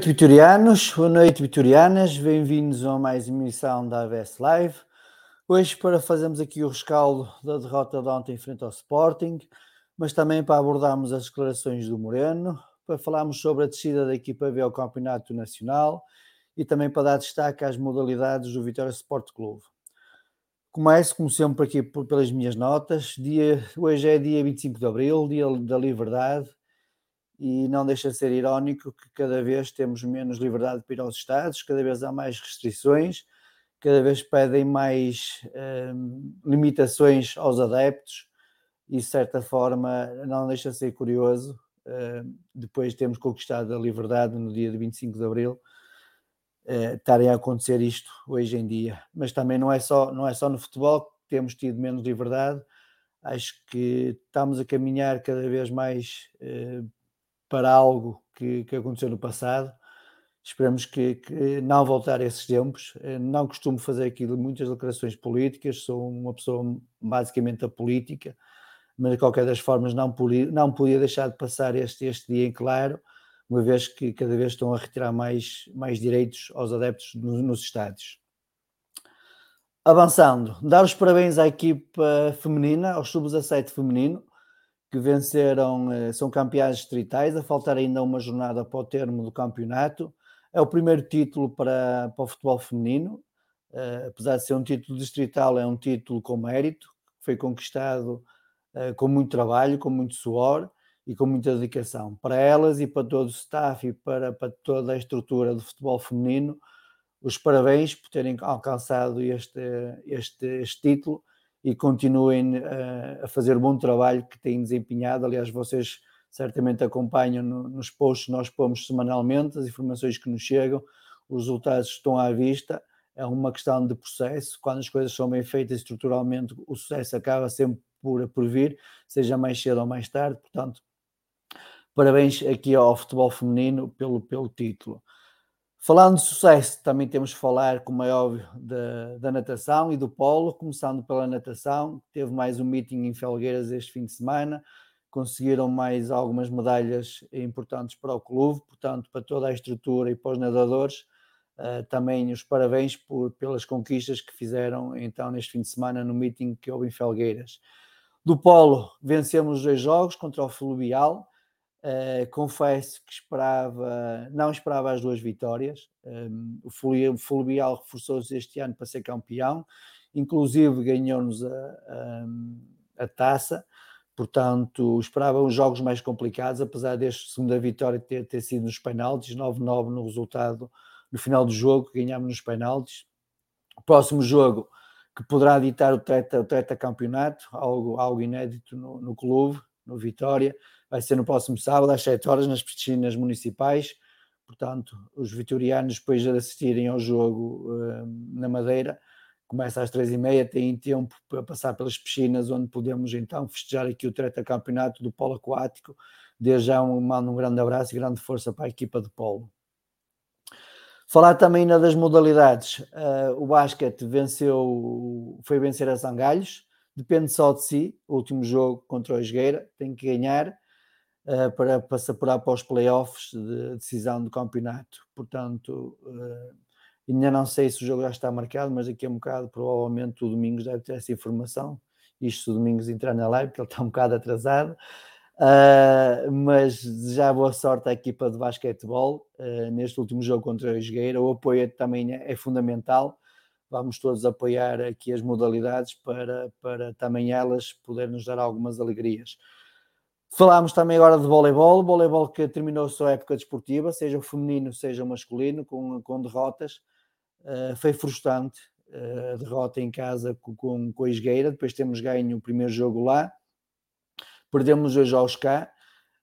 noite, vitorianos. Boa noite, vitorianas. Bem-vindos a mais emissão da AVS Live. Hoje, para fazermos aqui o rescaldo da derrota de ontem frente ao Sporting, mas também para abordarmos as declarações do Moreno, para falarmos sobre a descida da equipa B ao Campeonato Nacional e também para dar destaque às modalidades do Vitória Sport Clube. Começo, como sempre, aqui pelas minhas notas. Dia, hoje é dia 25 de Abril, dia da Liberdade e não deixa de ser irónico que cada vez temos menos liberdade para ir aos Estados, cada vez há mais restrições, cada vez pedem mais hum, limitações aos adeptos e, de certa forma, não deixa de ser curioso, hum, depois de termos conquistado a liberdade no dia de 25 de Abril, uh, estarem a acontecer isto hoje em dia. Mas também não é só, não é só no futebol que temos tido menos liberdade, acho que estamos a caminhar cada vez mais uh, para algo que, que aconteceu no passado. Esperamos que, que, não voltar a esses tempos. Eh, não costumo fazer aqui muitas declarações políticas, sou uma pessoa basicamente apolítica, mas de qualquer das formas não podia, não podia deixar de passar este, este dia em claro, uma vez que cada vez estão a retirar mais, mais direitos aos adeptos nos, nos estádios. Avançando, dar os parabéns à equipa feminina, ao sub-17 feminino, que venceram, eh, são campeões distritais, a faltar ainda uma jornada para o termo do campeonato. É o primeiro título para, para o futebol feminino, uh, apesar de ser um título distrital, é um título com mérito, que foi conquistado uh, com muito trabalho, com muito suor e com muita dedicação. Para elas e para todo o staff e para, para toda a estrutura do futebol feminino, os parabéns por terem alcançado este, este, este título e continuem uh, a fazer o bom trabalho que têm desempenhado. Aliás, vocês certamente acompanham no, nos posts que nós pomos semanalmente, as informações que nos chegam, os resultados estão à vista. É uma questão de processo. Quando as coisas são bem feitas estruturalmente, o sucesso acaba sempre por, por vir, seja mais cedo ou mais tarde. Portanto, parabéns aqui ao futebol feminino pelo, pelo título. Falando de sucesso, também temos que falar, como é óbvio, da, da natação e do polo, começando pela natação. Teve mais um meeting em Felgueiras este fim de semana, conseguiram mais algumas medalhas importantes para o clube, portanto, para toda a estrutura e para os nadadores, uh, também os parabéns por, pelas conquistas que fizeram então neste fim de semana no meeting que houve em Felgueiras. Do Polo, vencemos os dois jogos contra o Fluvial. Uh, confesso que esperava, não esperava as duas vitórias. Um, o Fluvial reforçou-se este ano para ser campeão, inclusive ganhou-nos a, a, a taça portanto esperava os jogos mais complicados, apesar deste segunda vitória ter, ter sido nos penaltis, 9-9 no resultado no final do jogo, ganhámos nos penaltis. O próximo jogo que poderá ditar o treta, o treta campeonato, algo, algo inédito no, no clube, no Vitória, vai ser no próximo sábado às 7 horas nas piscinas municipais. Portanto, os vitorianos, depois de assistirem ao jogo uh, na Madeira, começa às três e meia, têm tempo para passar pelas piscinas, onde podemos então festejar aqui o treta campeonato do polo aquático. Desde já um, um grande abraço e grande força para a equipa de polo. Falar também ainda das modalidades. Uh, o basquete venceu, foi vencer a Zangalhos, depende só de si. O último jogo contra o Esgueira tem que ganhar uh, para, para se apurar para os playoffs de decisão do campeonato. Portanto, uh, Ainda não sei se o jogo já está marcado, mas daqui a um bocado, provavelmente, o Domingos deve ter essa informação. Isto se o Domingos entrar na live, porque ele está um bocado atrasado. Uh, mas já boa sorte à equipa de basquetebol uh, neste último jogo contra a Jogueira. O apoio também é, é, fundamental. Vamos todos apoiar aqui as modalidades para, para também elas poderem nos dar algumas alegrias. Falámos também agora de voleibol, voleibol que terminou a sua época desportiva, seja o feminino, seja o masculino, com, com derrotas. Uh, foi frustrante uh, a derrota em casa com, com, com a Esgueira. Depois temos ganho o primeiro jogo lá, perdemos os jogos cá.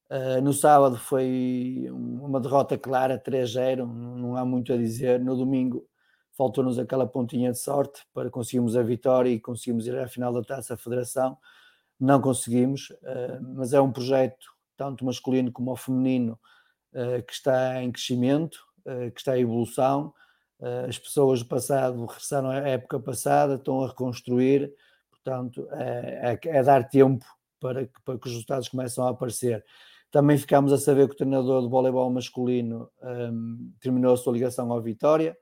Uh, no sábado foi uma derrota clara, 3-0, não há muito a dizer. No domingo faltou-nos aquela pontinha de sorte para conseguirmos a vitória e conseguimos ir à final da Taça Federação. Não conseguimos, mas é um projeto, tanto masculino como feminino, que está em crescimento, que está em evolução eh, as pessoas do passado regressaram à época passada, estão a reconstruir, portanto, é, é, é dar tempo para que, para que, os resultados começam a aparecer. Também ficámos a saber que o treinador de voleibol masculino um, ehm, terminou a sua ligação ao Vitória,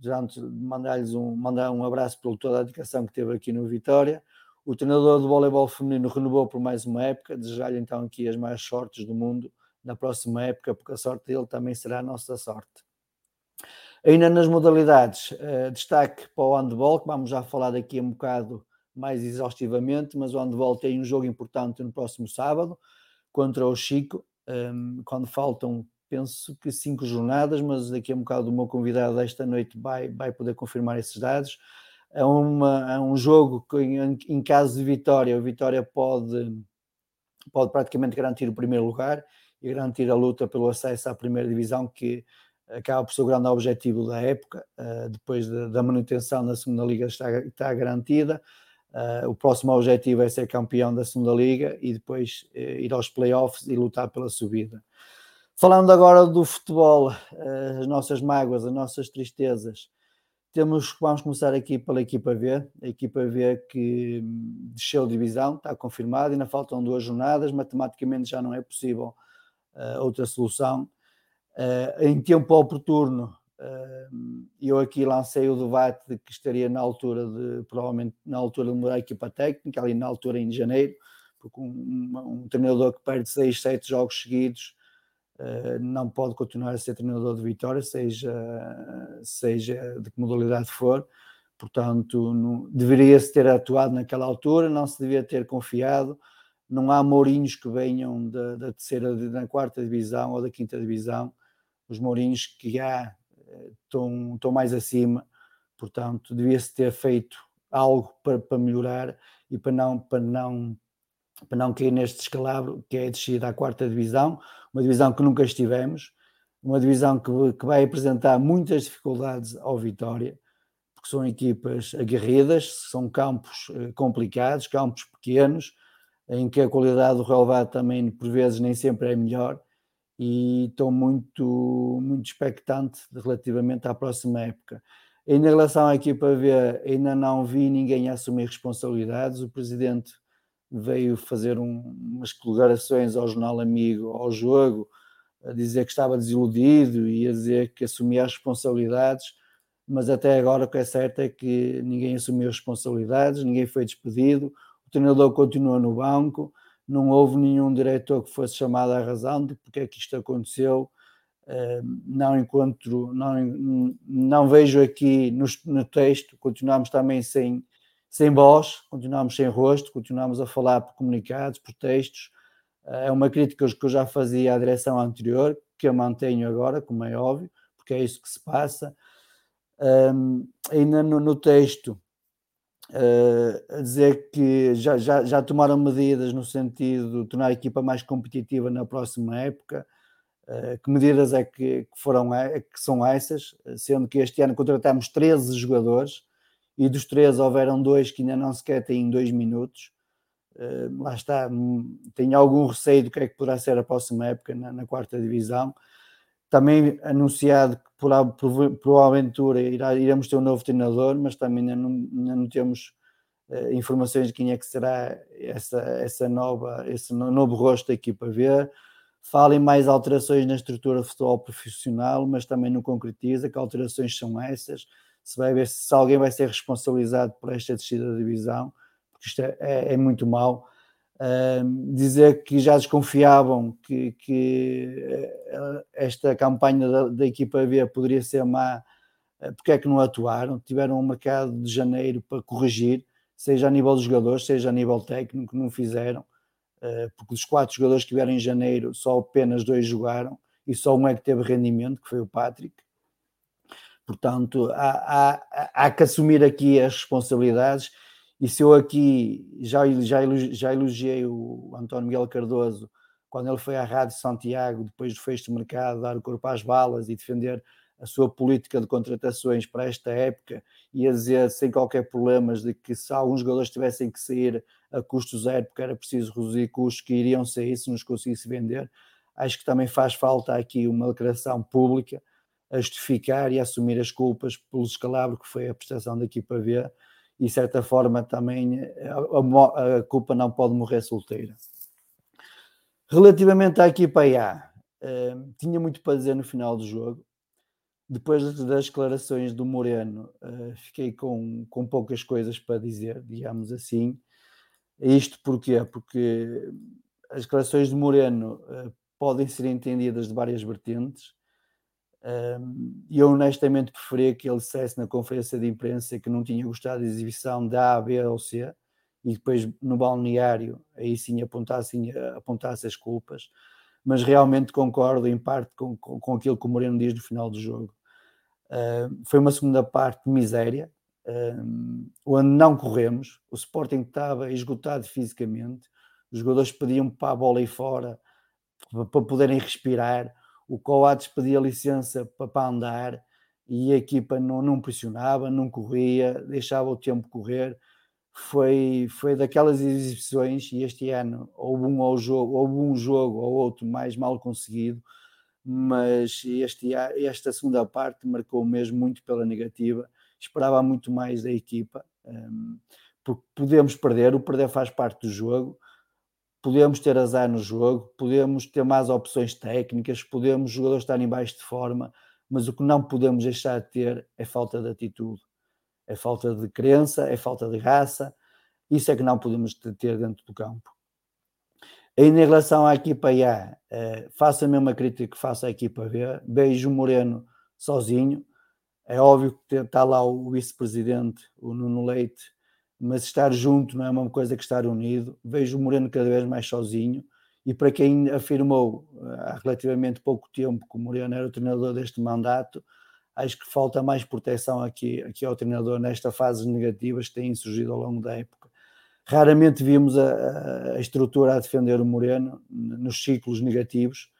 portanto, mandar-lhes um, mandar um abraço por toda a dedicação que teve aqui no Vitória. O treinador de voleibol feminino renovou por mais uma época, desejar-lhe então aqui as mais sortes do mundo na próxima época, porque a sorte dele também será a nossa sorte. Ainda nas modalidades, uh, destaque para o handball, que vamos já falar daqui um bocado mais exaustivamente, mas o handball tem um jogo importante no próximo sábado contra o Chico, ehm, quando faltam, penso que cinco jornadas, mas daqui a um bocado o meu convidado desta noite vai, vai poder confirmar esses dados. É, uma, é um jogo que, em, em caso de vitória, o Vitória pode, pode praticamente garantir o primeiro lugar e garantir a luta pelo acesso à primeira divisão, que acaba por ser o grande objetivo da época, uh, depois de, da manutenção na segunda liga está, está garantida. Uh, o próximo objetivo é ser campeão da segunda liga e depois uh, ir aos playoffs e lutar pela subida. Falando agora do futebol, as nossas mágoas, as nossas tristezas, temos, vamos começar aqui pela equipa V, a equipa V que desceu de divisão, está confirmado, ainda faltam duas jornadas, matematicamente já não é possível outra solução. Uh, em tempo oportuno, uh, eu aqui lancei o debate de que estaria na altura de, provavelmente na altura de mudar a equipa técnica, ali na altura em janeiro, porque um, um treinador que perde 6, 7 jogos seguidos uh, não pode continuar a ser treinador de Vitória, seja, seja de que modalidade for. Portanto, deveria-se ter atuado naquela altura, não se devia ter confiado. Não há Mourinhos que venham da, da terceira, da quarta divisão ou da quinta divisão. Os Mourinhos que já estão, eh, estão mais acima, portanto, devia-se ter feito algo para, para melhorar e para não, para, não, para não cair neste escalabro que é a descida à quarta divisão, uma divisão que nunca estivemos, uma divisão que, que vai apresentar muitas dificuldades ao Vitória, porque são equipas aguerridas, são campos eh, complicados, campos pequenos, em que a qualidade do relevado também por vezes nem sempre é melhor e estou muito, muito expectante relativamente à próxima época. Em relação à equipa V, ainda não vi ninguém assumir responsabilidades. O presidente veio fazer um, umas declarações ao jornal Amigo, ao jogo, a dizer que estava desiludido e a dizer que assumia as responsabilidades, mas até agora o que é certo é que ninguém assumiu as responsabilidades, ninguém foi despedido, o treinador continua no banco, não houve nenhum diretor que fosse chamado à razão de porque é que isto aconteceu. Não encontro, não, não vejo aqui no, no texto, continuamos também sem, sem voz, continuamos sem rosto, continuamos a falar por comunicados, por textos. É uma crítica que eu já fazia à direção anterior, que eu mantenho agora, como é óbvio, porque é isso que se passa. Um, ainda no, no texto, uh, a dizer que já, já, já tomaram medidas no sentido de tornar a equipa mais competitiva na próxima época. Uh, que medidas é que, que foram é, que são essas? Sendo que este ano contratamos 13 jogadores e dos 13 houveram dois que ainda não sequer têm dois minutos. Uh, lá está, hum, tenho algum receio do que é que poderá ser a próxima época na, na quarta divisão. Também anunciado que por, por, por irá, iremos ter um novo treinador, mas também ainda não, ainda não temos uh, informações de quem é que será essa, essa nova, esse novo rosto da equipa V. Fala em mais alterações na estrutura de futebol profissional, mas também não concretiza que alterações são essas. Se vai ver se alguém vai ser responsabilizado por esta descida da divisão, porque isto é, é, é muito mau dizer que já desconfiavam que, que eh, esta campanha da, da, equipa B poderia ser má, eh, porque é que não atuaram? Tiveram um mercado de janeiro para corrigir, seja a nível dos jogadores, seja a nível técnico, não fizeram, uh, porque dos quatro jogadores que tiveram em janeiro, só apenas dois jogaram e só um é que teve rendimento, que foi o Patrick. Portanto, há, há, há que assumir aqui as responsabilidades. E se eu aqui já, já, já elogiei o António Miguel Cardoso quando ele foi à Rádio Santiago, depois do fecho do mercado, dar o corpo às balas e defender a sua política de contratações para esta época e a dizer sem qualquer problemas de que se alguns jogadores tivessem que sair a custo zero porque era preciso reduzir custos que iriam sair se nos conseguisse vender, acho que também faz falta aqui uma declaração pública a justificar e a assumir as culpas pelo escalabro que foi a prestação da equipa V e de certa forma também eh, a, a, culpa não pode morrer solteira. Relativamente à equipa A, uh, tinha muito para dizer no final do jogo. Depois das declarações do Moreno, uh, fiquei com, com poucas coisas para dizer, digamos assim. Isto porquê? Porque as declarações do Moreno uh, podem ser entendidas de várias vertentes e eu honestamente preferia que ele dissesse na conferência de imprensa que não tinha gostado da exibição da A, B ou C e depois no balneário aí sim apontasse, apontasse as culpas, mas realmente concordo em parte com, com, com aquilo que o Moreno diz no final do jogo. Uh, foi uma segunda parte de miséria, uh, onde não corremos, o Sporting estava esgotado fisicamente, os jogadores pediam para a bola aí fora para poderem respirar, o Coates pedia licença para, andar e a equipa não, não pressionava, não corria, deixava o tempo correr. Foi, foi daquelas exibições, e este ano houve um, ou jogo, houve um jogo ou outro mais mal conseguido, mas este, esta segunda parte marcou mesmo muito pela negativa. Esperava muito mais da equipa, um, porque podemos perder, o perder faz parte do jogo, podemos ter azar no jogo, podemos ter mais opções técnicas, podemos os jogadores estar em baixo de forma, mas o que não podemos deixar de ter é falta de atitude, é falta de crença, é falta de raça, isso é que não podemos ter dentro do campo. Ainda em relação à equipa A, eh, faço a mesma crítica que faço à equipa B, beijo Moreno sozinho, é óbvio que está lá o vice-presidente, o Nuno Leite, mas estar junto não é uma coisa que estar unido. Vejo o Moreno cada vez mais sozinho e para quem afirmou eh, há relativamente pouco tempo que o Moreno era o treinador deste mandato, acho que falta mais proteção aqui, aqui ao treinador nesta fase negativas que têm surgido ao longo da época. Raramente vimos a, a estrutura a defender o Moreno nos ciclos negativos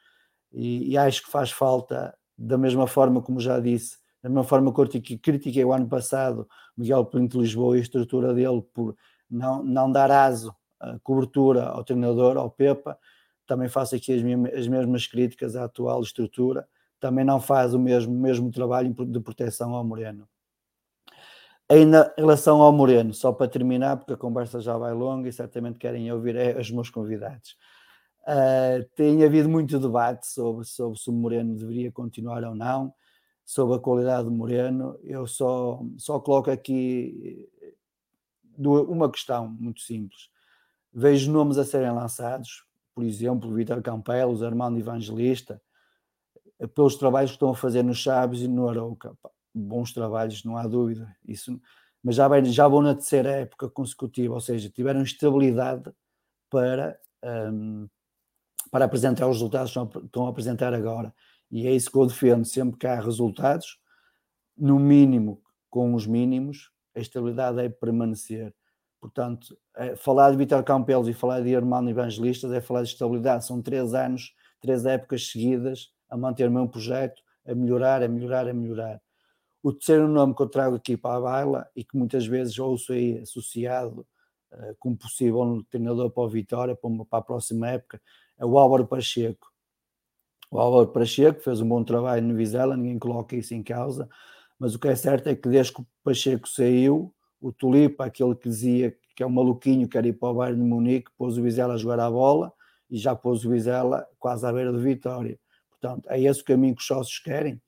e, e acho que faz falta, da mesma forma como já disse, da mesma forma que critiquei o ano passado Miguel Pinto Lisboa e a estrutura dele por não, não dar aso, a cobertura ao treinador, ao Pepa, também faço aqui as, mesmas, as mesmas críticas à atual estrutura, também não faz o mesmo, mesmo trabalho de proteção ao Moreno. Ainda em relação ao Moreno, só para terminar, porque a conversa já vai longa e certamente querem ouvir é, os meus convidados. Uh, tem havido muito debate sobre, sobre se o Moreno deveria continuar ou não, sobre a qualidade do Moreno. Eu só, só coloco aqui uma questão muito simples. Vejo nomes a serem lançados, por exemplo, Vitor Campelos, Armando Evangelista, pelos trabalhos que estão a fazer no Chaves e no Arauca. Bons trabalhos, não há dúvida. Isso, mas já, vai, já vão na terceira época consecutiva, ou seja, tiveram estabilidade para, um, para apresentar os resultados que estão a apresentar agora. E é isso que eu defendo. Sempre que há resultados, no mínimo com os mínimos, a estabilidade é permanecer. Portanto, é, falar de Vitor Campelos e falar de Armando Evangelistas é falar de estabilidade. São três anos, três épocas seguidas a manter o mesmo projeto, a melhorar, a melhorar, a melhorar. O terceiro nome que eu trago aqui para a baila e que muitas vezes ouço aí associado uh, como possível treinador para o Vitória, para, uma, para a próxima época, é o Álvaro Pacheco. O Álvaro Pacheco fez um bom trabalho no Vizela, ninguém coloca isso em causa, mas o que é certo é que desde que o Pacheco saiu, o Tulipa, aquele que dizia que é um maluquinho, quer ir para o Bayern de Munique, pôs o Vizela a jogar a bola e já pôs o Vizela quase à beira de vitória. Portanto, é esse o caminho que os sócios querem.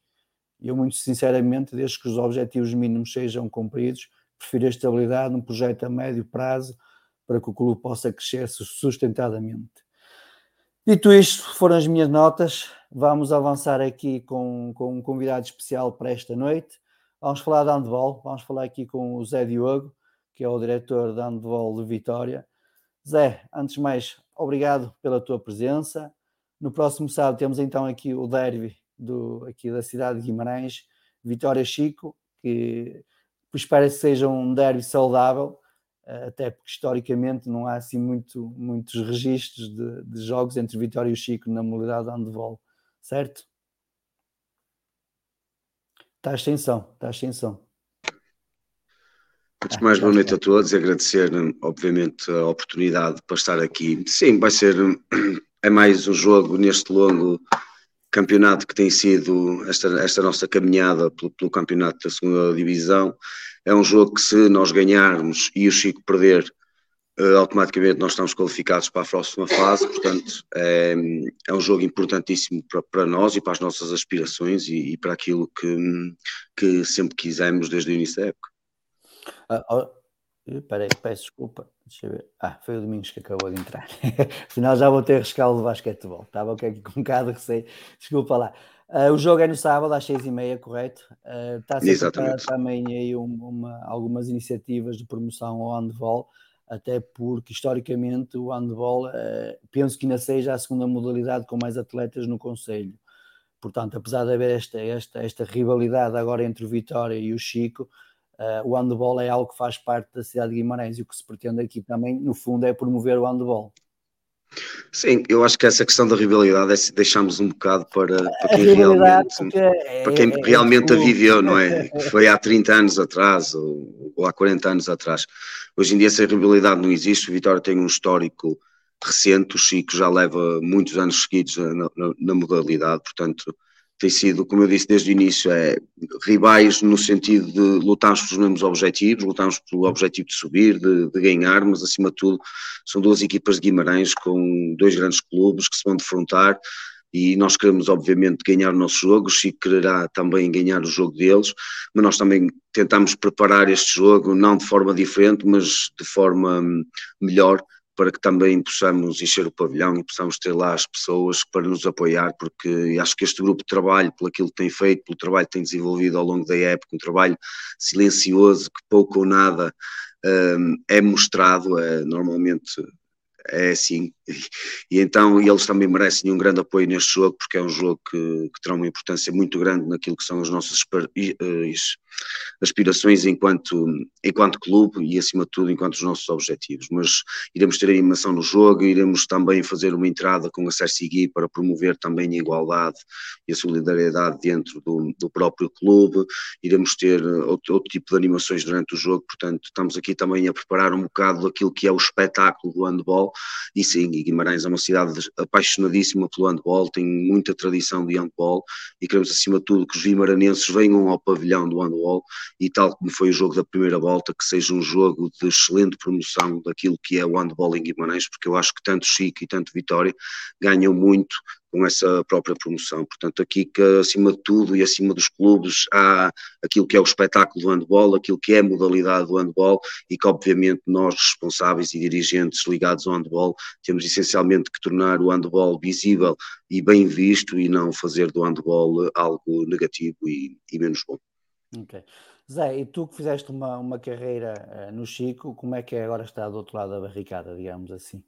Eu, muito sinceramente, desde que os objetivos mínimos sejam cumpridos, prefiro a estabilidade num projeto a médio prazo para que o clube possa crescer sustentadamente. Dito isto, foram as minhas notas. Vamos avançar aqui com, com um convidado especial para esta noite. Vamos falar de handball, vamos falar aqui com o Zé Diogo, que é o diretor de handball de Vitória. Zé, antes de mais, obrigado pela tua presença. No próximo sábado temos então aqui o derby do, aqui da cidade de Guimarães, Vitória Chico, que espero que seja um derby saudável, até porque historicamente não há assim muito, muitos registros de, de jogos entre Vitória e o Chico na modalidade de handball, certo? Está sem som, está sem som. Antes de mais, boa noite a todos. Agradecer, obviamente, a oportunidade para estar aqui. Sim, vai ser. É mais um jogo neste longo campeonato que tem sido esta, esta nossa caminhada pelo, pelo, campeonato da segunda divisão. É um jogo que, se nós ganharmos e o Chico perder, automaticamente nós estamos qualificados para a próxima fase. Portanto, é, é um jogo importantíssimo para, para, nós e para as nossas aspirações e, e, para aquilo que, que sempre quisemos desde o início da época. Ah, oh, peraí, peço desculpa. Deixa eu ver. Ah, foi o Domingos que acabou de entrar. Afinal, já vou ter rescaldo de basquetebol. Estava aqui com um bocado de receio. Desculpa lá. Uh, o jogo é no sábado às seis e meia, correto? Uh, está a ser também aí uma, algumas iniciativas de promoção ao handball, até porque historicamente o handball uh, penso que ainda seja a segunda modalidade com mais atletas no Conselho. Portanto, apesar de haver esta, esta, esta rivalidade agora entre o Vitória e o Chico, Uh, o handball é algo que faz parte da cidade de Guimarães e o que se pretende aqui também, no fundo, é promover o handball. Sim, eu acho que essa questão da rivalidade é se deixamos um bocado para, para quem realmente, é, para quem é, realmente é, a viveu, não é? Foi há 30 anos atrás ou, ou, há 40 anos atrás. Hoje em dia essa rivalidade não existe, o Vitória tem um histórico recente, o Chico já leva muitos anos seguidos na, na, na modalidade, portanto tem sido, como eu disse desde o início, é rivais no sentido de lutarmos pelos mesmos objetivos, lutarmos pelo objetivo de subir, de, de, ganhar, mas acima de tudo são duas equipas de Guimarães com dois grandes clubes que se vão defrontar e nós queremos obviamente ganhar o nosso jogo, o Chico quererá também ganhar o jogo deles, mas nós também tentamos preparar este jogo não de forma diferente, mas de forma hum, melhor, para que também possamos encher o pavilhão e possamos ter lá as pessoas para nos apoiar, porque acho que este grupo de trabalho, pelo aquilo que tem feito, pelo trabalho que tem desenvolvido ao longo da época, um trabalho silencioso, que pouco ou nada um, é mostrado, é, normalmente é assim. E então eles também merecem um grande apoio neste jogo, porque é um jogo que, que terá uma importância muito grande naquilo que são as nossas eh, aspirações enquanto, enquanto clube e, acima de tudo, enquanto os nossos objetivos. Mas iremos ter animação no jogo, iremos também fazer uma entrada com a Cersigui para promover também a igualdade e a solidariedade dentro do, do próprio clube, iremos ter outro, outro tipo de animações durante o jogo, portanto, estamos aqui também a preparar um bocado aquilo que é o espetáculo do handball e sim, Guimarães é uma cidade apaixonadíssima pelo handball, tem muita tradição de handball e queremos acima de tudo que os vimaranenses venham ao pavilhão do handball e tal como foi o jogo da primeira volta, que seja um jogo de excelente promoção daquilo que é o handball em Guimarães, porque eu acho que tanto Chico e tanto Vitória ganham muito com essa própria promoção. Portanto, aqui que acima de tudo e acima dos clubes há aquilo que é o espetáculo do handball, aquilo que é a modalidade do handball e que obviamente nós responsáveis e dirigentes ligados ao handball temos essencialmente que tornar o handball visível e bem visto e não fazer do handball algo negativo e, e menos bom. Ok. Zé, e tu que fizeste uma, uma carreira uh, no Chico, como é que é agora estar do outro lado da barricada, digamos assim?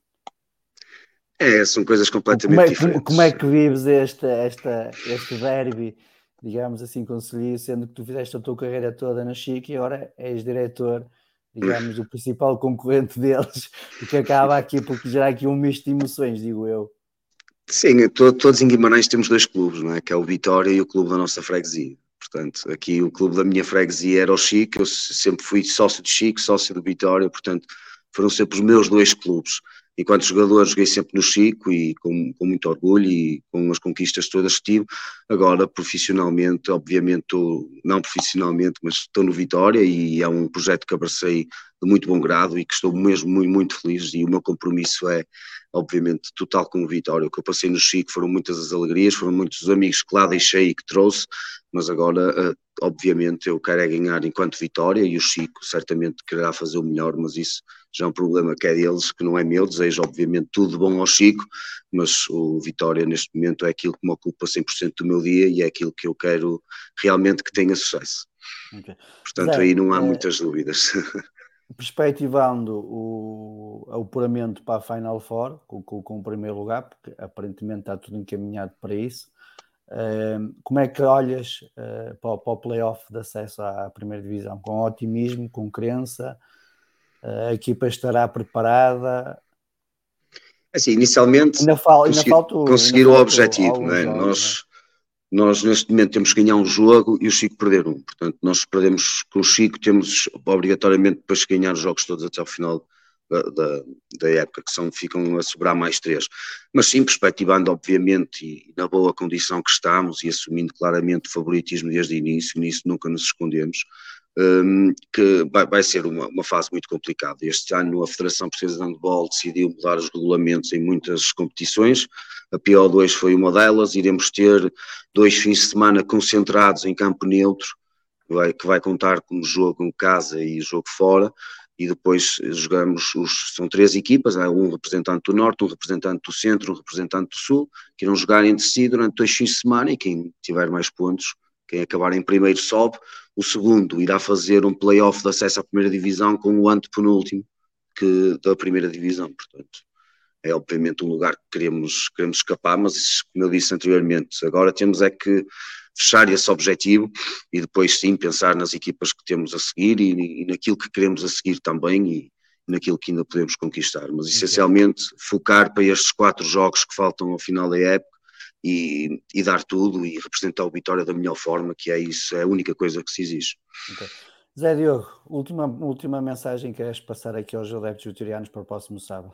É, são coisas completamente como é, diferentes. Como é que vives este, esta, este derby, digamos assim, com o sendo que tu fizeste a tua carreira toda na Chico e agora és diretor, digamos, o principal concorrente deles, o que acaba aqui por gerar aqui um misto de emoções, digo eu. Sim, todos em Guimarães temos dois clubes, não é? que é o Vitória e o clube da nossa freguesia. Portanto, aqui o clube da minha freguesia era o Chico, eu sempre fui sócio de Chico, sócio do Vitória, portanto, foram sempre os meus dois clubes enquanto jogador joguei sempre no Chico e com, com muito orgulho e com as conquistas todas que tive. Agora, profissionalmente, obviamente, não profissionalmente, mas estou no Vitória e é um projeto que abracei de muito bom grado e que estou mesmo muito, muito feliz e o meu compromisso é, obviamente, total com o Vitória. O que eu passei no Chico foram muitas as alegrias, foram muitos os amigos que lá deixei e que trouxe, mas agora, eh, obviamente, eu quero é ganhar enquanto Vitória e o Chico certamente quererá fazer o melhor, mas isso já é um problema que é deles, que não é meu. Desejo, obviamente, tudo bom ao Chico, mas o Vitória, neste momento, é aquilo que me ocupa 100% do meu dia e é aquilo que eu quero realmente que tenha sucesso. Okay. Portanto, Zé, aí não há é... muitas dúvidas. Perspectivando o, apuramento para a Final Four, com, com, com o primeiro lugar, porque aparentemente está tudo encaminhado para isso. Uh, como é que olhas uh, para, para o playoff de acesso à primeira divisão? Com otimismo, com crença? a equipa estará preparada. Assim, inicialmente, ainda fal, ainda consegui, conseguir ainda o objetivo, não é? Jogos, nós? Nós neste momento temos que ganhar um jogo e o Chico perder um. Portanto, nós perdemos com o Chico, temos obrigatoriamente depois que ganhar os jogos todos até ao final da, da, da, época, que são, ficam a sobrar mais três. Mas sim, perspectivando, obviamente, e na boa condição que estamos e assumindo claramente o favoritismo desde o início, nisso nunca nos escondemos, um, que vai, vai ser uma, uma, fase muito complicada. Este ano a Federação Portuguesa de Handball decidiu mudar os regulamentos em muitas competições, a PO2 foi uma delas, iremos ter dois fins de semana concentrados em campo neutro, que vai, que vai contar com jogo em casa e jogo fora, e depois jogamos, os, são três equipas, um representante do Norte, um representante do Centro, um representante do Sul, que irão jogar entre si durante dois fins de semana, e quem tiver mais pontos quem acabar em primeiro sobe, o segundo irá fazer um playoff de acesso à primeira divisão com o antepenúltimo que, da primeira divisão, portanto é obviamente um lugar que queremos, queremos escapar, mas como eu disse anteriormente, agora temos é que fechar esse objetivo e depois sim pensar nas equipas que temos a seguir e, e naquilo que queremos a seguir também e, e naquilo que ainda podemos conquistar, mas essencialmente focar para estes quatro jogos que faltam ao final da época e, e, dar tudo e representar o Vitória da melhor forma, que é isso, é a única coisa que se exige. Okay. Zé Diogo, última, última mensagem que queres passar aqui aos adeptos vitorianos para o próximo sábado?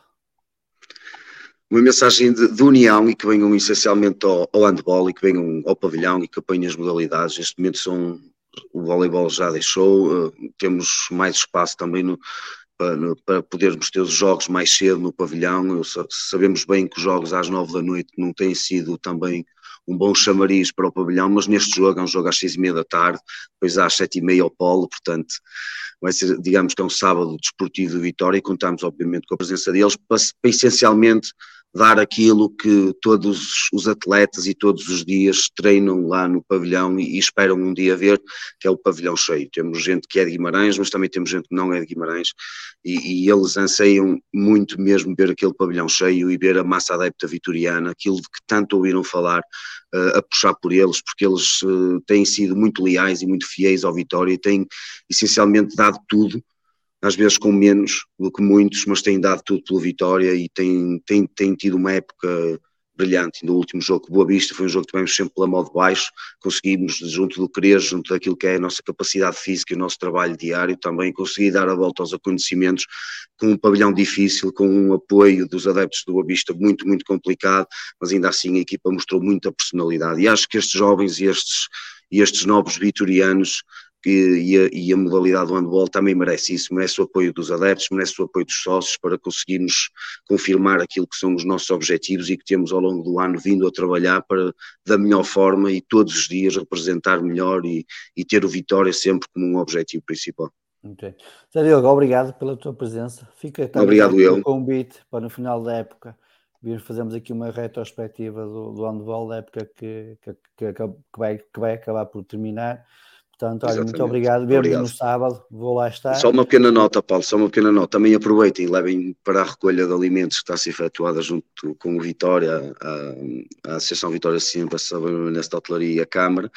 Uma mensagem de, de união e que venham essencialmente ao, ao handball e que venham ao pavilhão e que apanhem as modalidades. Neste momento são, o voleibol já deixou, uh, temos mais espaço também no, para, para podermos ter os jogos mais cedo no pavilhão. Sabemos bem que os jogos às nove da noite não têm sido também um bom chamariz para o pavilhão, mas neste jogo é um jogo às seis e meia da tarde, depois às sete e meia ao polo, portanto vai ser, digamos que é um sábado desportivo de Vitória e contamos obviamente com a presença deles para, para essencialmente dar aquilo que todos os atletas e todos os dias treinam lá no pavilhão e, e, esperam um dia ver, que é o pavilhão cheio. Temos gente que é de Guimarães, mas também temos gente que não é de Guimarães e, e eles anseiam muito mesmo ver aquele pavilhão cheio e ver a massa adepta vitoriana, aquilo de que tanto ouviram falar uh, a puxar por eles, porque eles uh, têm sido muito leais e muito fiéis ao Vitória e têm essencialmente dado tudo às vezes com menos do que muitos, mas têm dado tudo pela vitória e têm, têm, têm tido uma época brilhante. No último jogo, Boa Vista, foi um jogo que tivemos sempre pela modo baixo, conseguimos, junto do querer, junto daquilo que é a nossa capacidade física e o nosso trabalho diário, também conseguir dar a volta aos acontecimentos com um pavilhão difícil, com um apoio dos adeptos do Boa Vista muito, muito complicado, mas ainda assim a equipa mostrou muita personalidade. E acho que estes jovens e estes, e estes novos vitorianos e a, e a, modalidade do handball também merece isso, merece o apoio dos adeptos, merece o apoio dos sócios para conseguirmos confirmar aquilo que são os nossos objetivos e que temos ao longo do ano vindo a trabalhar para da melhor forma e todos os dias representar melhor e, e ter o Vitória sempre como um objetivo principal. Ok. Zé Diogo, obrigado pela tua presença. Fica obrigado eu. o convite para no final da época vir fazermos aqui uma retrospectiva do, do handball da época que, que, que, que, vai, que vai acabar por terminar Portanto, olha, muito obrigado. Vemo no sábado, vou lá estar. Só uma pequena nota, Paulo, só uma pequena nota. Também aproveitem e levem para a recolha de alimentos que está a ser efetuada junto com o Vitória, a, a Associação Vitória Sempre, a nesta hotelaria e a Câmara.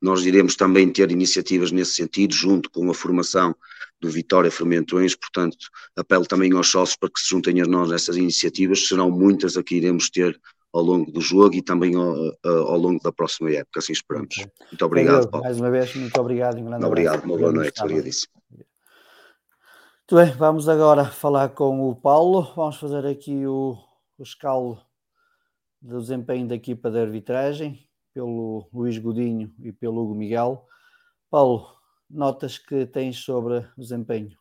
Nós iremos também ter iniciativas nesse sentido, junto com a formação do Vitória Fermentões, portanto, apelo também aos sócios para que se juntem a nós nessas iniciativas, serão muitas a que iremos ter ao longo do jogo e também ao, ao longo da próxima época, assim esperamos. Okay. Muito obrigado, Paulo. Mais uma vez, muito obrigado. Um grande obrigado, uma boa noite, obrigadíssimo. Muito bem, vamos agora falar com o Paulo, vamos fazer aqui o, o escalo do desempenho da equipa de arbitragem, pelo Luís Godinho e pelo Hugo Miguel. Paulo, notas que tens sobre o desempenho?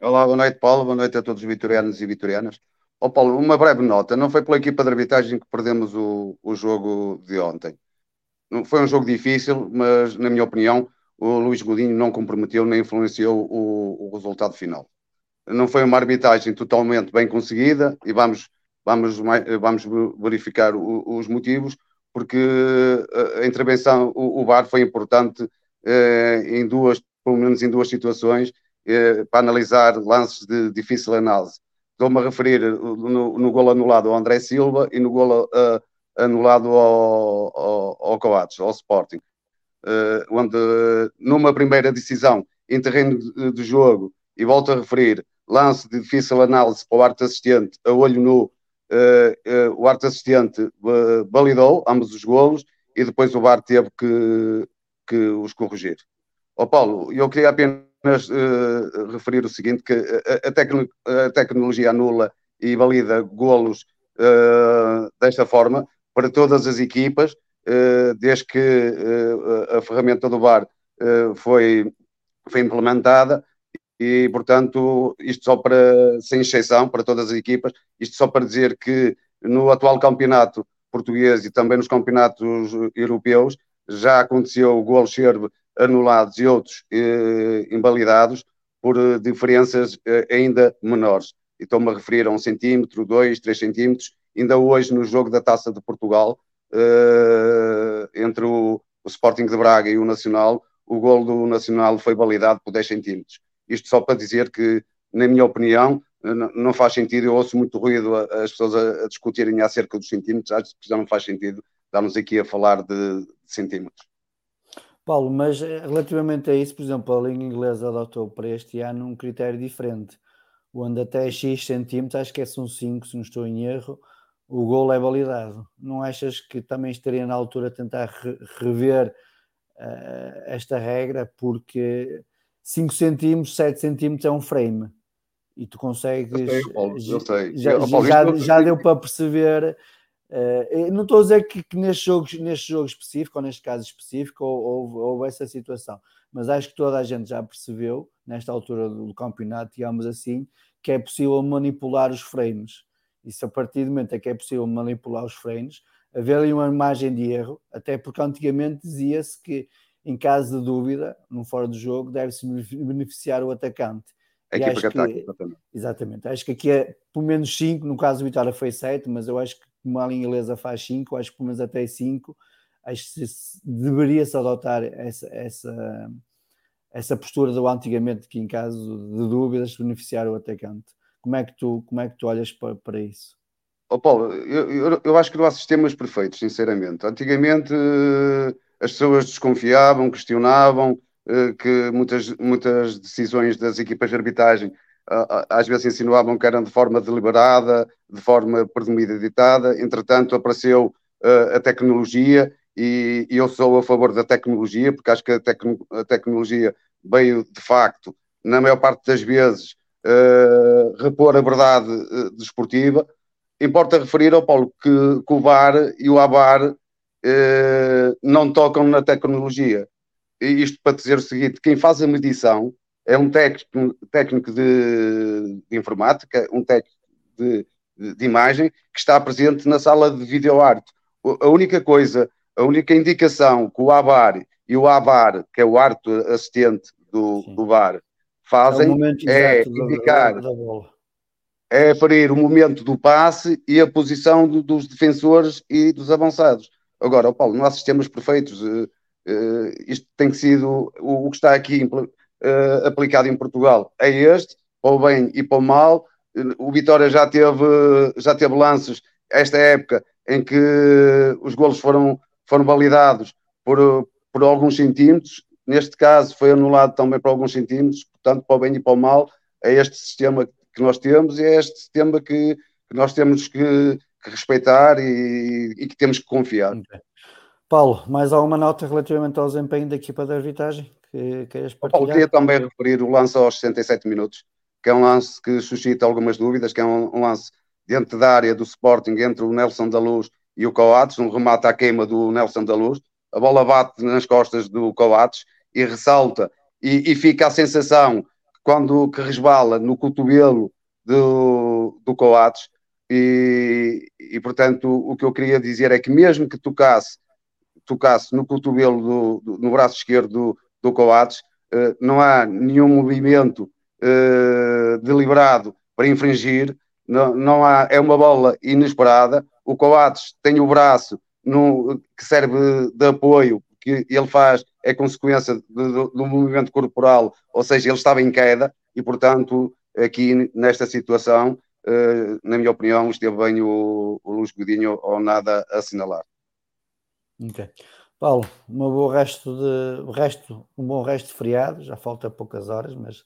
Olá, boa noite, Paulo, boa noite a todos os vitorianos e vitorianas. Oh, Paulo, uma breve nota. Não foi pela equipa de arbitragem que perdemos o, o jogo de ontem. Foi um jogo difícil, mas, na minha opinião, o Luís Godinho não comprometeu nem influenciou o, o resultado final. Não foi uma arbitragem totalmente bem conseguida e vamos, vamos, vamos verificar o, os motivos, porque a intervenção, o, o VAR foi importante eh, em duas, pelo menos em duas situações, eh, para analisar lances de difícil análise Estou-me a referir no, no gol anulado ao André Silva e no gol uh, anulado ao, ao, ao Coates, ao Sporting, uh, onde numa primeira decisão em terreno de, de, jogo, e volto a referir, lance de difícil análise para o arte assistente, a olho nu, uh, o arte assistente validou ambos os golos e depois o VAR teve que, que os corrigir. Oh, Paulo, eu queria apenas apenas uh, referir o seguinte, que a, a, tecno, a, tecnologia anula e valida golos uh, desta forma para todas as equipas, uh, desde que a ferramenta do VAR foi, foi implementada e, portanto, isto só para, sem exceção, para todas as equipas, isto só para dizer que no atual campeonato português e também nos campeonatos europeus já aconteceu o gol ser anulados e outros eh, invalidados por eh, diferenças eh, ainda menores. E estou-me a referir a um centímetro, dois, três centímetros. Ainda hoje, no jogo da Taça de Portugal, eh, entre o, o, Sporting de Braga e o Nacional, o gol do Nacional foi validado por 10 centímetros. Isto só para dizer que, na minha opinião, não faz sentido, eu ouço muito ruído as pessoas a, a discutirem acerca dos centímetros, acho que já não faz sentido darmos aqui a falar de, de centímetros. Paulo, mas eh, relativamente a isso, por exemplo, a língua inglesa adotou para este ano um critério diferente, onde até X centímetros, acho que é são 5, se não estou em erro, o gol é validado. Não achas que também estaria na altura tentar rever uh, esta regra? Porque 5 centímetros, 7 centímetros é um frame. E tu consegues. Eu sei, Paulo, eu sei. Já, eu, Paulo, já, já deu para perceber Uh, não estou a dizer que, que neste, jogo, neste jogo específico, ou neste caso específico, houve, houve essa situação, mas acho que toda a gente já percebeu, nesta altura do, campeonato, digamos assim, que é possível manipular os frames. E se a partir do momento é que é possível manipular os frames, haver ali uma imagem de erro, até porque antigamente dizia-se que em caso de dúvida, no fora do jogo, deve-se beneficiar o atacante. A equipa que ataca, exatamente. Exatamente. Acho que aqui é pelo menos 5, no caso do Vitória foi 7, mas eu acho que como a linha inglesa faz 5, acho que pelo menos até 5, acho que deveria-se adotar essa, essa, essa postura do antigamente, que em caso de dúvidas beneficiar o atacante. Como é que tu, como é que tu olhas para, para isso? Oh, Paulo, eu, eu, eu, acho que não há sistemas perfeitos, sinceramente. Antigamente eh, as pessoas desconfiavam, questionavam, eh, que muitas, muitas decisões das equipas de arbitragem às vezes insinuavam que eram de forma deliberada, de forma premeditada, entretanto apareceu uh, a tecnologia e, e, eu sou a favor da tecnologia, porque acho que a, a tecnologia veio de facto, na maior parte das vezes, uh, repor a verdade uh, desportiva. Importa referir ao Paulo que, que o VAR e o ABAR não tocam na tecnologia. E isto para dizer o seguinte: quem faz a medição é um técnico, técnico de, de informática, um técnico de, de, de, imagem que está presente na sala de videoarte. A única coisa, a única indicação que o ABAR e o ABAR, que é o arte assistente do, do VAR, fazem é, é indicar, da, da é parir o momento do passe e a posição do, dos defensores e dos avançados. Agora, Paulo, não há sistemas perfeitos. Uh, uh, isto tem sido o, o que está aqui uh, aplicado em Portugal é este, para o bem e para o mal. O Vitória já teve, já teve lances esta época em que os golos foram, foram validados por, por alguns centímetros. Neste caso foi anulado também por alguns centímetros, portanto, para o bem e para o mal, é este sistema que nós temos e é este sistema que, que nós temos que, que respeitar e, e, que temos que confiar. Paulo, mais alguma nota relativamente ao desempenho da equipa de arbitragem? Que queiras partilhar? Queria também referir o lance aos 67 minutos, que é um lance que suscita algumas dúvidas, que é um, lance dentro da área do Sporting entre o Nelson da Luz e o Coates, um remate à queima do Nelson da Luz, a bola bate nas costas do Coates e ressalta, e, e fica a sensação que quando que resbala no cotovelo do, do Coates, e, e portanto o que eu queria dizer é que mesmo que tocasse tocasse no cotovelo do, do no braço esquerdo do, do Coates, uh, não há nenhum movimento uh, deliberado para infringir, não, não há, é uma bola inesperada. O Coates tem o braço no, que serve de apoio, que ele faz, é consequência do, movimento corporal, ou seja, ele estava em queda e, portanto, aqui nesta situação, uh, na minha opinião, esteve bem o, o Luís Godinho ou nada a assinalar. Ok. Paulo, uma boa resto de resto, um bom resto de feriado, já falta poucas horas, mas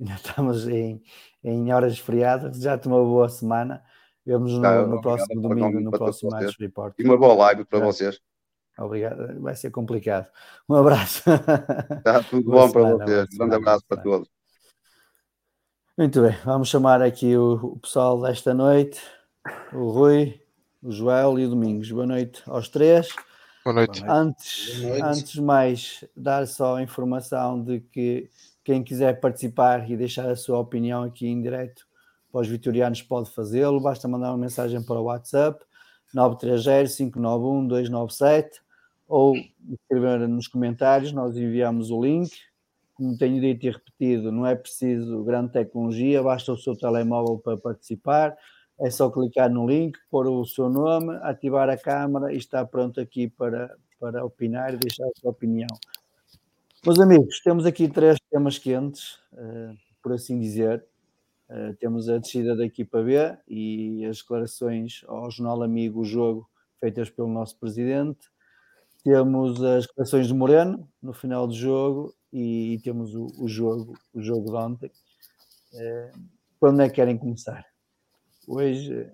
ainda estamos em, em horas de feriado, desejar-te uma boa semana. Vemos no, tá, no próximo domingo, no próximo Match Report. E uma boa live para vocês. Obrigado, vai ser complicado. Um abraço. Está tudo bom semana, para vocês. Um grande abraço para todos. Muito bem, vamos chamar aqui o, o pessoal desta noite, o Rui, o Joel e o Domingos. Boa noite aos três. Boa noite. Antes, Boa noite. antes mais, dar só a informação de que quem quiser participar e deixar a sua opinião aqui em direto para os vitorianos pode fazê-lo, basta mandar uma mensagem para o WhatsApp 930-591-297 ou escrever nos comentários, nós enviamos o link. Como tenho dito e repetido, não é preciso grande tecnologia, basta o seu telemóvel para participar é só clicar no link, pôr o seu nome, ativar a câmara e está pronto aqui para, para opinar e deixar a sua opinião. Meus amigos, temos aqui três temas quentes, uh, por assim dizer. Uh, temos a descida da equipa B e as declarações ao jornal amigo o jogo feitas pelo nosso presidente. Temos as declarações de Moreno no final do jogo e, e temos o, o, jogo, o jogo de ontem. Uh, quando é que querem começar? Hoje,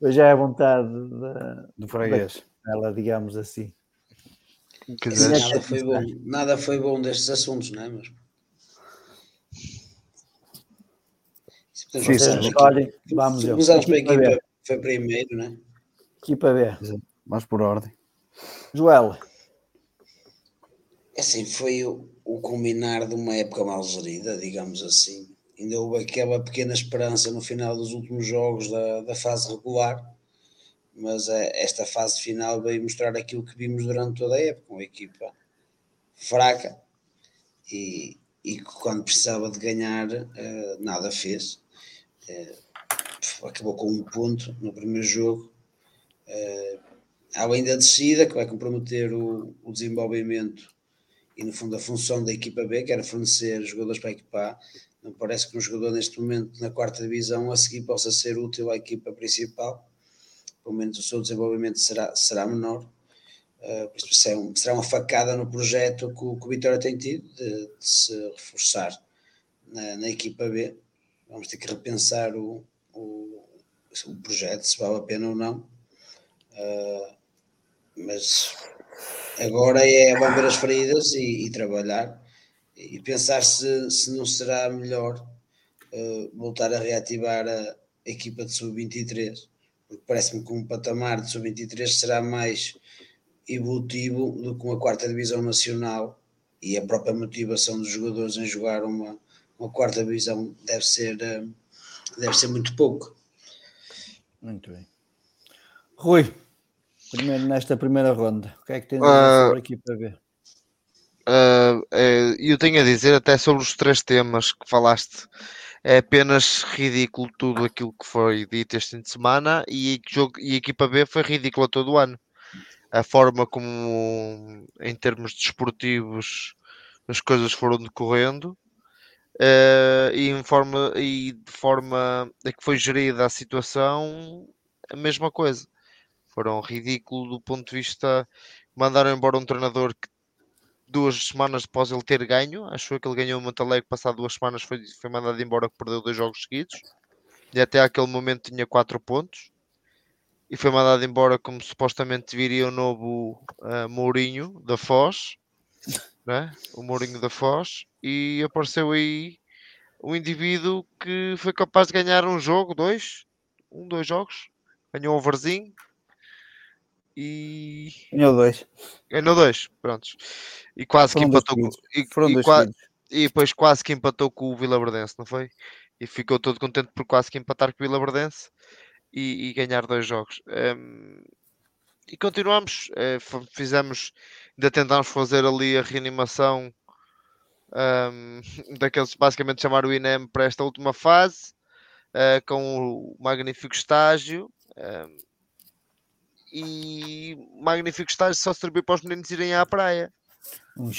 hoje é a vontade da, do freguês. Ela, digamos assim. Nada foi, bom, nada foi bom destes assuntos, não é? Mas... Sim, sim, olhem, vamos ver. Começamos equipa, foi primeiro, não é? Equipa B. Vamos por ordem. Joel. É assim, foi o, o culminar de uma época mal gerida, digamos assim ainda houve aquela pequena esperança no final dos últimos jogos da, da fase regular, mas é, esta fase final veio mostrar aquilo que vimos durante toda a época, uma equipa fraca e, e quando precisava de ganhar uh, nada fez. Uh, acabou com um ponto no primeiro jogo. Uh, além da descida, que vai comprometer o, o desenvolvimento e no fundo a função da equipa B, que era fornecer jogadores para a equipa A, não parece que um jogador neste momento na quarta divisão a seguir possa ser útil à equipa principal. Pelo menos o seu desenvolvimento será, será menor. Uh, será, um, será uma facada no projeto que o, que o Vitória tem tido de, de se reforçar na, na, equipa B. vamos ter que repensar o, o, o projeto, se vale a pena ou não. Uh, mas agora é vão ver as feridas e, e trabalhar e pensar se, se não será melhor uh, voltar a reativar a, a equipa de sub-23, porque parece-me que um patamar de sub-23 será mais evolutivo do que uma quarta divisão nacional e a própria motivação dos jogadores em jogar uma, uma quarta divisão deve ser, uh, deve ser muito pouco. Muito bem. Rui, primeiro nesta primeira ronda, o que é que tens a dizer sobre a Uh, eu tenho a dizer até sobre os três temas que falaste. É apenas ridículo tudo aquilo que foi dito este fim de semana e, jogo, e a equipa B foi ridícula todo o ano. A forma como, em termos desportivos, as coisas foram decorrendo uh, e, em forma, e de forma a que foi gerida a situação, a mesma coisa. Foram ridículo do ponto de vista. Mandaram embora um treinador que duas semanas após ele ter ganho, acho que ele ganhou o Montalegre, passado duas semanas foi, foi mandado embora que perdeu dois jogos seguidos e até aquele momento tinha quatro pontos e foi mandado embora como supostamente viria o novo uh, Mourinho da Foz, né? o Mourinho da Foz, e apareceu aí um indivíduo que foi capaz de ganhar um jogo, dois, um, dois jogos, ganhou um overzinho, e. Ganhou dois. Ganhou dois, prontos. E quase Foram que empatou com. E, e, qua... e depois quase que empatou com o Vila Verdense, não foi? E ficou todo contente por quase que empatar com o Vila Verdense e, e ganhar dois jogos. Um... E continuamos, uh, fizemos, ainda tentámos fazer ali a reanimação um, daqueles basicamente chamar o INEM para esta última fase, uh, com o magnífico estágio. Um, e magnífico estágio só serviu para os meninos irem à praia.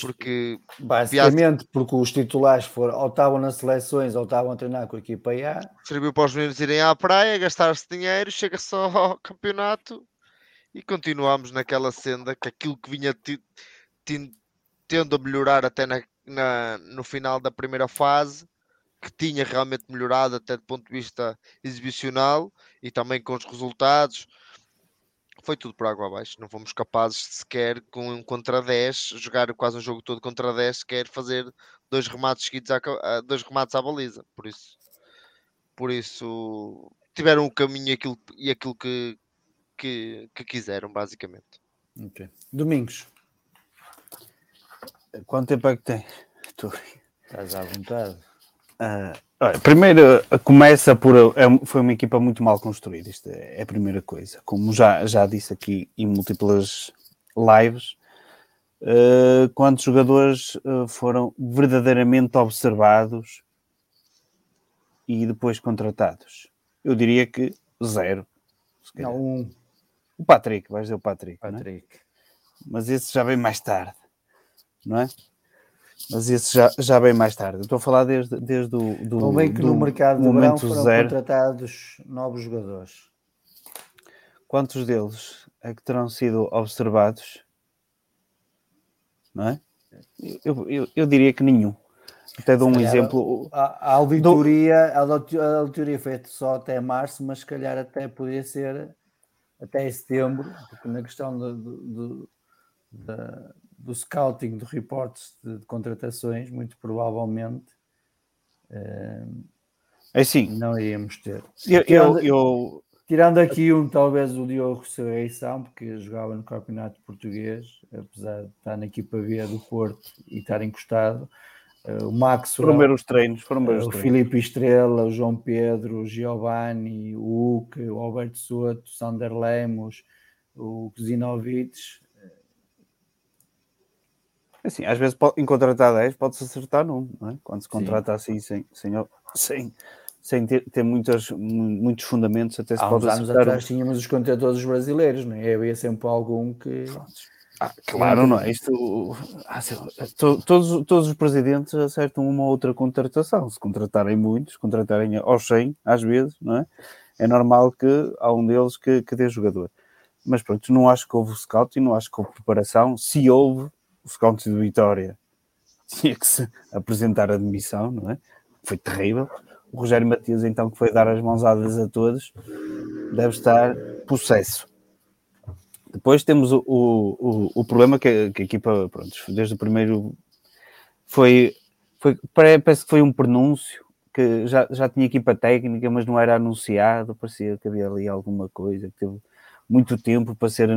Porque basicamente, porque os titulares foram ou estavam nas seleções ou estavam a treinar com a equipa A. Serviu para os meninos irem à praia, gastar-se dinheiro, chega só ao campeonato e continuamos naquela senda que aquilo que vinha tendo a melhorar até na, na, no final da primeira fase, que tinha realmente melhorado até do ponto de vista exibicional e também com os resultados foi tudo por água abaixo. Não fomos capazes sequer com um contra 10, jogar quase um jogo todo contra 10, sequer fazer dois remates seguidos à, dois remates à baliza. Por isso, por isso tiveram o caminho aquilo, e aquilo que, que, que quiseram, basicamente. Okay. Domingos. Quanto tempo é que tem? Estás à vontade. Uh, Primeiro, começa por. É, foi uma equipa muito mal construída, isto é a primeira coisa. Como já, já disse aqui em múltiplas lives, uh, quantos jogadores uh, foram verdadeiramente observados e depois contratados? Eu diria que zero. Não, um. O Patrick, vais dizer o Patrick. É? Patrick. Mas esse já vem mais tarde, não é? Mas esse já, já bem mais tarde. estou a falar desde, desde o do, Convém que do no mercado de verão foram zero. contratados novos jogadores. Quantos deles é que terão sido observados? Não é? Eu, eu, eu diria que nenhum. Até dou um calhar, exemplo. A, a auditoria, do... a auditoria foi só até março, mas se calhar até poderia ser até setembro, porque na questão de, de, de, do scouting, do reportes de, de contratações, muito provavelmente uh, assim, não iríamos ter. Eu, tirando, eu, eu, tirando aqui um, talvez o Diogo Serreição, porque jogava no Campeonato Português, apesar de estar na equipa B do Porto e estar encostado. Uh, o Max foram ver os treinos, foram ver uh, o Filipe Estrela, o João Pedro, o Giovanni, o Uke, o Alberto Soto, o Sander Lemos, o Zinovic, Assim, às vezes em contratar 10 pode-se acertar num, não é? Quando se contrata Sim. assim sem, sem, sem, sem ter, ter muitas, muitos fundamentos, até se Há pode uns anos atrás um. tínhamos os contratadores brasileiros, não é? Havia sempre algum que. Ah, claro, não é? Isto, ah, todos, todos os presidentes acertam uma ou outra contratação. Se contratarem muitos, contratarem aos 100, às vezes, não é? É normal que há um deles que, que dê jogador. Mas pronto, não acho que houve scout e não acho que houve preparação. Se houve, o scouts de Vitória tinha que se apresentar a demissão, não é? Foi terrível. o Rogério Matias, então, que foi dar as mãozadas a todos, deve estar possesso. Depois temos o, o, o, problema que, que a equipa, pronto, desde o primeiro foi, foi parece que foi um pronúncio que já, já tinha equipa técnica, mas não era anunciado, parecia que havia ali alguma coisa que teve muito tempo para ser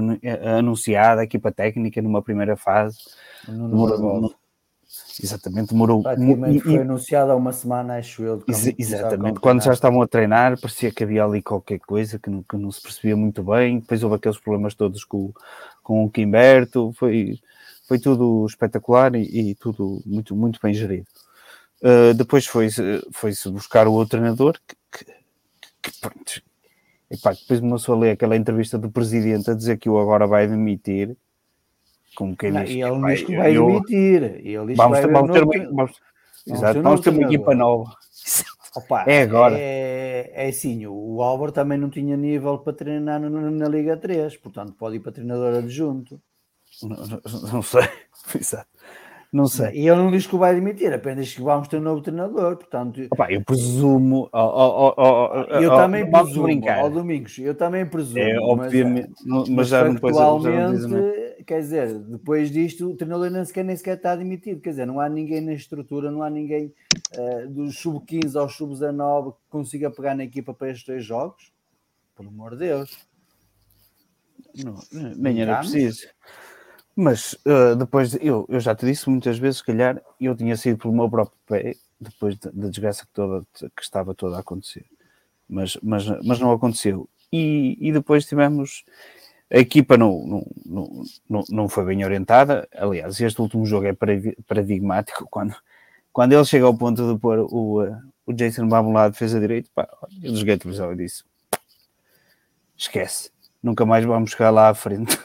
anunciada a equipa técnica numa primeira fase. Demorou, exatamente, demorou. Praticamente foi anunciado há uma semana, acho eu. Ex exatamente, quando já estavam a treinar, parecia que havia ali qualquer coisa que não, que não se percebia muito bem. Depois houve aqueles problemas todos com, com o Quimberto, foi, foi tudo espetacular e, e tudo muito, muito bem gerido. Uh, depois foi-se foi buscar o outro treinador que, que, que pronto, Epá, depois começou a ler aquela entrevista do presidente a dizer que o agora vai demitir. Como quem não, diz, e ele diz que vai eu, demitir. Ele vamos, ter, vamos, ter uma, vamos, exato, vamos ter uma equipa nova. Opa, é agora. É, é assim, o Álvaro também não tinha nível para treinar na, na Liga 3, portanto pode ir para treinador adjunto. Não, não, não sei. Exato. Não sei. E ele não diz que o vai demitir, apenas que vamos ter um novo treinador. Portanto, Opa, eu presumo. Oh, oh, oh, eu também presumo, brincar. Domingos, eu também presumo. É, obviamente, mas, mas, já não atualmente, quer dizer, depois disto, o treinador nem sequer, nem sequer está admitido. Quer dizer, não há ninguém na estrutura, não há ninguém uh, dos sub-15 aos sub-19 que consiga pegar na equipa para estes dois jogos. Por amor de Deus. Não, nem era preciso. Mas uh, depois, eu, eu já te disse muitas vezes, se calhar, eu tinha sido pelo meu próprio pé, depois da, da desgraça que, toda, que estava toda a acontecer. Mas, mas, mas não aconteceu. E, e depois tivemos. A equipa não, não, não, não, foi bem orientada. Aliás, este último jogo é paradigmático. Quando, quando ele chega ao ponto de pôr o, uh, o Jason Baum lá de defesa direito, pá, eu desliguei a televisão e disse: esquece, nunca mais vamos chegar lá à frente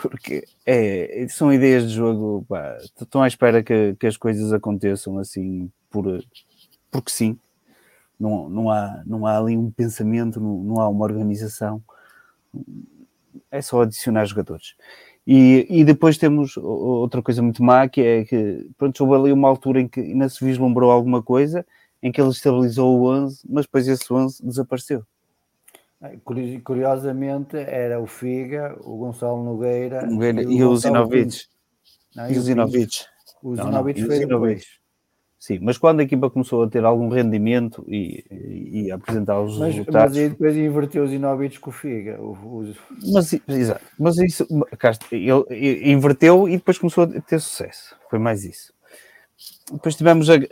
porque é, são ideias de jogo, pá, estão à espera que, que as coisas aconteçam assim por, porque sim. Não, não, há, não há ali um pensamento, não, não há uma organização, é só adicionar jogadores. E, e depois temos outra coisa muito má, que é que pronto, houve ali uma altura em que ainda se vislumbrou alguma coisa, em que ele estabilizou o 11, mas depois esse 11 desapareceu. Curiosamente era o Figa, o Gonçalo Nogueira, Nogueira e, o Zinovic. E o Zinovic. O Zinovic foi depois. Sim, mas quando a equipa começou a ter algum rendimento e, e, e apresentar os mas, resultados... Mas aí depois inverteu o Zinovic com o Figa. O, o... Mas, exato, mas isso, ele inverteu e depois começou a ter sucesso. Foi mais isso. Depois tivemos uh,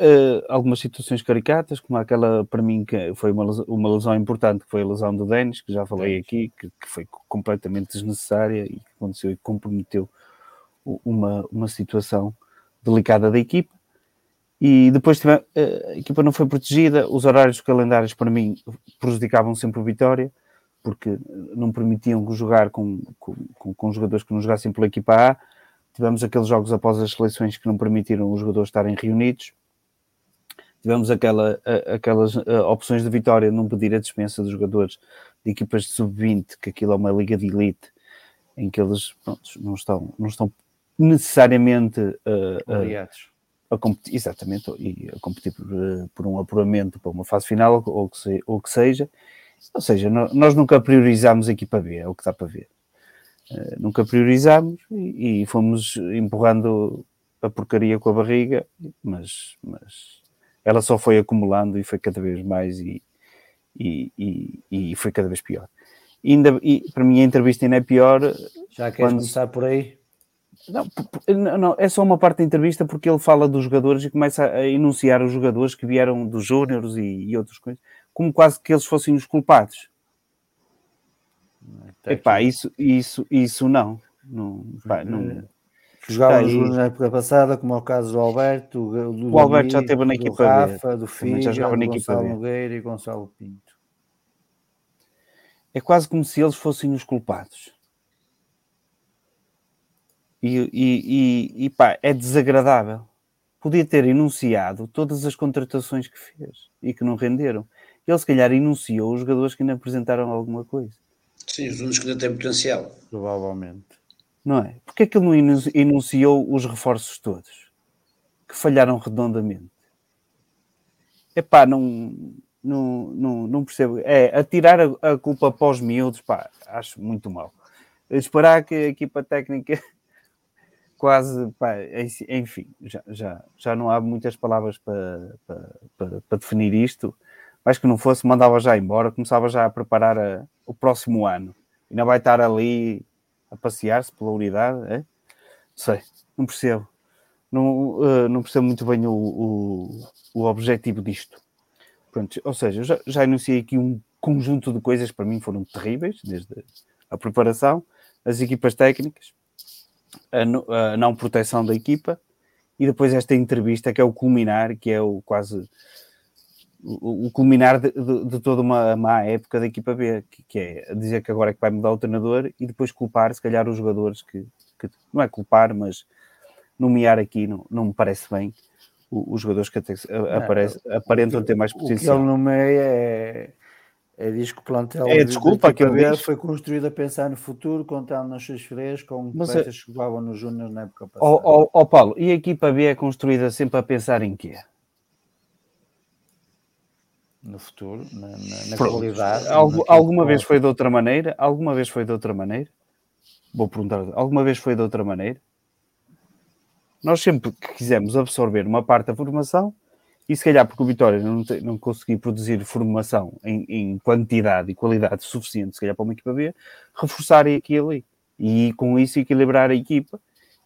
algumas situações caricatas, como aquela para mim que foi uma, uma lesão importante, que foi a lesão do Denis, que já falei aqui, que, que, foi completamente desnecessária e que aconteceu e comprometeu uma, uma situação delicada da equipa. E depois tive, uh, a equipa não foi protegida, os horários calendários para mim prejudicavam sempre o Vitória, porque não permitiam jogar com, com, com, com jogadores que não jogassem pela equipa A Tivemos aqueles jogos após as seleções que não permitiram os jogadores estarem reunidos. Tivemos aquela, aquelas opções de vitória não pedir a dispensa dos jogadores de equipas de sub-20, que aquilo é uma liga de elite, em que eles pronto, não, estão, não estão necessariamente uh, a competir, exatamente, e a competir por, por, um apuramento para uma fase final ou que, se, ou que seja. Ou seja, nós nunca priorizamos a equipa B, é o que dá para ver. Eh, nunca priorizámos e, e, fomos empurrando a porcaria com a barriga, mas, mas ela só foi acumulando e foi cada vez mais e, e, e, e foi cada vez pior. E ainda, e para mim a entrevista ainda é pior. Já queres quando... começar por aí? Não, não, é só uma parte da entrevista porque ele fala dos jogadores e começa a enunciar os jogadores que vieram dos júniores e, e outras coisas, como quase que eles fossem os culpados. Tá Epá, isso, isso, isso não. não, pá, não Jogavam tá na época passada, como é o caso do Alberto, do o Alberto já teve na equipa do Rafa, do Figa, já jogava na do equipa Gonçalo Nogueira e Gonçalo Pinto. É quase como se eles fossem os culpados. E, e, e, e pá, é desagradável. Podia ter enunciado todas as contratações que fez e que não renderam. Ele, se calhar, enunciou os jogadores que ainda apresentaram alguma coisa. Sim, os únicos que ainda têm potencial. Provavelmente. Não é? Porque é que ele não enunciou os reforços todos? Que falharam redondamente. epá, não, não, não, não percebo. É atirar a, a culpa para os miúdos, pá, acho muito mal. Esperar que a equipa técnica quase, pá, enfim, já, já, já não há muitas palavras para, para, para, para definir isto. Mas que não fosse, mandava já embora, começava já a preparar a, o próximo ano. Não vai estar ali a passear-se pela unidade, é? Sei, não percebo. Não, uh, não percebo muito bem o, o, o objetivo disto. Pronto, ou seja, já, já anunciei aqui um conjunto de coisas que para mim foram terríveis, desde a preparação, as equipas técnicas, a não proteção da equipa e depois esta entrevista que é o culminar, que é o quase o, culminar de, de, de, toda uma má época da equipa B, que, que, é dizer que agora é que vai mudar o treinador e depois culpar, se calhar, os jogadores que, que não é culpar, mas nomear aqui não, não me parece bem os jogadores que até aparece, não, aparentam ter mais potencial. O que ele nomeia é, é diz que o plantel é, desculpa, que ele foi construído a pensar no futuro, contando nas suas freiras com Mas peças é... que jogavam no Júnior na época passada. Ó oh, oh, oh, Paulo, e a equipa B é construída sempre a pensar em quê? No futuro, na, na, na qualidade. Algu, alguma vez foi de outra maneira? Alguma vez foi de outra maneira? Vou perguntar, alguma vez foi de outra maneira? Nós sempre que quisemos absorver uma parte da formação, e se calhar porque o Vitória não, te, não conseguiu produzir formação em, em, quantidade e qualidade suficiente, se calhar para uma equipa B, reforçar aqui e ali. E com isso equilibrar a equipa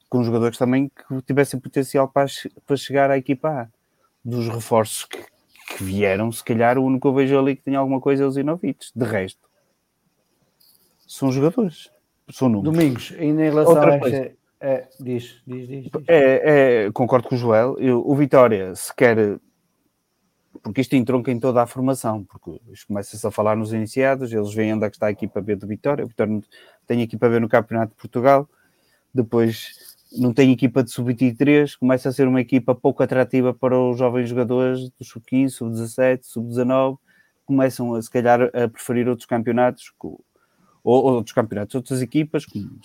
com jogadores também que tivessem potencial para, para chegar à equipa A. Dos reforços que, que vieram, se calhar o único que eu vejo ali que tem alguma coisa é os Inovites. De resto, são jogadores. São números. Domingos, ainda em relação Outra a esta, é, diz, diz, diz. diz. É, é, concordo com o Joel. Eu, o Vitória, se quer. Porque isto entronca em toda a formação, porque isto começa-se a falar nos iniciados, eles veem onde é que está a equipa B do Vitória. O Vitória tem a equipa B no Campeonato de Portugal, depois não tem equipa de sub-23, começa a ser uma equipa pouco atrativa para os jovens jogadores do sub-15, sub-17, sub-19, começam a se calhar a preferir outros campeonatos ou, ou outros campeonatos, outras equipas, como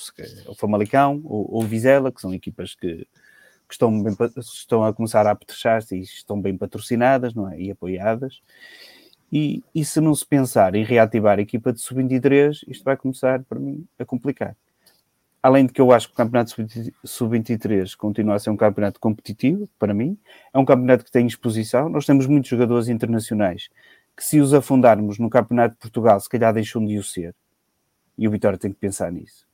o Famalicão ou, o Vizela, que são equipas que, que estão, bem, estão a começar a apetrechar-se e estão bem patrocinadas não é? e apoiadas. E, e se não se pensar em reativar a equipa de sub-23, isto vai começar, para mim, a complicar. Além de que eu acho que o campeonato sub-23 continua a ser um campeonato competitivo, para mim. É um campeonato que tem exposição. Nós temos muitos jogadores internacionais que, se os afundarmos no campeonato de Portugal, se calhar deixam de o ser. E o Vitória tem que pensar nisso.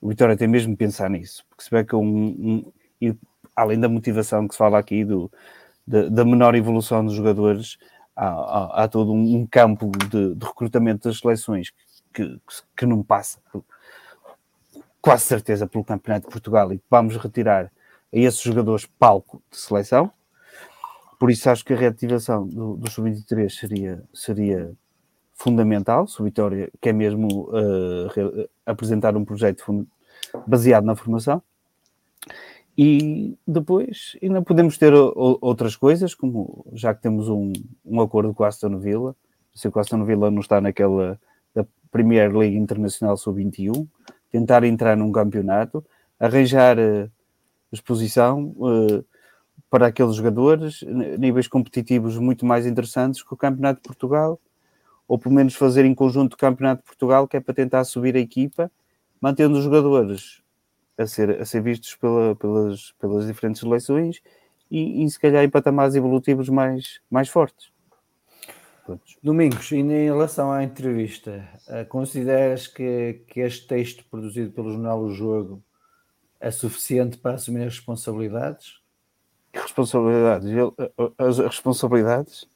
O Vitória tem mesmo que pensar nisso, porque se vê que um, um e, além da motivação que se fala aqui do, da, da menor evolução dos jogadores, há, há, há todo um, campo de, de, recrutamento das seleções que, que não passa quase certeza pelo Campeonato de Portugal e vamos retirar a esses jogadores palco de seleção. Por isso acho que a reativação do, do Sub-23 seria, seria fundamental, se o Vitória quer mesmo uh, apresentar um projeto baseado na formação. E depois ainda podemos ter outras coisas, como já que temos um, um acordo com a Aston Villa, se o Aston Villa não está naquela da Premier League Internacional Sub-21, tentar entrar num campeonato, arranjar uh, exposição uh, para aqueles jogadores, níveis competitivos muito mais interessantes que o Campeonato de Portugal, ou pelo menos fazer em conjunto o Campeonato de Portugal, que é para tentar subir a equipa, mantendo os jogadores a ser, a ser vistos pela, pelas, pelas diferentes seleções e, e se calhar em patamares evolutivos mais, mais fortes. Domingos, e em relação à entrevista, uh, consideras que, que este texto produzido pelo Jornal O Jogo é suficiente para assumir as responsabilidades? Responsabilidades? Eh, eh, as responsabilidades?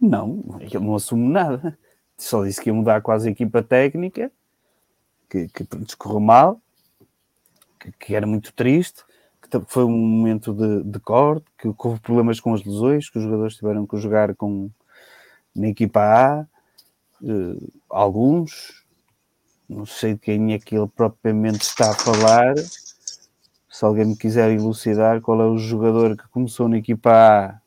Não, ele não assume nada. Só disse que ia mudar quase a equipa técnica, que, que discorreu mal, que, que, era muito triste, que foi um momento de, de corte, que houve problemas com as lesões, que os jogadores tiveram que jogar com, na equipa A, uh, alguns, não sei de quem é que ele propriamente está a falar. Se alguém me quiser elucidar qual é o jogador que começou na equipa A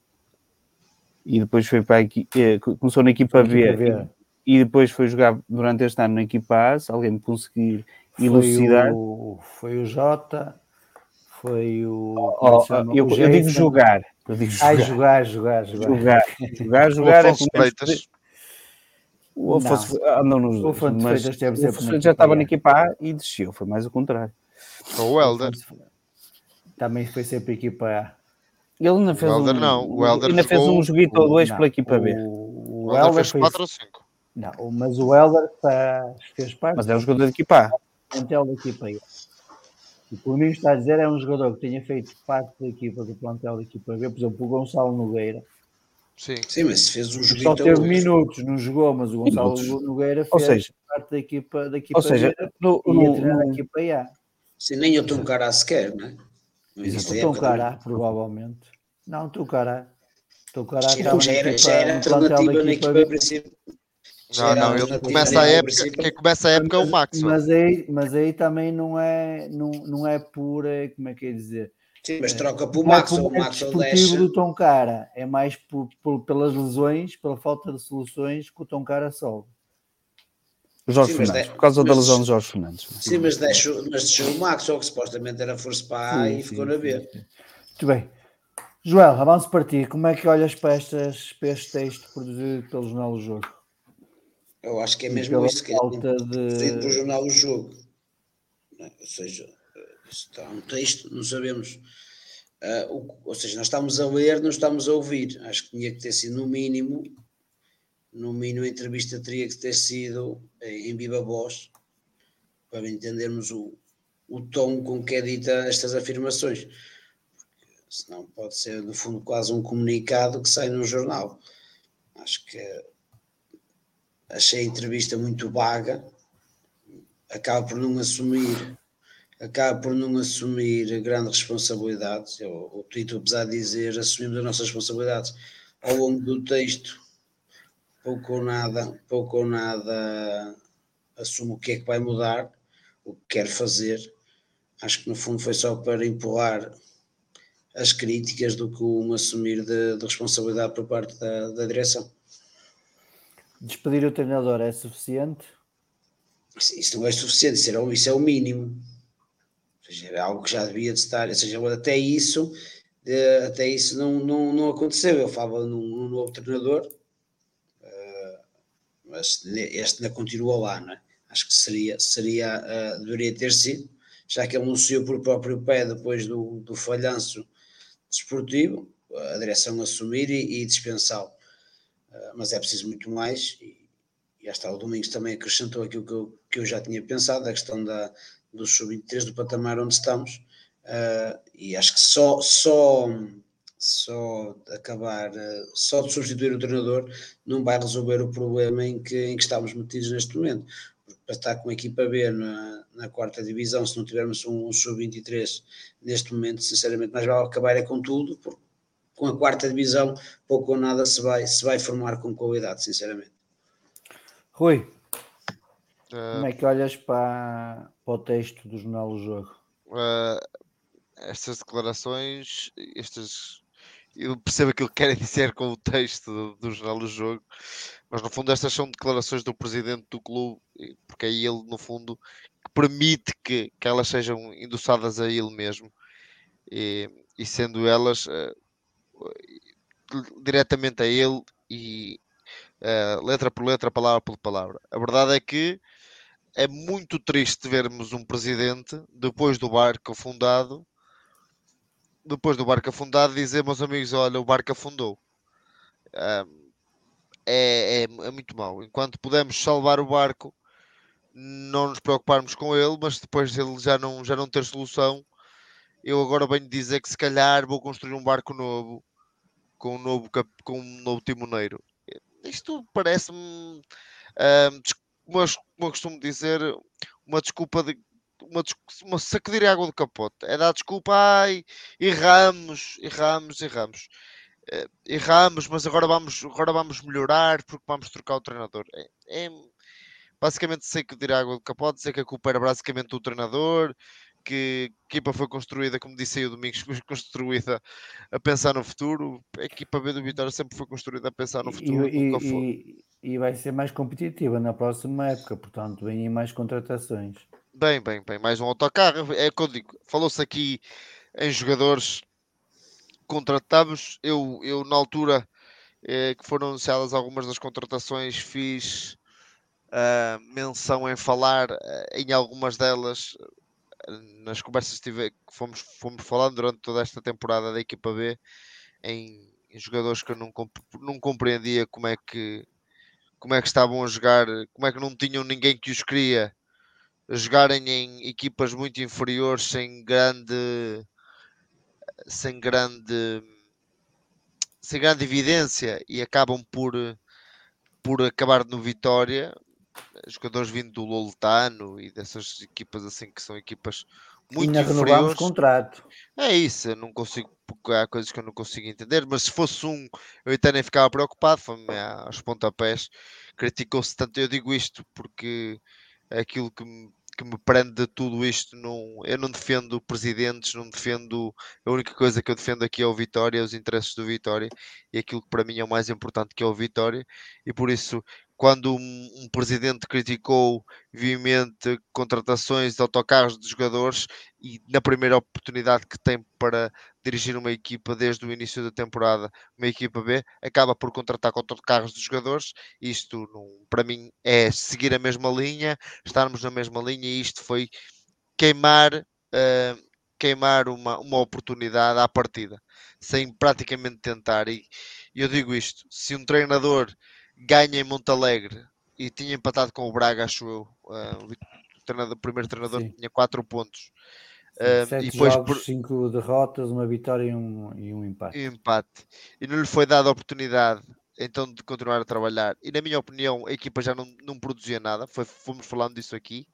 e depois foi para a equipa, eh, começou na equipa B, B. E, e, depois foi jogar durante este ano na equipa A, se alguém me conseguir elucidar. Foi o, foi o Jota, foi o. Oh, oh, eu, eu, digo jogar, Eu digo jogar. Ai, jogar, jogar, jogar. Jogar, jogar, jogar. é Freitas. O Afonso andou nos dois. O mas o Afonso já estava na equipa A e desceu, foi mais o contrário. O Helder. Também foi sempre equipa A. Ele ainda fez o Helder um, não. O Helder ainda fez um joguito ou dois pela equipa B. O, o Helder fez 4 ou 5. Não, mas o Helder fez parte. Mas é um jogador de equipa A. Plantel da equipa A. E por mim está a dizer é um jogador que tenha feito parte da equipa do plantel da equipa B, por exemplo, o Gonçalo Nogueira. Sim, Sim mas fez um jogo. Só teve minutos, não jogou, mas o Gonçalo minutos. Nogueira fez seja, parte da equipa, da equipa ou seja, B no, e no, no, equipa A. Sim, nem o Tuncará sequer, não é? O Tuncará, provavelmente. Não, Tuncará. Tuncará já era, já era alternativa na equipa principal. Não, não, ele começa a época, quem começa a época é o Max. Mas aí, mas aí também não é, não, não é por, como é que é dizer? Sim, mas troca para o Max, o Max o deixa. do Tom Cara, é mais por, por, pelas lesões, pela falta de soluções que o Tom Cara solve. Jorge sim, Fernandes, de... por causa mas, da lesão de Jorge Fernandes. Sim, mas deixou, mas deixou o Max, ou que supostamente era força para A e ficou na B. Muito bem. Joel, vamos partir. Como é que olhas para, estas, para este texto produzido pelo Jornal do Jogo? Eu acho que é mesmo isso que falta de... para o jornal o jogo. É? Ou seja, está um texto, não sabemos. Uh, o, ou seja, nós estamos a ler, não estamos a ouvir. Acho que tinha que ter sido no mínimo, no mínimo a entrevista teria que ter sido em viva voz, para entendermos o, o tom com que é dita estas afirmações. Porque senão pode ser, no fundo, quase um comunicado que sai no jornal. Acho que achei a entrevista muito vaga, acaba por não assumir, acaba por não assumir grandes responsabilidades. o título, apesar de dizer assumimos as nossas responsabilidades ao longo do texto, pouco ou nada, pouco ou nada assume o que é que vai mudar, o que quer fazer. Acho que no fundo foi só para empurrar as críticas do que um assumir de, de responsabilidade por parte da, da direção. Despedir o treinador é suficiente? Isso não é suficiente, isso, era, isso é o mínimo. Ou seja, era algo que já devia de estar. Ou seja, até isso, até isso não, não, não aconteceu. Eu falava num, num novo treinador, uh, mas este ainda continua lá, não é? Acho que seria, seria uh, deveria ter sido, já que ele anunciou por próprio pé depois do, do falhanço desportivo, a direção assumir e, e dispensá-lo. Ah, mas é preciso muito mais. E, e está o Domingos também acrescentou aquilo que eu, que eu já tinha pensado, a questão da, do sub-23, do patamar onde estamos. Uh, e acho que só, só, só acabar, uh, só de substituir o treinador não vai resolver o problema em que, em que estamos metidos neste momento. Porque para estar com a equipa B na, na quarta divisão, se não tivermos um, um sub-23 neste momento, sinceramente, mais vale acabar é com tudo, porque com a quarta divisão, pouco ou nada se vai, se vai formar com qualidade, sinceramente. Rui, uh, como é que olhas para, para o texto do Jornal do Jogo? Uh, estas declarações, estas eu percebo aquilo que querem dizer com o texto do, do, Jornal do Jogo, mas no fundo estas são declarações do presidente do clube, porque é ele, no fundo, que permite que, que elas sejam endossadas a ele mesmo. E, e sendo elas, uh, diretamente a ele e uh, letra por letra, palavra por palavra. A verdade é que é muito triste vermos um presidente, depois do barco afundado, depois do barco afundado, dizer, meus amigos, olha, o barco afundou. É, é, é, muito mau. Enquanto podemos salvar o barco, não nos preocuparmos com ele, mas depois ele já não, já não ter solução, eu agora venho dizer que se calhar vou construir um barco novo com um novo, com um novo timoneiro. Isto parece-me, como, eu, costumo dizer, uma desculpa de uma, uma sacudir água do capote. É dar desculpa, ai, erramos, erramos, erramos. Uh, erramos, mas agora vamos, agora vamos melhorar porque vamos trocar o treinador. É, é basicamente tirar água do capote, dizer que a culpa era basicamente do treinador, que a equipa foi construída, como disse aí o Domingos, construída a pensar no futuro. A equipa B do Vitória sempre foi construída a pensar no futuro. E, e, e, vai ser mais competitiva na próxima época, portanto, vêm mais contratações. Bem, bem, bem, mais um autocarro. É o que eu digo. Falou-se aqui em jogadores contratamos, eu, eu na altura eh, que foram anunciadas algumas das contratações, fiz uh, menção em falar uh, em algumas delas nas conversas que, tive, que fomos, fomos falando durante toda esta temporada da equipa B em, em jogadores que eu não, não compreendia como é que como é que estavam a jogar, como é que não tinham ninguém que os queria jogarem em equipas muito inferiores sem grande sem grande sem grande evidência e acabam por por acabar no Vitória jogadores vindo do Loltano e dessas equipas assim que são equipas muito Ainda inferiores. contrato. É isso, eu não consigo, porque há coisas que eu não consigo entender, mas se fosse um, eu até nem ficava preocupado, foi aos pontapés, criticou-se tanto, eu digo isto porque é aquilo que me que me prende de tudo isto. Não, eu não defendo presidentes, não defendo. A única coisa que eu defendo aqui é o Vitória, os interesses do Vitória e aquilo que para mim é o mais importante que é o Vitória. E por isso, quando um, um presidente criticou vivamente contratações de autocarros de jogadores e na primeira oportunidade que tem para dirigir uma equipa desde o início da temporada, uma equipa B, acaba por contratar autocarros de jogadores. Isto, para mim, é seguir a mesma linha, estarmos na mesma linha e isto foi queimar. Uh, queimar uma, uma oportunidade à partida, sem praticamente tentar. E eu digo isto: se um treinador ganha em Montalegre e tinha empatado com o Braga, acho eu. Uh, o, treinador, o primeiro treinador Sim. tinha 4 pontos. Uh, Sete e depois jogos, 5 derrotas, uma vitória e um, e um empate. E um empate. E não lhe foi dada a oportunidade então de continuar a trabalhar. E na minha opinião, a equipa já não, não produzia nada. Foi, fomos falando disso aqui.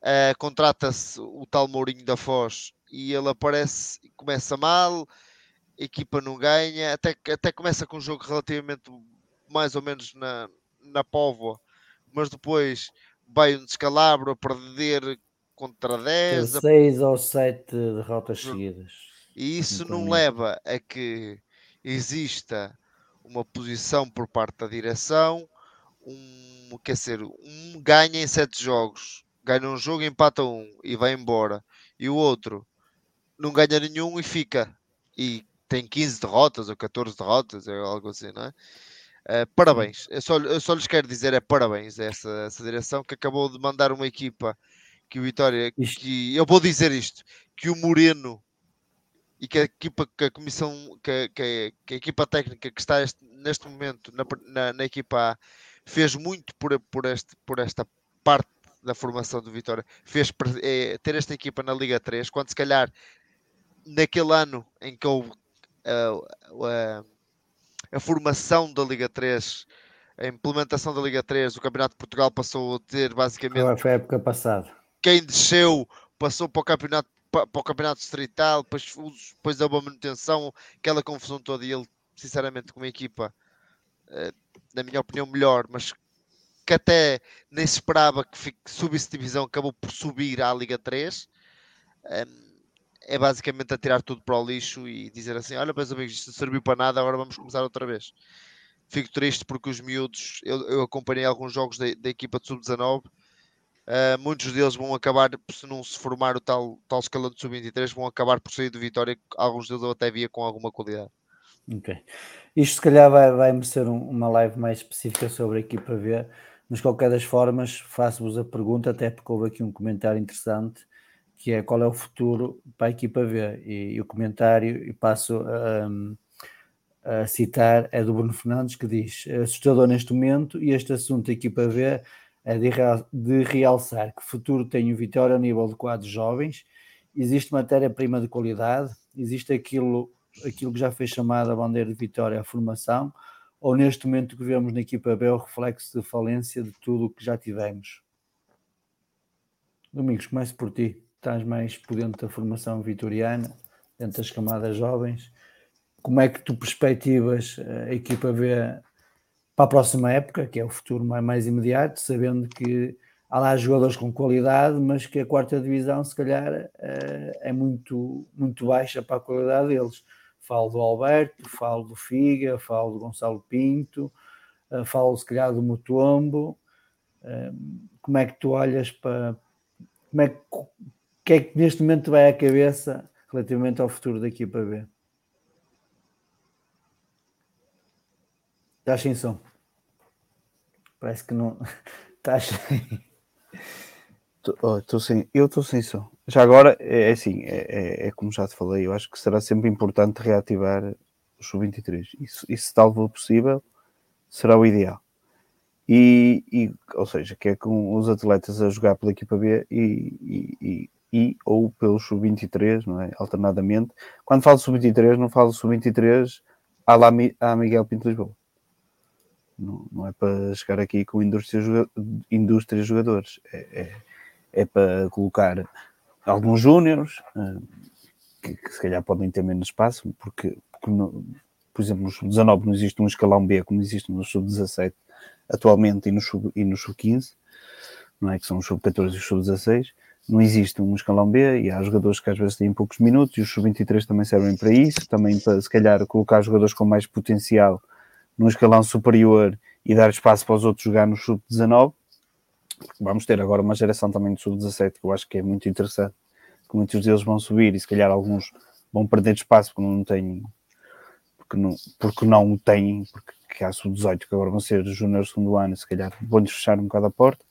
Uh, Contrata-se o tal Mourinho da Foz e ele aparece começa mal, a equipa não ganha, até, até começa com um jogo relativamente mais ou menos na, na Póvoa, mas depois vai um descalabro a perder contra 10. 6 ou 7 derrotas seguidas. E isso não leva a que exista uma posição por parte da direção, um, quer dizer, um ganha em 7 jogos, ganha um jogo, empata um e vai embora, e o outro não ganha nenhum e fica, e tem 15 derrotas ou 14 derrotas, é algo assim, não é? Uh, parabéns, eu só, eu só lhes quero dizer é parabéns a essa, essa direção que acabou de mandar uma equipa que o Vitória, que eu vou dizer isto, que o Moreno e que a equipa, que a comissão, que, que, que a equipa técnica que está este, neste momento na, na, na, equipa A fez muito por, por, este, por esta parte da formação do Vitória, fez é, ter esta equipa na Liga 3, quando se calhar naquele ano em que houve uh, uh, a formação da Liga 3, a implementação da Liga 3, o Campeonato de Portugal passou a ter basicamente. Foi a época passada. Quem desceu passou para o Campeonato, para o campeonato Distrital, depois, depois da boa manutenção, aquela confusão toda. E ele, sinceramente, com uma equipa, eh, na minha opinião, melhor, mas que até nem se esperava que, subisse divisão, acabou por subir à Liga 3 é basicamente atirar tudo para o lixo e dizer assim: olha, meus amigos, isto não serviu para nada, agora vamos começar outra vez. Fico triste porque os miúdos, eu, eu acompanhei alguns jogos da, da equipa de sub-19, uh, muitos deles vão acabar, se não se formar o tal, tal escalão de sub-23, vão acabar por sair do Vitória, alguns deles eu até via com alguma qualidade. Ok. Isto se calhar vai, vai merecer um, uma live mais específica sobre a equipa V, mas qualquer das formas faço-vos a pergunta, até porque houve aqui um comentário interessante que é qual é o futuro para a equipa V. E, e o comentário, e passo a, a, citar, é do Bruno Fernandes, que diz: assustador neste momento, e este assunto da equipa V é de, de realçar que futuro tem o Vitória a nível de quadros jovens, existe matéria-prima de qualidade, existe aquilo, aquilo que já foi chamado a bandeira de Vitória, a formação, ou neste momento que vemos na equipa B o reflexo de falência de tudo o que já tivemos. Domingos, comece por ti estás mais por dentro da formação vitoriana, dentro das camadas jovens. Como é que tu perspectivas a equipa ver para a próxima época, que é o futuro mais, imediato, sabendo que há lá jogadores com qualidade, mas que a quarta divisão, se calhar, eh, é muito, muito baixa para a qualidade deles. Falo do Alberto, falo do Figa, falo do Gonçalo Pinto, eh, falo se calhar do Mutombo. Eh, como é que tu olhas para. Como é que, que é que neste momento vai à cabeça relativamente ao futuro da equipa B? Estás sem som. Parece que não. Estás sem. Oh, sem... Eu estou sem som. Já agora, é, é assim, é, é, é, como já te falei, eu acho que será sempre importante reativar o sub-23. Isso, isso, se tal for possível, será o ideal. E, e, ou seja, que é com os atletas a jogar pela equipa B e, e, e ou pelo Sub-23, não é? Alternadamente. Quando falo Sub-23, não falo Sub-23 à, lá, à Miguel Pinto Lisboa. Não, não é para chegar aqui com indústria, indústria jogadores. É, é, é para colocar alguns júniores eh, que, que, se calhar podem ter menos espaço, porque, porque no, por exemplo, no sub-19 não existe um escalão B como existe no sub-17 atualmente e no sub-15, e no sub não é? Que são os sub-14 e os sub-16. Não existe um escalão B e há jogadores que às vezes têm poucos minutos e os sub-23 também servem para isso, também para se calhar colocar jogadores com mais potencial num escalão superior e dar espaço para os outros jogar no sub-19 vamos ter agora uma geração também de sub-17 que eu acho que é muito interessante, que muitos deles vão subir e se calhar alguns vão perder espaço porque não têm, porque não, porque não têm, porque há sub-18 que agora vão ser júniores do segundo ano, se calhar vão-lhes fechar um bocado a porta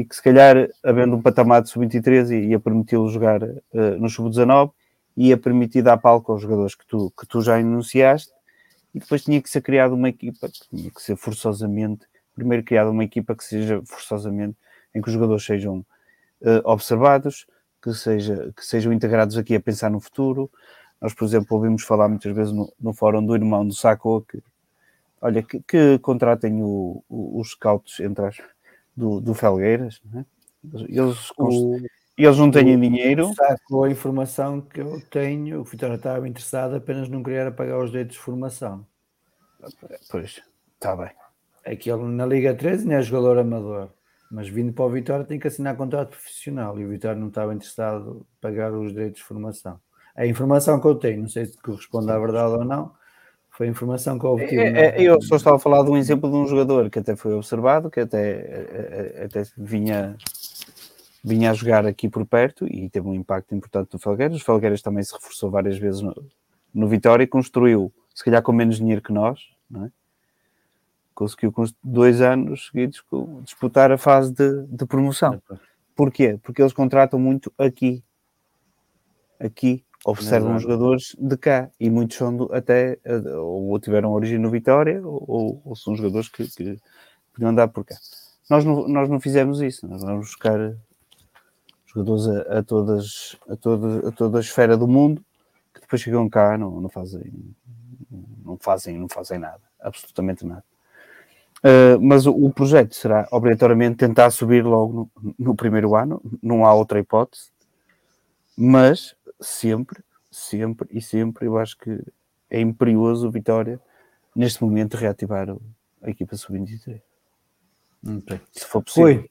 e que se calhar, havendo um patamar de sub-23, ia permiti-lo jogar uh, no sub-19, ia permitir dar palco aos jogadores que tu, que tu já enunciaste, e depois tinha que ser criada uma equipa tinha que ser forçosamente primeiro criado uma equipa que seja forçosamente, em que os jogadores sejam uh, observados, que, seja, que sejam integrados aqui a pensar no futuro. Nós, por exemplo, ouvimos falar muitas vezes no, no fórum do irmão do Saco que, olha, que, que contratem o, o, os scouts entre as, do, do Felgueiras, é? eles, o, eles não têm dinheiro. Saco a informação que eu tenho, o Vitória estava interessado apenas não queria pagar os direitos de formação. Pois, está bem. Aquele na Liga 13 não é jogador amador, mas vindo para o Vitória tem que assinar contrato profissional e o Vitória não estava interessado em pagar os direitos de formação. A informação que eu tenho, não sei se corresponde à verdade ou não, foi a informação que eu obtive. É, é, eu só estava a falar de um exemplo de um jogador que até foi observado, que até, é, é, até vinha, vinha a jogar aqui por perto e teve um impacto importante no Felgueiras. O Felgueiras também se reforçou várias vezes no, no Vitória e construiu, se calhar com menos dinheiro que nós, não é? conseguiu com dois anos seguidos disputar a fase de, de promoção. Porquê? Porque eles contratam muito aqui. Aqui observam os jogadores de cá e muitos são do, até ou tiveram origem no Vitória ou, ou são jogadores que, que podiam andar por cá. Nós não, nós não fizemos isso, nós vamos buscar jogadores a, a, todas, a, toda, a toda a esfera do mundo que depois chegam cá não, não fazem não fazem não fazem nada, absolutamente nada. Uh, mas o, o, projeto será obrigatoriamente tentar subir logo no, no, primeiro ano, não há outra hipótese, mas sempre, sempre e sempre eu acho que é imperioso o Vitória neste momento reativar a equipa sub-23. Okay. Se for possível.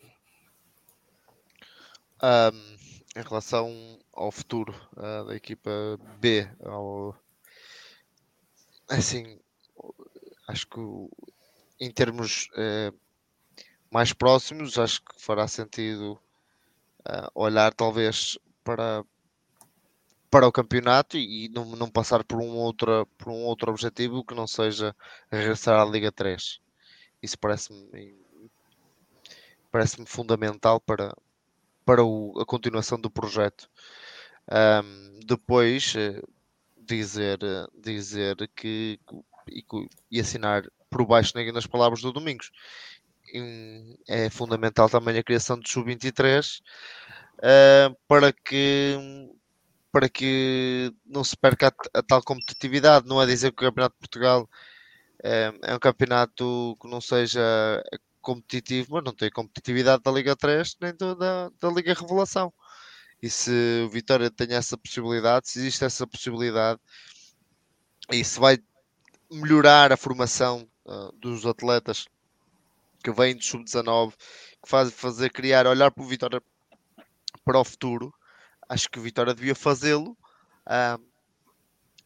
Um, em relação ao futuro uh, da equipa B, ao... assim, acho que em termos uh, mais próximos, acho que fará sentido uh, olhar talvez para, para o campeonato e, não, não, passar por um, outro, por um outro objetivo que não seja regressar à Liga 3. Isso parece-me parece-me fundamental para, para o, a continuação do projeto. Um, depois uh, dizer, dizer que e, e assinar por baixo nas palavras do Domingos. É fundamental também a criação do Sub-23 uh, para que para que não se perca a, a, tal competitividade. Não é dizer que o Campeonato de Portugal uh, é um campeonato que não seja competitivo, mas não tem competitividade da Liga 3 nem da, da, da Liga Revelação. E se o Vitória tem essa possibilidade, se existe essa possibilidade, e se vai melhorar a formação uh, dos atletas que vêm do sub-19, que faz fazer criar, olhar para o Vitória para o futuro. Acho que o Vitória devia fazê-lo, uh,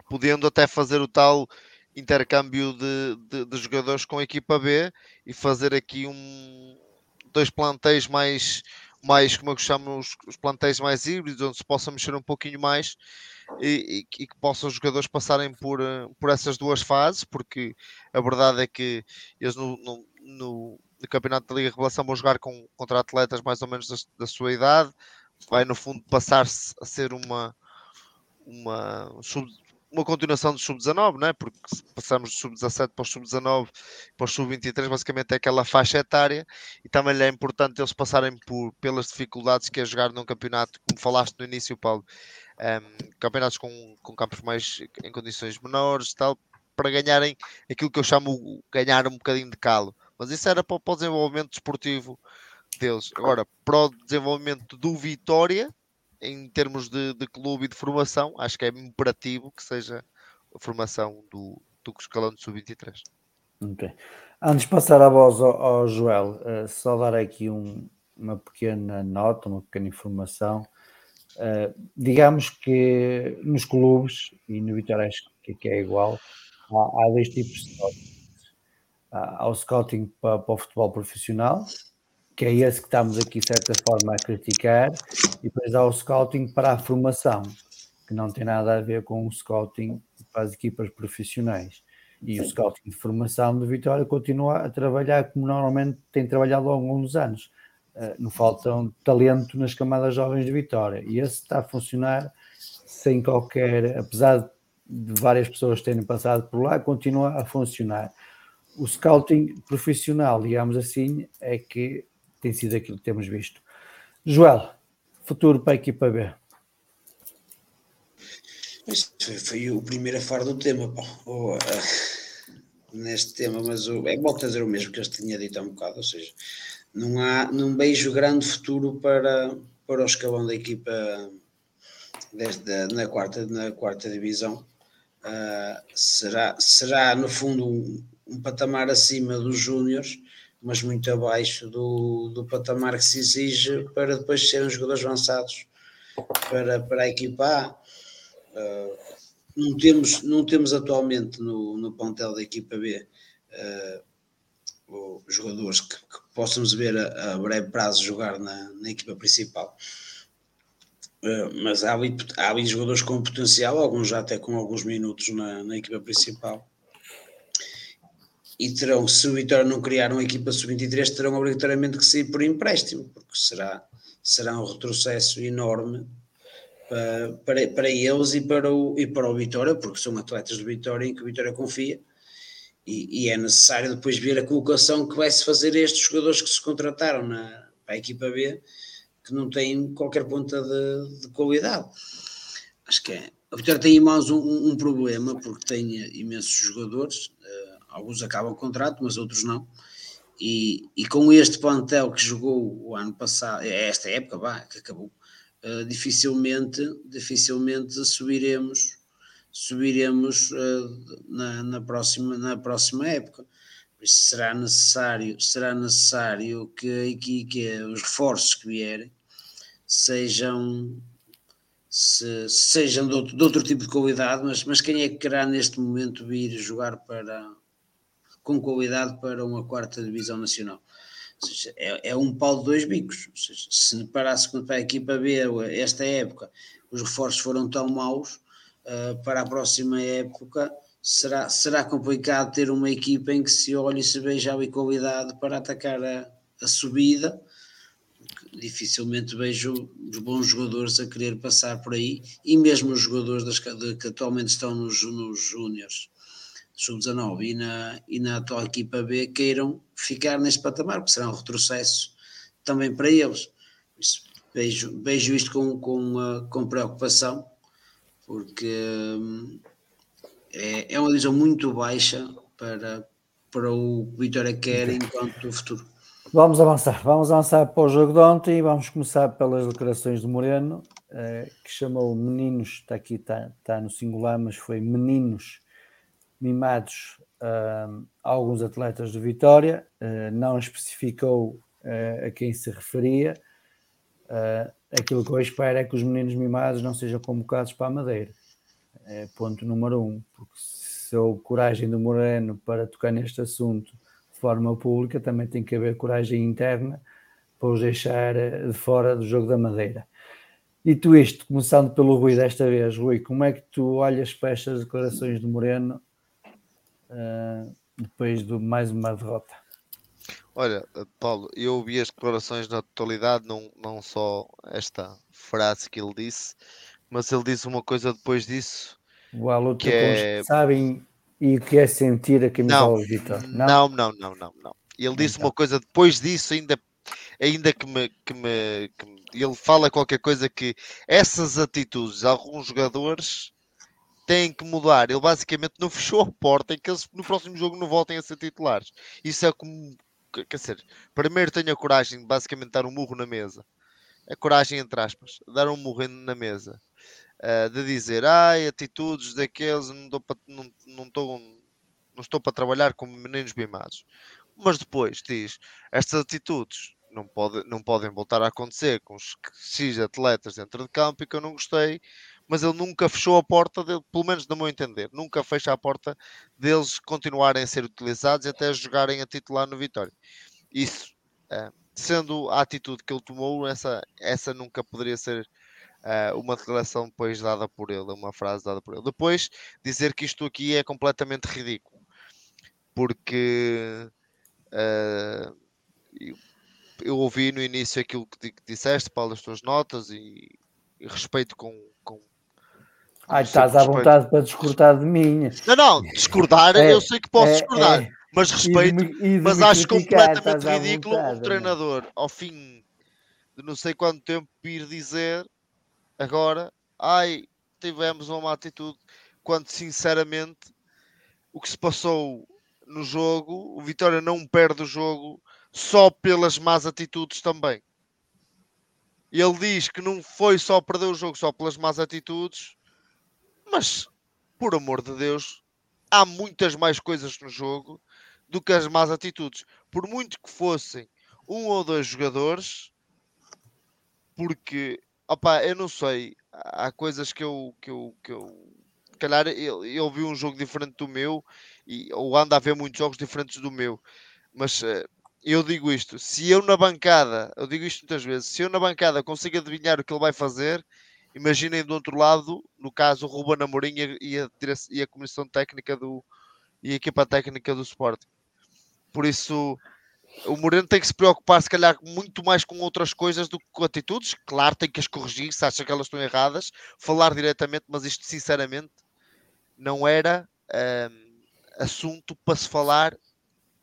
podendo até fazer o tal intercâmbio de, de, de, jogadores com a equipa B e fazer aqui um dois plantéis mais mais como eu chamo os, os plantéis mais híbridos onde se possa mexer um pouquinho mais e, e, que possam os jogadores passarem por, por essas duas fases, porque a verdade é que eles no, no, no, no Campeonato da Liga Revelação vão jogar com, contra atletas mais ou menos da, da sua idade, vai no fundo passar-se a ser uma, uma, sub, uma continuação do sub-19, não é? Porque passamos do sub-17 para o sub-19 para o sub-23, basicamente é aquela faixa etária e também é importante eles passarem por, pelas dificuldades que é jogar num campeonato, como falaste no início, Paulo, um, ehm, campeonatos com, com campos mais em condições menores tal, para ganharem aquilo que eu chamo ganhar um bocadinho de calo. Mas isso era para, para o desenvolvimento desportivo deles. Agora, para o desenvolvimento do Vitória, em termos de, de, clube e de formação, acho que é imperativo que seja a formação do, do escalão de sub-23. Okay. Antes de passar a voz ao, ao Joel, uh, só dar aqui um, uma pequena nota, uma pequena informação. Uh, digamos que nos clubes, e no Vitória acho que, que é igual, há, há dois tipos de scouting. Há, há o scouting para, para o futebol profissional, que é esse que estamos aqui, de certa forma, a criticar, e depois há o scouting para a formação, que não tem nada a ver com o scouting para as equipas profissionais. E o scouting de formação do Vitória continua a trabalhar como normalmente tem trabalhado ao longo dos anos. Uh, não falta um talento nas camadas jovens de Vitória. E esse está a funcionar sem qualquer, apesar de várias pessoas terem passado por lá, continua a funcionar. O scouting profissional, digamos assim, é que tem sido aquilo que temos visto. Joel, futuro para a equipa B. Foi, foi, o primeiro a falar do tema, pá. Oh, uh, neste tema, mas oh, é bom dizer o mesmo que eu tinha dito há um bocado, ou seja, não há, não vejo grande futuro para, para o escalão da equipa desde, na, quarta, na quarta divisão. Uh, será, será, no fundo, um, um patamar acima dos júniores, mas muito abaixo do, do patamar que se exige para depois serem jogadores avançados para, para a equipa A. Uh, não, temos, não temos atualmente no, no plantel da equipa B uh, jogadores que, que, possamos ver a, a, breve prazo jogar na, na equipa principal. Uh, mas há ali, há ali jogadores com potencial, alguns já até com alguns minutos na, na equipa principal e terão, se o Vitória não criar uma equipa sub-23, terão obrigatoriamente que sair por empréstimo, porque será, será um retrocesso enorme para, para, para eles e para, o, e para o Vitória, porque são atletas do Vitória em que o Vitória confia. E, e, é necessário depois ver a colocação que vai-se fazer estes jogadores que se contrataram na, para a equipa B, que não têm qualquer ponta de, de qualidade. Acho que é. A Vitória tem em mãos um, um, problema, porque tem imensos jogadores. Alguns acabam o contrato, mas outros não. E, e com este plantel que jogou o ano passado, é esta época, vá, que acabou, uh, dificilmente, dificilmente subiremos, subiremos uh, na, na, próxima, na próxima época. Isso será necessário, será necessário que, que, que os reforços que vierem sejam se, sejam de outro, de outro, tipo de qualidade, mas, mas quem é que querá neste momento vir jogar para, com qualidade para uma quarta divisão nacional. Seja, é, é, um pau de dois bicos. Seja, se parasse para a equipa B esta época, os reforços foram tão maus, uh, para a próxima época será, será complicado ter uma equipa em que se olhe e se veja a qualidade para atacar a, a subida. Dificilmente vejo os bons jogadores a querer passar por aí, e mesmo os jogadores das, de, que atualmente estão nos, nos júniores sub-19 e na, e na atual equipa B queiram ficar neste patamar, porque será um retrocesso também para eles. Isso, vejo, vejo isto com, com, uh, com preocupação, porque um, é, é uma divisão muito baixa para, para o Vitória quer enquanto o futuro. Vamos avançar, vamos avançar para o jogo de ontem e vamos começar pelas declarações do Moreno, eh, que chamou meninos, está aqui, está, está no singular, mas foi meninos mimados uh, alguns atletas do Vitória, uh, não especificou uh, a quem se referia. aquilo que eu espero é que os meninos mimados não sejam convocados para a Madeira. É ponto número um, porque se houve coragem do Moreno para tocar neste assunto de forma pública, também tem que haver coragem interna para os deixar de fora do jogo da Madeira. E tu isto, começando pelo Rui desta vez, Rui, como é que tu olhas para estas declarações do Moreno uh, depois de mais uma derrota? Olha, Paulo, eu ouvi as declarações na totalidade, não, não só esta frase que ele disse, mas ele disse uma coisa depois disso. O luta que é... sabem e o que é sentir a camisola não, Vitor. Não? não, não, não, não, não. Ele disse então. uma coisa depois disso, ainda, ainda que, me, que, me, que me, Ele fala qualquer coisa que essas atitudes, alguns jogadores têm que mudar. Ele basicamente não fechou a porta e que eles no próximo jogo não voltem a ser titulares. Isso é como. Quer dizer, primeiro tenho a coragem de basicamente dar um murro na mesa. A coragem, entre aspas, dar um murro na mesa. Uh, de dizer, ai, atitudes daqueles, não, para, não, não, estou, não estou para trabalhar como meninos mimados mas depois diz estas atitudes não, pode, não podem voltar a acontecer com os X atletas dentro de campo e que eu não gostei, mas ele nunca fechou a porta, dele, pelo menos no meu entender, nunca fecha a porta deles continuarem a ser utilizados até jogarem a titular no Vitória. Isso, é, sendo a atitude que ele tomou, essa, essa nunca poderia ser uh, uma declaração depois dada por ele, uma frase dada por ele. Depois, dizer que isto aqui é completamente ridículo, porque Uh, eu, eu, ouvi no início aquilo que, disseste, Paulo, as tuas notas e respeito com. Ai, estás à vontade para discordar de mim. Não, não, discordar, é, eu sei que posso é, discordar, é, mas respeito, me, mas acho completamente ridículo vontade, um treinador ao fim de não sei quanto tempo ir dizer agora, ai, tivemos uma má atitude, quando sinceramente o que se passou no jogo, o Vitória não perde o jogo só pelas más atitudes também. Ele diz que não foi só perder o jogo só pelas más atitudes, mas por amor de Deus, há muitas mais coisas no jogo do que as más atitudes. Por muito que fossem um ou dois jogadores, porque opa, eu não sei, há coisas que eu, que eu, que eu calhar ele viu um jogo diferente do meu e, ou anda a ver muitos jogos diferentes do meu. Mas uh, eu digo isto: se eu na bancada, eu digo isto muitas vezes, se eu na bancada consigo adivinhar o que ele vai fazer, imaginem do outro lado, no caso, o Ruben Amorim e a, e a comissão técnica do e a equipa técnica do Sport. Por isso, o Moreno tem que se preocupar, se calhar, muito mais com outras coisas do que com atitudes. Claro, tem que as corrigir se acha que elas estão erradas, falar diretamente, mas isto, sinceramente, não era um, assunto para se falar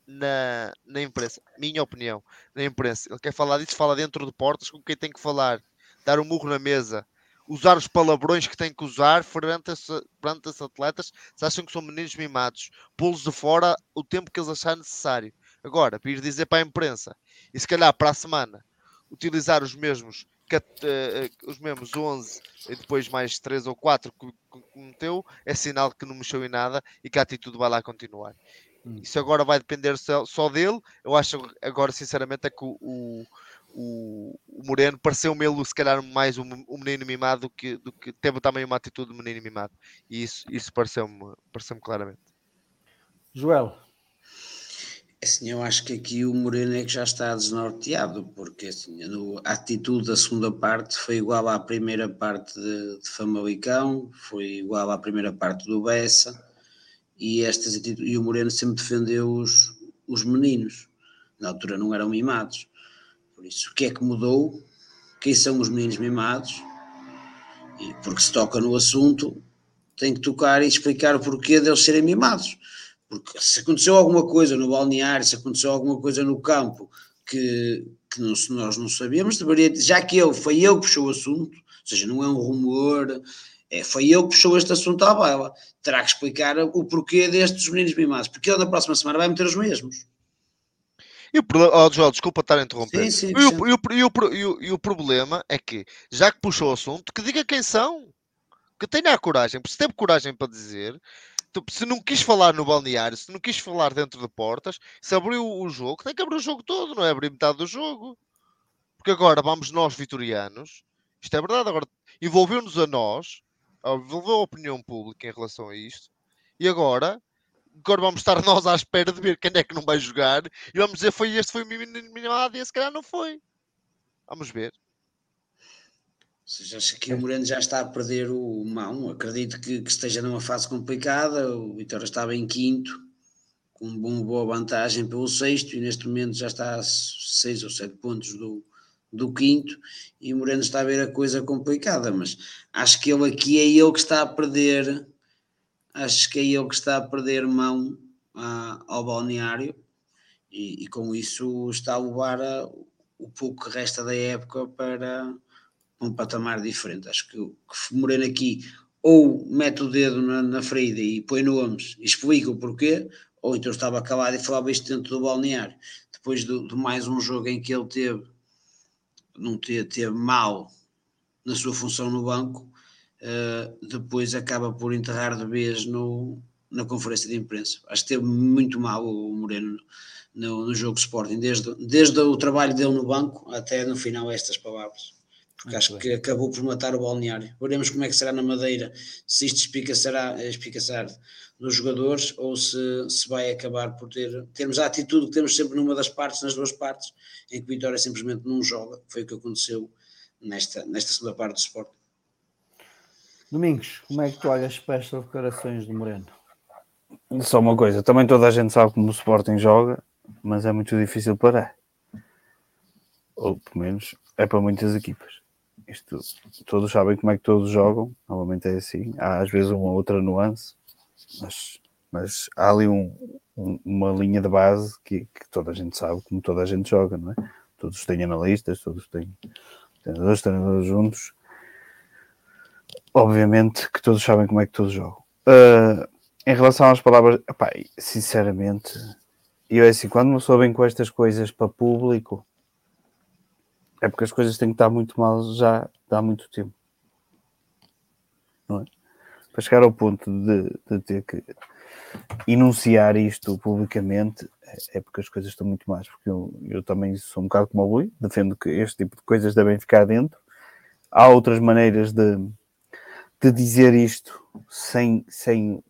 na, na imprensa. Minha opinião, na imprensa. Ele quer falar disso, fala dentro de portas com quem tem que falar, dar um murro na mesa, usar os palavrões que tem que usar perante os, perante os atletas se acham que são meninos mimados, pô-los de fora o tempo que eles acharem necessário. Agora, vir dizer para a imprensa e se calhar para a semana utilizar os mesmos uh, os mesmos 11 e depois mais 3 ou 4 que, cometeu, é sinal que não mexeu em nada e que a atitude vai lá continuar. Hum. Isso agora vai depender só, dele. Eu acho agora, sinceramente, é que o, o, o Moreno pareceu-me ele, se calhar, mais um, um, menino mimado do que, do que teve também uma atitude de menino mimado. E isso, isso pareceu-me pareceu claramente. Joel, Assim, eu acho que aqui o Moreno é que já está desnorteado, porque assim, a atitude da segunda parte foi igual à primeira parte de, de Famalicão, foi igual à primeira parte do Bessa, e, estas e o Moreno sempre defendeu os, os meninos, na altura não eram mimados. Por isso, o que é que mudou? Quem são os meninos mimados? E porque se toca no assunto, tem que tocar e explicar o porquê deles serem mimados porque se aconteceu alguma coisa no balneário, se aconteceu alguma coisa no campo que, que não, nós não sabíamos, deveria, já que ele foi ele que puxou o assunto, ou seja, não é um rumor, é, foi ele que puxou este assunto à baila, terá que explicar o porquê destes meninos mimados, porque ele na próxima semana vai meter os mesmos. E o oh, Joel, desculpa estar a interromper. Sim, sim, e, o, e, o, e, o, e, o, e o problema é que, já que puxou o assunto, que diga quem são. Que tenha a coragem, porque se teve coragem para dizer, se não quis falar no balneário, se não quis falar dentro de portas, se abriu o jogo, tem que abrir o jogo todo, não é abrir metade do jogo. Porque agora vamos nós, vitorianos, isto é verdade, agora envolveu-nos a nós, envolveu a opinião pública em relação a isto, e agora, agora vamos estar nós à espera de ver quem é que não vai jogar, e vamos dizer, foi este, foi o minimado, e esse calhar não foi. Vamos ver. acho que o Moreno já está a perder o mão. Acredito que, que, esteja numa fase complicada. O Vitória estava em quinto, com uma boa vantagem pelo sexto, e neste momento já está a seis ou sete pontos do, do quinto. E Moreno está a ver a coisa complicada. Mas acho que ele aqui é ele que está a perder. Acho que é ele que está a perder mão a, ao balneário. E, e, com isso está a levar a, o pouco que resta da época para um patamar diferente. Acho que, que Moreno aqui ou mete o dedo na, na ferida e põe nomes e explica o porquê, ou então estava calado e falava isto dentro do balneário. Depois de, de mais um jogo em que ele teve, não teve, teve mal na sua função no banco, uh, depois acaba por enterrar de vez no, na conferência de imprensa. Acho que teve muito mal o Moreno no, no jogo Sporting, desde, desde o trabalho dele no banco até no final estas palavras porque Muito acho bem. que acabou por matar o balneário. Veremos como é que será na Madeira, se isto espicaçará, espicaçar dos jogadores ou se, se vai acabar por ter termos a atitude que temos sempre numa das partes, nas duas partes, em que o Vitória simplesmente não joga, foi o que aconteceu nesta, nesta segunda parte do Sport. Domingos, como é que tu olhas para estas declarações do Moreno? Só uma coisa, também toda a gente sabe como o Sporting joga, mas é muito difícil parar. Ou pelo menos é para muitas equipas isto todos sabem como é que todos jogam, normalmente é assim, há às vezes uma outra nuance, mas, mas há ali um, um, uma linha de base que, que, toda a gente sabe como toda a gente joga, não é? Todos têm analistas, todos têm treinadores, treinadores juntos. Obviamente que todos sabem como é que todos jogam. Uh, em relação às palavras, sinceramente, eu é assim, quando me soubem com estas coisas para público, é porque as coisas têm que estar muito mal já há muito tempo. Não é? Para chegar ao ponto de, de ter que enunciar isto publicamente, é, é porque as coisas estão muito más. Porque eu, eu também sou um bocado como o Rui, defendo que este tipo de coisas devem ficar dentro. Há outras maneiras de, de dizer isto sem, sem,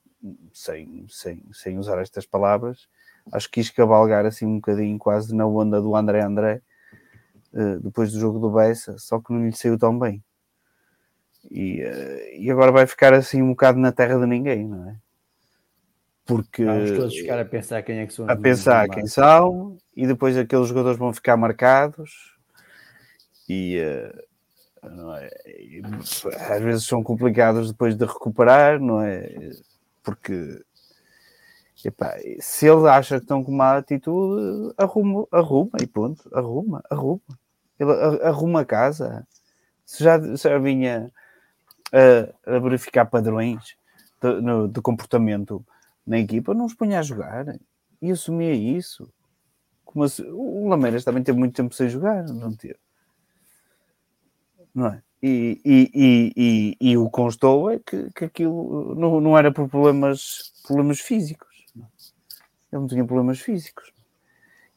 sem, sem, sem usar estas palavras. Acho que quis cavalgar assim um bocadinho quase na onda do André André, uh, depois do jogo do Bessa, só que não lhe saiu tão bem. E, uh, e agora vai ficar assim um bocado na terra de ninguém, não é? Porque vamos todos ficar a pensar quem é que são a pensar quem são e depois aqueles jogadores vão ficar marcados e, uh, é? às vezes são complicados depois de recuperar, não é? Porque Epá, se ele acha que estão com má atitude, arruma, arruma e ponto, arruma, arruma. Ele arruma a casa. Se já, já vinha a, a verificar padrões de, no, de, comportamento na equipa, não os punha a jogar e assumia isso. Como o Lameiras também teve muito tempo sem jogar, não teve. Não é? E, e, e, e, o constou é que, que aquilo não, não era por problemas, problemas físicos ele não tinha problemas físicos.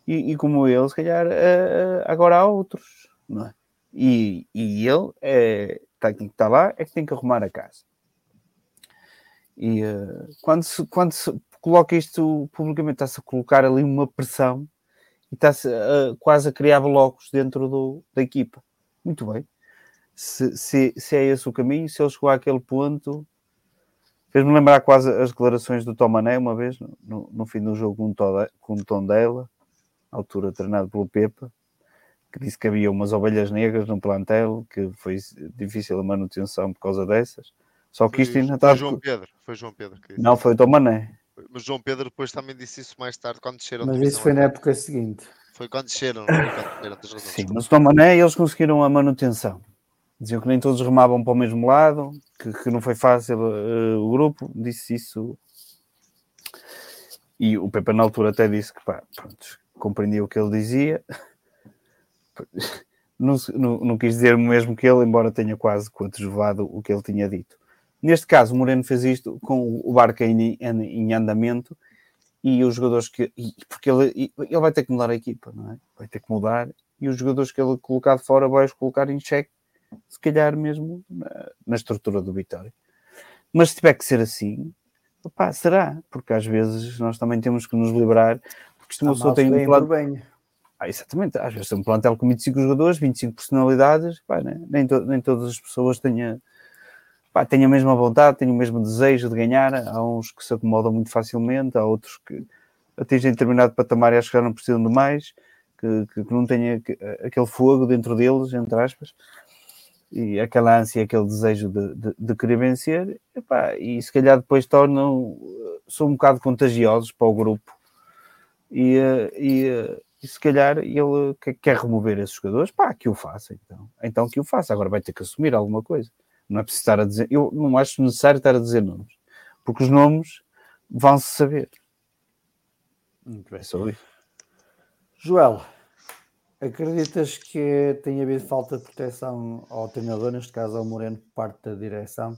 E, como ele, se calhar, uh, agora há outros, não é? E, e ele é, tá, que está lá é que tem que arrumar a casa. E uh, quando, se, quando se coloca isto publicamente, está-se a colocar ali uma pressão e está-se uh, quase a criar blocos dentro do, da equipa. Muito bem. Se, se, se, é esse o caminho, se ele chegou àquele ponto, Fez-me lembrar quase as declarações do Tomané uma vez, no, no fim do jogo com o tom dela, altura treinado pelo Pepa, que disse que havia umas ovelhas negras no plantel, que foi difícil a manutenção por causa dessas. Só que foi, isto ainda está. Foi João Pedro, foi João Pedro que disse. Não, foi o Tomané. Mas João Pedro depois também disse isso mais tarde, quando desceram. Mas isso foi na época seguinte. Foi quando desceram, foi quando desceram. Sim, mas o Tomané eles conseguiram a manutenção. Diziam que nem todos remavam para o mesmo lado, que, que não foi fácil uh, o grupo, disse isso. E o Pepe na altura até disse que pá, pronto, compreendia o que ele dizia. Não, não, não, quis dizer mesmo que ele, embora tenha quase coadjuvado o que ele tinha dito. Neste caso, o Moreno fez isto com o barco em, em, em andamento e os jogadores que. Porque ele, ele vai ter que mudar a equipa, não é? Vai ter que mudar e os jogadores que ele colocar de fora vai os colocar em xeque se calhar mesmo na, na estrutura do Vitória. Mas se tiver que ser assim, opá, será, porque às vezes nós também temos que nos livrar, porque se uma pessoa tem um plano. Bem. Ah, exatamente, às vezes tem um plantel com 25 jogadores, 25 personalidades, pá, né? nem, to nem todas as pessoas têm a, pá, têm a mesma vontade, têm o mesmo desejo de ganhar. Há uns que se acomodam muito facilmente, há outros que atingem determinado patamar e acho que já não precisam de mais, que, que, que não têm aquele fogo dentro deles, entre aspas, e aquela ânsia, aquele desejo de, de, de querer vencer, e, e se calhar depois tornam, são um bocado contagiosos para o grupo. E, e, e se calhar ele quer remover esses jogadores, pá, que o faça então. Então que o faça, agora vai ter que assumir alguma coisa. Não é preciso estar a dizer, eu não acho necessário estar a dizer nomes, porque os nomes vão-se saber. Muito bem. Só isso. Joel, acreditas que tem havido falta de proteção ao treinador, neste caso ao Moreno, por parte da direção,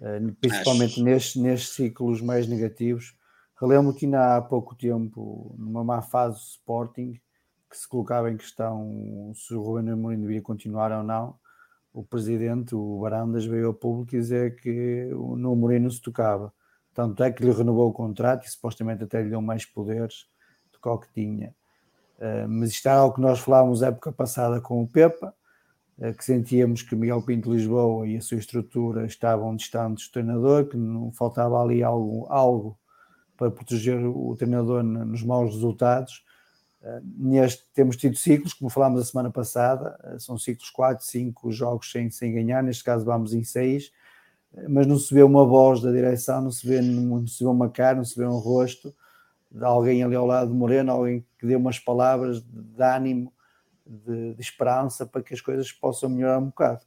eh, principalmente nestes, nestes ciclos mais negativos? Relembro que ainda há pouco tempo, numa má fase do Sporting, que se colocava em questão se o Ruben Amorim devia continuar ou não, o presidente, o Barandas, veio ao público dizer que no Amorim não se tocava. Tanto é que lhe renovou o contrato e supostamente até lhe deu mais poderes do que o que tinha. Uh, mas isto é algo que nós falávamos época passada com o Pepa, uh, que sentíamos que Miguel Pinto Lisboa e a sua estrutura estavam distantes do treinador, que não faltava ali algo, algo para proteger o treinador nos maus resultados. Uh, neste, temos tido ciclos, como falámos a semana passada, são ciclos 4, 5 jogos sem, sem ganhar, neste caso vamos em 6, uh, mas não se vê uma voz da direção, não se vê, não se vê uma cara, não se vê um rosto de alguém ali ao lado de Moreno, alguém que dê umas palavras de, ânimo, de, de esperança para que as coisas possam melhorar um bocado.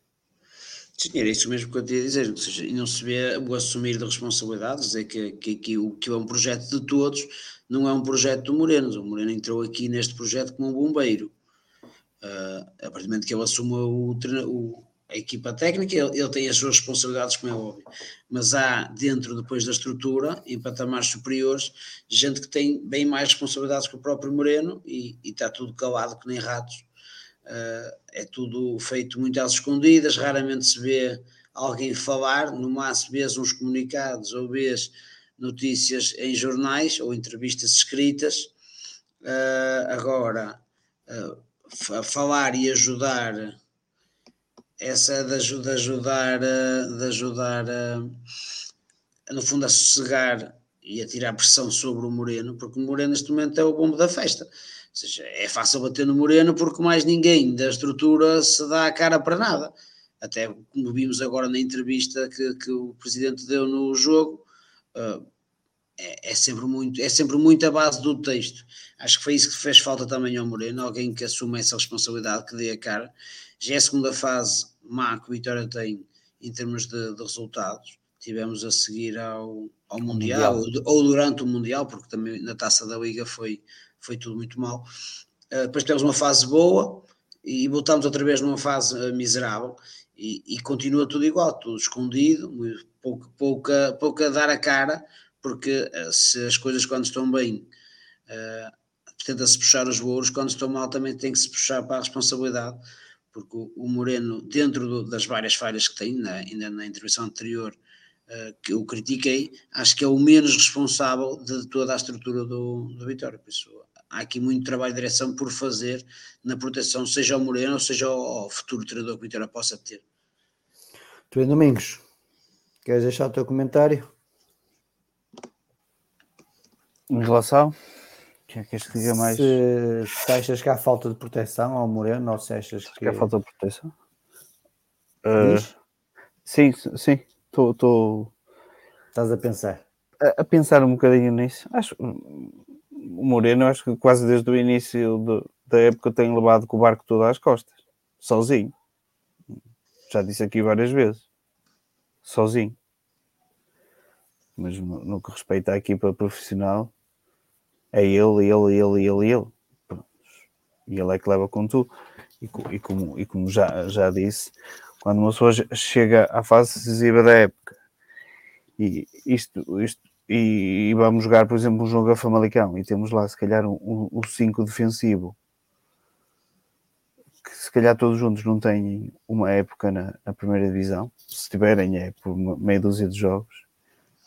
Sim, era isso mesmo que eu tinha a dizer, ou seja, não se vê o assumir de responsabilidades, é que, que, que, o, que é um projeto de todos, não é um projeto do Moreno, o Moreno entrou aqui neste projeto como um bombeiro, uh, a partir do momento que ele assume o, o, a equipa técnica, ele, ele, tem as suas responsabilidades, como é óbvio, mas há dentro, depois da estrutura, em patamares superiores, gente que tem bem mais responsabilidades que o próprio Moreno e, e está tudo calado que nem ratos, Uh, é tudo feito muito às escondidas, raramente se vê alguém falar, no máximo vês uns comunicados ou vês notícias em jornais ou entrevistas escritas. Uh, agora, uh, falar e ajudar, essa de, de ajudar, de ajudar no fundo a sossegar e a tirar pressão sobre o Moreno, porque o Moreno neste momento é o bombo da festa seja, é fácil bater no Moreno porque mais ninguém da estrutura se dá a cara para nada. Até como vimos agora na entrevista que, que o presidente deu no jogo, uh, é, é, sempre muito, é sempre muito a base do texto. Acho que foi isso que fez falta também ao Moreno, alguém que assuma essa responsabilidade, que dê a cara. Já é a segunda fase má que o Vitória tem em termos de, de resultados. Tivemos a seguir ao, ao mundial, mundial. Ou, ou, durante o Mundial, porque também na taça da Liga foi, foi tudo muito mal. Uh, depois tivemos uma fase boa e voltámos outra vez numa fase uh, miserável e, e, continua tudo igual, tudo escondido, pouco, pouca, pouca dar a cara, porque uh, se as coisas quando estão bem tenta-se puxar os voos, quando estão mal também tem que se puxar para a responsabilidade, porque o, Moreno, dentro do, das várias falhas que tem, na, ainda na intervenção anterior, uh, que eu critiquei, acho que é o menos responsável de toda a estrutura do, do Vitória. Por isso, há aqui muito trabalho de direção por fazer na proteção, seja ao Moreno ou seja ao, ao futuro treinador que o Vitória possa ter. Tu Domingos, queres deixar o teu comentário? Em relação? Que queres que diga mais? Se, se, achas que há falta de proteção ao Moreno ou se achas que... que há falta de proteção? Uh, sim, sim. Estou. Tô... Estás a pensar? A, a, pensar um bocadinho nisso. Acho o Moreno, acho que quase desde o início de, da época tem levado com o barco todo às costas, sozinho. Já disse aqui várias vezes, sozinho. Mas no, no que respeita à equipa profissional, é ele, ele, ele, ele, ele. E ele é que leva com tudo. E, e, como, e como já, já disse, quando uma pessoa chega à fase decisiva da época e isto, isto e, e, vamos jogar, por exemplo, um jogo a Famalicão e temos lá se calhar um 5 um, defensivo que se calhar todos juntos não têm uma época na, na primeira divisão, se tiverem é por meia dúzia de jogos,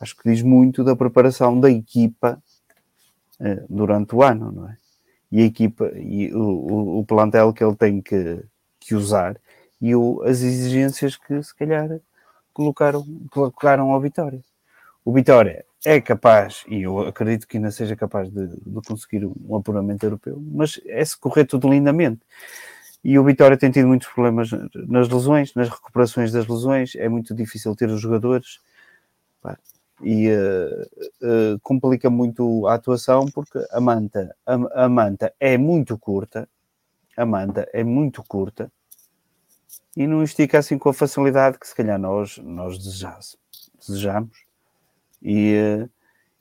acho que diz muito da preparação da equipa durante o ano, não é? e a equipa e o, o, plantel que ele tem que, que usar e o, as exigências que se calhar colocaram, colocaram ao Vitória. O Vitória é capaz, e eu acredito que ainda seja capaz de, de conseguir um apuramento europeu, mas é se correr tudo lindamente. E o Vitória tem tido muitos problemas nas lesões, nas recuperações das lesões, é muito difícil ter os jogadores e uh, uh, complica muito a atuação porque a manta, a, a, manta é muito curta, a manta é muito curta e não estica assim com a facilidade que se calhar nós, nós desejamos e, uh,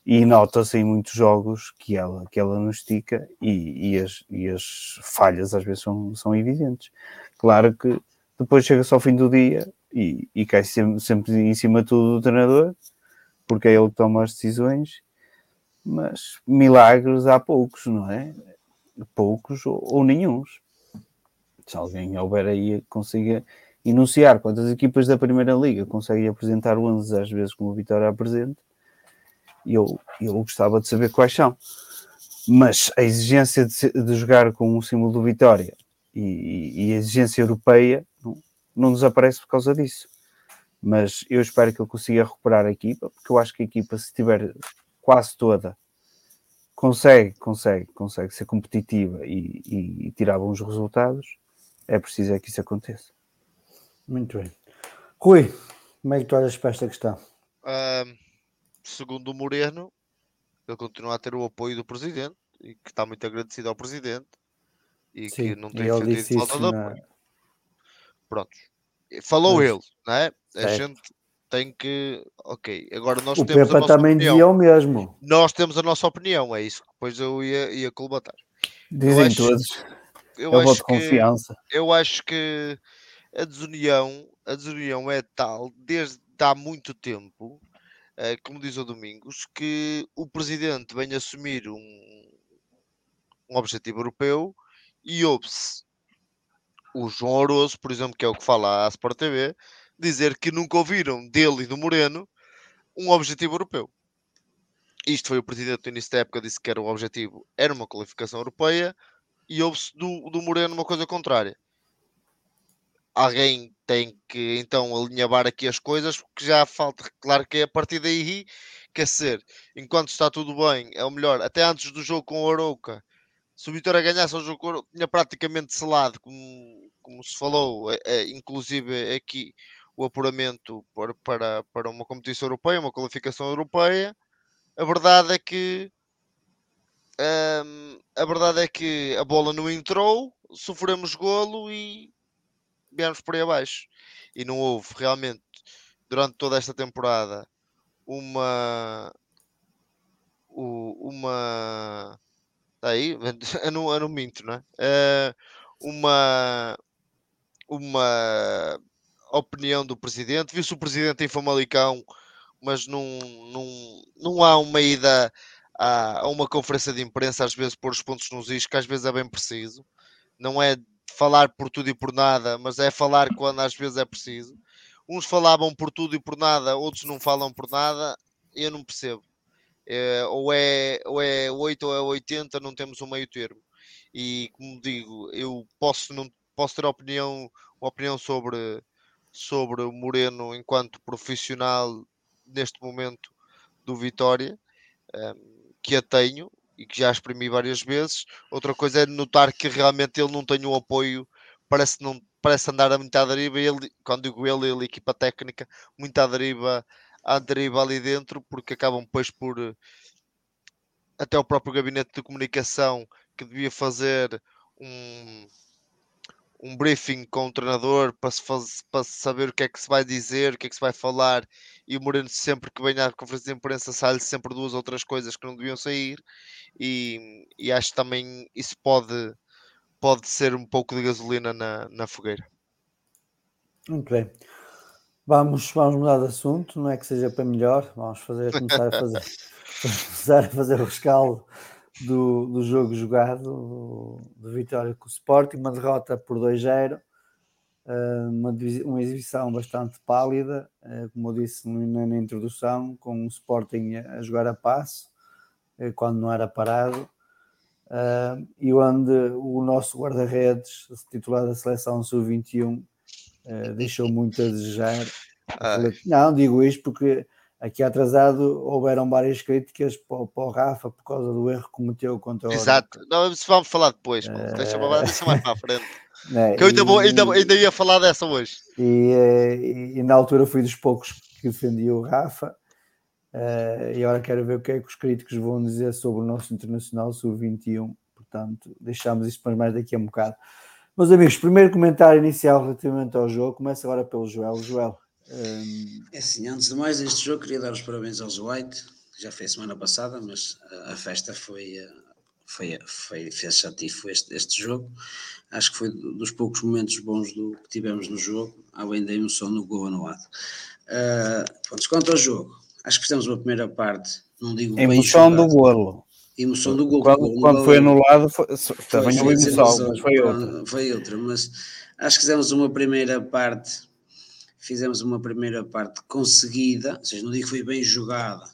e nota-se em muitos jogos que ela, que ela não estica e, e, as, e as falhas às vezes são, são evidentes. Claro que depois chega-se ao fim do dia e, e cai sempre, sempre em cima de tudo do treinador, porque é ele que toma as decisões, mas milagres há poucos, não é? Poucos ou, ou nenhums. Se alguém houver aí consiga enunciar quantas equipas da Primeira Liga conseguem apresentar 11 às vezes como o Vitória apresenta, eu, eu gostava de saber quais são. Mas a exigência de, de jogar com o símbolo do Vitória e, e, a exigência europeia não, não desaparece por causa disso. Mas eu espero que ele consiga recuperar a equipa, porque eu acho que a equipa, se estiver quase toda, consegue, consegue, consegue ser competitiva e, e, e tirar bons resultados. É preciso é que isso aconteça. Muito bem. Rui, como é que tu olhas para esta questão? Um segundo o Moreno, ele continua a ter o apoio do presidente e que está muito agradecido ao presidente e Sim, que não tem sentido falta de apoio. Prontos. Falou Mas... ele, não é? A gente tem que. Ok, agora nós o temos Pepa a nossa também opinião. dizia o mesmo. Nós temos a nossa opinião, é isso que depois eu ia, ia colbatar. Dizem acho, todos. Eu, eu acho de confiança. Eu acho que a desunião, a desunião é tal desde há muito tempo eh, como diz o Domingos, que o presidente vem assumir um, um objetivo europeu e ouve-se o João Oroso, por exemplo, que é o que fala à Sport TV, dizer que nunca ouviram dele e do Moreno um objetivo europeu. Isto foi o presidente no início da época, disse que era o objetivo, era uma qualificação europeia, e ouve-se do, do Moreno uma coisa contrária. Alguém tem que então alinhavar aqui as coisas, porque já falta, claro que é a partir daí, quer ser, enquanto está tudo bem, é o melhor, até antes do jogo com o Arouca, se o Vitória ganhasse o jogo, tinha praticamente selado, como, como se falou, é, é, inclusive aqui o apuramento para, para, para uma competição europeia, uma qualificação europeia. A verdade é que hum, a verdade é que a bola não entrou, sofremos golo e viemos por aí abaixo. E não houve realmente, durante toda esta temporada, uma. Uma. Tá aí, eu não, eu não minto, não é? Uh, uma. Uma opinião do presidente. Viu-se o presidente em Famalicão, mas não, não, não há uma ida a, a, uma conferência de imprensa, às vezes pôr os pontos nos is, que às vezes é bem preciso. Não é falar por tudo e por nada, mas é falar quando às vezes é preciso. Uns falavam por tudo e por nada, outros não falam por nada, eu não percebo. É, ou, é, ou é 8 ou é 80, não temos um meio termo. E como digo, eu posso, não, posso ter opinião, uma opinião sobre, sobre o Moreno enquanto profissional neste momento do Vitória, um, ehm, que a tenho, e que já exprimi várias vezes. Outra coisa é notar que realmente ele não tem um apoio, parece, não, parece andar a muita deriva. Ele, quando digo ele, ele, equipa técnica, muita deriva, a deriva ali dentro, porque acabam depois por até o próprio gabinete de comunicação que devia fazer um, um briefing com o treinador para, se faz, para saber o que é que se vai dizer, o que é que se vai falar, e o Moreno sempre que vem à conferência de imprensa sai sempre duas outras coisas que não deviam sair, e, e acho que também isso pode, pode ser um pouco de gasolina na, na fogueira. Muito bem. Vamos, vamos mudar de assunto, não é que seja para melhor, vamos fazer, começar a fazer, começar a fazer o rescaldo do, do jogo jogado, de vitória com o Sporting, uma derrota por 2-0, eh, uma, uma exibição bastante pálida, eh, como eu disse na, na introdução, com o Sporting a jogar a passo, eh, quando não era parado. e onde o nosso guarda-redes, titular da seleção sub-21, uh, deixou muito a desejar. Não, digo isto porque aqui atrasado houveram várias críticas para, para, o Rafa por causa do erro que cometeu contra o Exato, não, isso vamos falar depois, uh... deixa, deixa mais para a frente. Né? Que eu ainda, vou, ainda, ainda, ia falar dessa hoje. E, e, e, na altura fui dos poucos que defendia o Rafa. Uh, e agora quero ver o que é que os críticos vão dizer sobre o nosso Internacional Sub-21. Portanto, deixamos isso para mais daqui a um bocado. Meus amigos, primeiro comentário inicial relativamente ao jogo. Começa agora pelo Joel. Joel. Um... É assim, antes de mais, este jogo queria dar os parabéns aos White. Já foi a semana passada, mas a, festa foi, eh, foi, foi, fez chatifo este, este jogo. Acho que foi dos poucos momentos bons do, que tivemos no jogo, além da emoção no gol anulado. Uh, quanto ao jogo, acho que fizemos uma primeira parte, não digo emoção do golo. Emoção do golo. Quando, quando foi anulado, foi, também houve emoção, mas foi outra. Foi outra, mas acho que fizemos uma primeira parte, fizemos uma primeira parte conseguida, ou seja, não digo que foi bem jogada,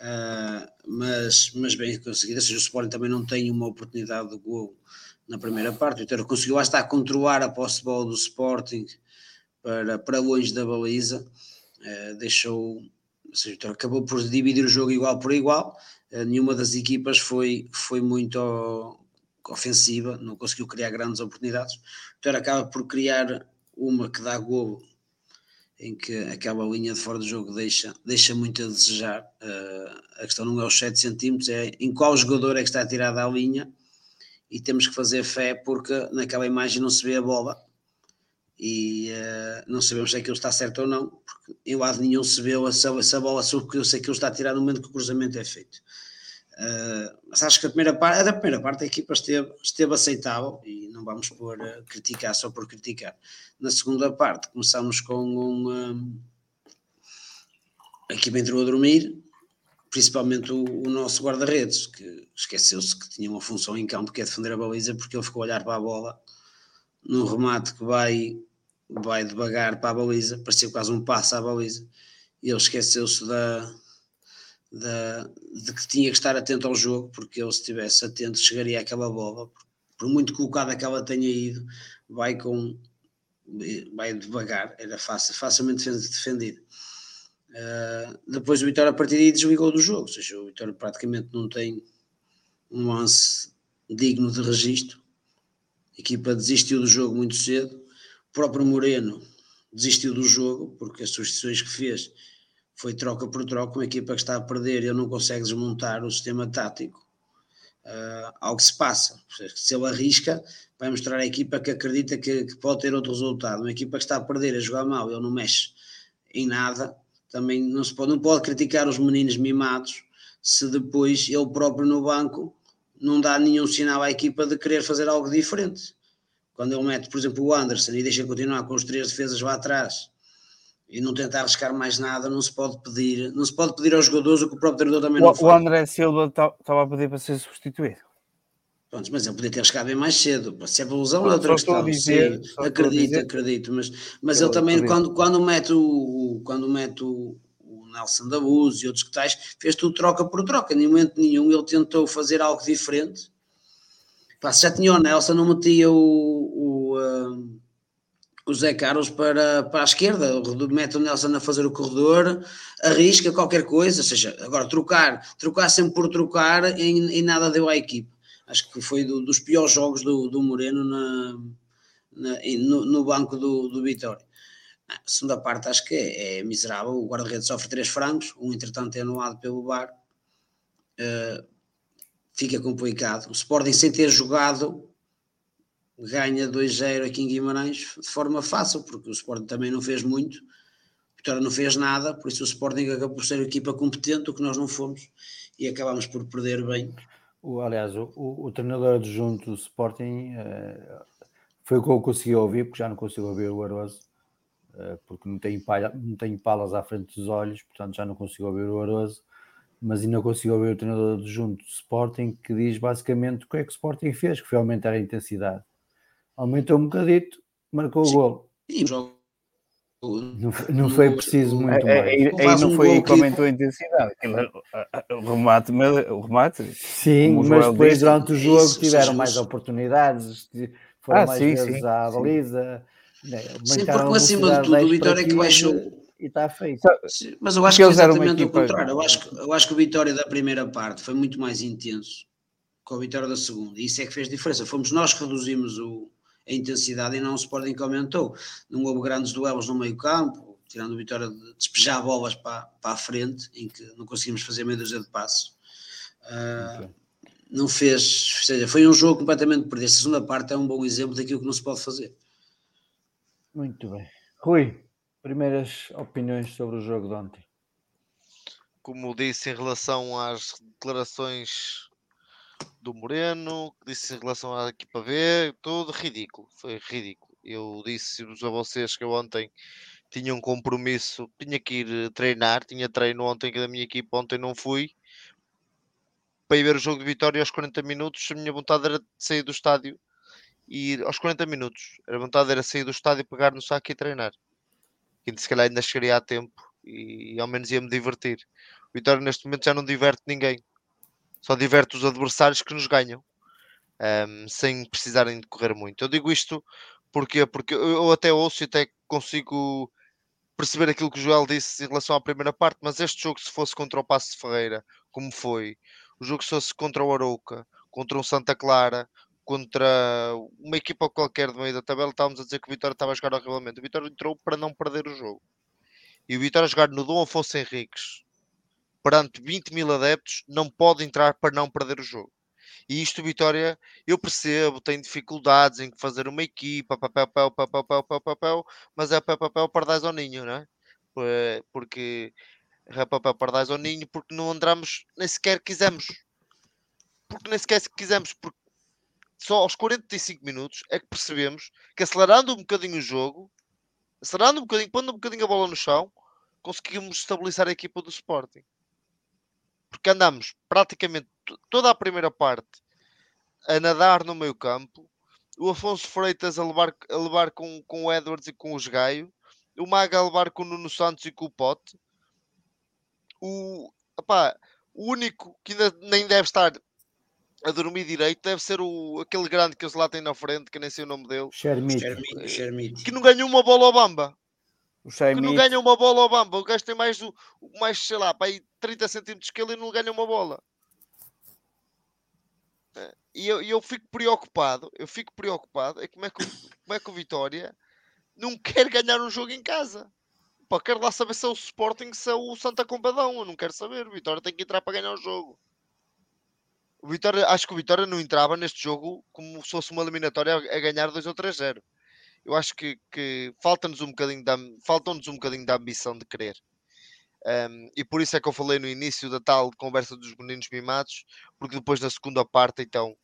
uh, mas, mas bem conseguida, ou seja, o Sporting também não tem uma oportunidade de gol na primeira parte, o Vitória conseguiu lá estar controlar a posse de bola do Sporting para, para longe da baliza, uh, deixou seja, então acabou por dividir o jogo igual por igual. Uh, nenhuma das equipas foi, foi muito ofensiva, não conseguiu criar grandes oportunidades. Então acaba por criar uma que dá gol em que aquela linha de fora do jogo deixa, deixa muito a desejar. Uh, a questão não é os 7 centímetros, é em qual jogador é que está tirada a linha e temos que fazer fé porque naquela imagem não se vê a bola e uh, não sabemos se aquilo está certo ou não, porque em lado nenhum se vê essa, essa bola sobre se aquilo está tirado no momento que o cruzamento é feito. Uh, mas acho que a primeira parte, a primeira parte a equipa esteve, esteve aceitável e não vamos por uh, criticar só por criticar. Na segunda parte começamos com um, um a equipa entrou a dormir, principalmente o, o nosso guarda-redes, que esqueceu-se que tinha uma função em campo que é defender a baliza, porque ele ficou a olhar para a bola num remate que vai vai devagar para a baliza, parecia quase um passo à baliza, e ele esqueceu-se da, de que tinha que estar atento ao jogo, porque ele se estivesse atento chegaria àquela bola, por muito colocada que ela tenha ido, vai com vai devagar, era fácil, facilmente defendido. Uh, depois o Vitória a partir daí desligou do jogo, ou seja, o Vitória praticamente não tem um lance digno de registro, a equipa desistiu do jogo muito cedo, o próprio Moreno desistiu do jogo, porque as substituições que fez foi troca por troca, uma equipa que está a perder ele não consegue desmontar o sistema tático. Uh, se passa. Se ele arrisca, vai mostrar à equipa que acredita que, que, pode ter outro resultado. Uma equipa que está a perder, a jogar mal, ele não mexe em nada. Também não se pode, não pode criticar os meninos mimados se depois ele próprio no banco não dá nenhum sinal à equipa de querer fazer algo diferente quando ele mete, por exemplo, o Anderson e deixa continuar com os três defesas lá atrás e não tentar arriscar mais nada, não se pode pedir, não se pode pedir aos jogadores o que o próprio treinador também o, não faz. O André Silva estava a pedir para ser substituído. Pronto, mas ele podia ter arriscado bem mais cedo. Se é ilusão, é outra questão. Dizer, Sim, acredito, acredito. Mas, mas ele também, quando, quando mete o, quando mete o, o Nelson da Buz e outros que tais, fez tudo troca por troca. Em momento nenhum ele tentou fazer algo diferente Pá, se já tinha o Nelson, não metia o, o, uh, o Zé Carlos para, para a esquerda, mete o Nelson a fazer o corredor, arrisca qualquer coisa, ou seja, agora trocar, trocar sempre por trocar e, e nada deu à equipe. Acho que foi do, dos piores jogos do, do Moreno na, na, no, no, banco do, do Vitória. A segunda parte acho que é, é miserável. O guarda-redes sofre três frangos, um entretanto é anulado pelo VAR. Uh, fica complicado. O Sporting, sem ter jogado, ganha 2-0 aqui em Guimarães de forma fácil, porque o Sporting também não fez muito, a Vitória não fez nada, por isso o Sporting acabou por ser a equipa competente, o que nós não fomos, e acabámos por perder bem. O, aliás, o, o, o treinador adjunto do Sporting uh, foi o que eu consegui ouvir, porque já não consigo ouvir o Aroso, uh, porque não tenho, palha, não tenho palas à frente dos olhos, portanto já não consigo ouvir o Aroso mas ainda consigo ouvir o treinador adjunto do Sporting que diz basicamente o que é que o Sporting fez, que foi aumentar a intensidade. Aumentou um bocadito, marcou Sim. o gol. E o jogo Não, não foi preciso muito é, mais. Aí, aí não foi aí que aumentou a intensidade. O remate, o remate. Sim, mas depois durante o jogo isso, tiveram mais oportunidades, foram ah, mais sim, vezes sim, à baliza. Né, sim, porque acima de tudo o Vitória é que baixou. E está feito. Mas eu acho que é exatamente o contrário. Eu acho, eu acho que o Vitória da primeira parte foi muito mais intenso que o Vitória da segunda. E isso é que fez diferença. Fomos nós que reduzimos o, a intensidade e não o Sporting que aumentou. Não houve grandes duelos no meio campo, tirando o Vitória de despejar bolas para, para a frente, em que não conseguimos fazer meio dúzia de passos. Uh, não fez, ou seja, foi um jogo completamente perdido. A segunda parte é um bom exemplo daquilo que não se pode fazer. Muito bem. Rui, primeiras opiniões sobre o jogo de ontem. Como disse em relação às declarações do Moreno, que disse em relação à equipa B, tudo ridículo, foi ridículo. Eu disse-vos a vocês que eu ontem tinha um compromisso, tinha que ir eh, treinar, tinha treino ontem da minha equipa, ontem não fui, para ir ver o jogo de vitória aos 40 minutos, a minha vontade era sair do estádio e ir aos 40 minutos, a vontade era sair do estádio, pegar no saco e treinar. Que se calhar ainda chegaria a tempo e, e ao menos ia-me divertir. O Vitória neste momento já não diverte ninguém só diverte os adversários que nos ganham, um, sem precisarem de correr muito. Eu digo isto porque, porque eu até ouço e até consigo perceber aquilo que o Joel disse em relação à primeira parte, mas este jogo, se fosse contra o Passo de Ferreira, como foi, o jogo se fosse contra o Arouca, contra um Santa Clara, contra uma equipa qualquer do meio da tabela, estávamos a dizer que o Vitória estava a jogar horrivelmente. O Vitória entrou para não perder o jogo. E o Vitória a jogar no Dom Afonso Henriques, perante 20 mil adeptos, não pode entrar para não perder o jogo. E isto, Vitória, eu percebo, tem dificuldades em fazer uma equipa, papel, papel, papel, papel, papel, mas é papel, papel, pardais ao ninho, não é? Porque é papel, pardais ao ninho, porque não andamos, nem sequer quisemos. Porque nem sequer quisemos, porque só aos 45 minutos é que percebemos que acelerando um bocadinho o jogo, acelerando um bocadinho, pondo um bocadinho a bola no chão, conseguimos estabilizar a equipa do Sporting porque andamos praticamente toda a primeira parte a nadar no meio campo, o Afonso Freitas a levar, a levar com, com o Edwards e com os Gaio, o Maga a levar com o Nuno Santos e com o Pote, o, opá, o único que ainda nem deve estar a dormir direito deve ser o, aquele grande que eles lá têm na frente, que nem sei o nome dele. Shermite. Que não ganhou uma bola ao Bamba. O que não ganha uma bola ao Bamba. O gajo tem mais, mais sei lá, para aí 30 centímetros que ele e não ganha uma bola. É, e eu, eu fico preocupado, eu fico preocupado é como é que, como é que o Vitória não quer ganhar um jogo em casa. Pá, quero lá saber se é o Sporting, se é o Santa Combadão. Eu não quero saber. O Vitória tem que entrar para ganhar o jogo. O Vitória, acho que o Vitória não entrava neste jogo como se fosse uma eliminatória a ganhar 2 ou 3-0 eu acho que, que falta-nos um bocadinho da, faltam-nos um bocadinho da ambição de querer. Um, e por isso é que eu falei no início da tal conversa dos meninos mimados, porque depois na segunda parte, então,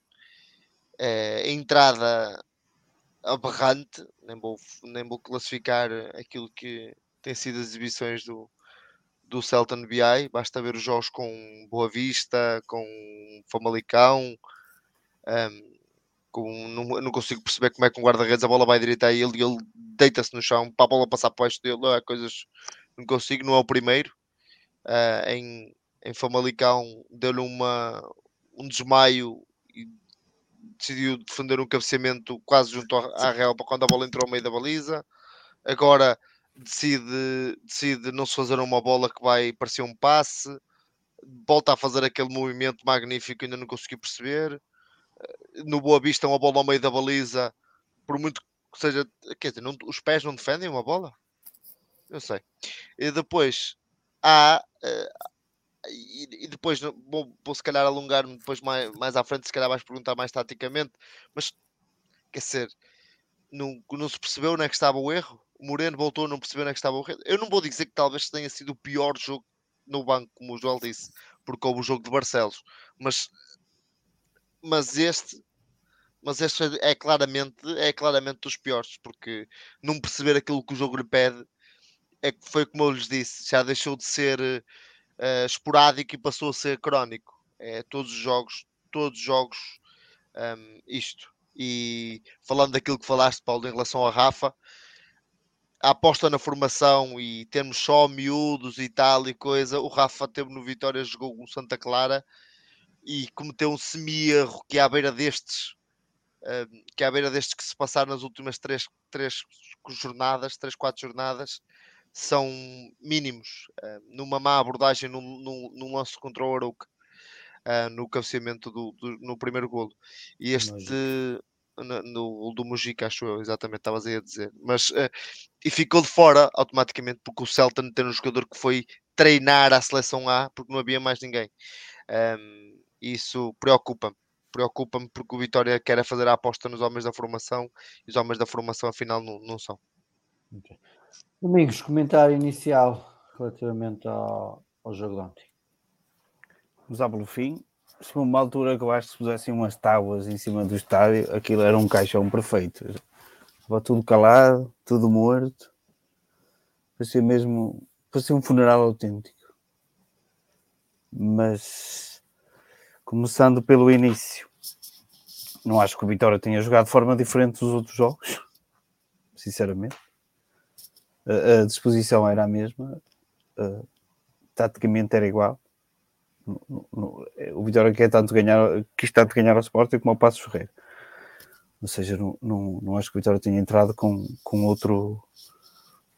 é, a entrada aberrante, nem vou, nem vou classificar aquilo que tem sido as exibições do, do Celta BI, basta ver os jogos com Boa Vista, com Famalicão, um, com, não, não, consigo perceber como é que um guarda-redes a bola vai direita a ele e ele deita-se no chão para a bola passar por baixo dele. É coisas não consigo, não é o primeiro. Uh, em, em Famalicão deu-lhe uma, um desmaio e decidiu defender um cabeceamento quase junto à Real para quando a bola entrou ao meio da baliza. Agora decide, decide não se fazer uma bola que vai parecer um passe, volta a fazer aquele movimento magnífico, ainda não consegui perceber no Boa Vista uma bola ao meio da baliza, por muito que seja, quer dizer, não, os pés não defendem uma bola? Eu sei. E depois há. Uh, e, depois vou, vou se calhar alongar-me depois mais, mais à frente, se calhar vais perguntar mais taticamente, mas quer dizer, não, não se percebeu onde é que estava o erro. O Moreno voltou não perceber onde é que estava o erro. Eu não vou dizer que talvez tenha sido o pior jogo no banco, como o Joel disse, porque houve o jogo de Barcelos, mas mas este mas este é claramente é claramente dos piores porque não perceber aquilo que o jogo lhe pede é que foi como eu lhes disse já deixou de ser uh, esporádico e passou a ser crónico. É todos os jogos todos os jogos um, isto. E falando daquilo que falaste Paulo em relação à Rafa a aposta na formação e termos só miúdos e tal e coisa, o Rafa teve no Vitória, jogou com Santa Clara e cometeu um semi-erro que é à beira destes, uh, que é à beira destes que se passaram nas últimas três, três jornadas, três, quatro jornadas, são mínimos. Uh, numa má abordagem num, num, num lance contra o Arouca, uh, no cabeceamento do, do, no primeiro golo. E este no, no do Mujica, acho eu, exatamente, estavas aí a dizer. Mas uh, e ficou de fora automaticamente porque o Celta tem um jogador que foi treinar a seleção A porque não havia mais ninguém. Um, isso preocupa-me. Preocupa-me porque o Vitória quer fazer a aposta nos homens da formação e os homens da formação afinal não, não são. Okay. Domingos, comentário inicial relativamente ao, ao jogo de ontem. Vamos lá pelo fim se uma altura que eu acho que se pusessem umas tábuas em cima do estádio, aquilo era um caixão perfeito. Estava tudo calado, tudo morto. Parecia mesmo. Parecia um funeral autêntico. Mas começando pelo início, não acho que o Vitória tenha jogado de forma diferente dos outros jogos, sinceramente. A, disposição era a mesma, taticamente era igual o Vitória quer tanto ganhar, quis tanto ganhar ao Sporting como ao Passos Ferreira. Ou seja, não, não, não acho que o Vitória tenha entrado com, com outro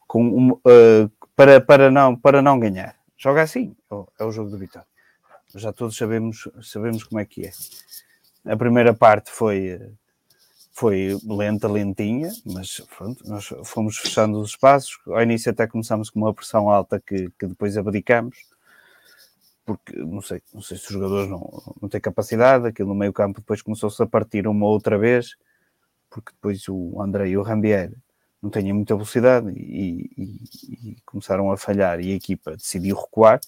com um, uh, para, para, não, para não ganhar. Joga assim, é o jogo do Vitória. Já todos sabemos, sabemos como é que é. A primeira parte foi, foi lenta, lentinha, mas pronto, nós fomos fechando os espaços. Ao início até começámos com uma pressão alta que, que depois abdicamos porque não sei, não sei se os jogadores não, não têm capacidade, aquilo no meio campo depois começou-se a partir uma outra vez, porque depois o André e o Rambier não têm muita velocidade e, e, e, começaram a falhar e a equipa decidiu recuar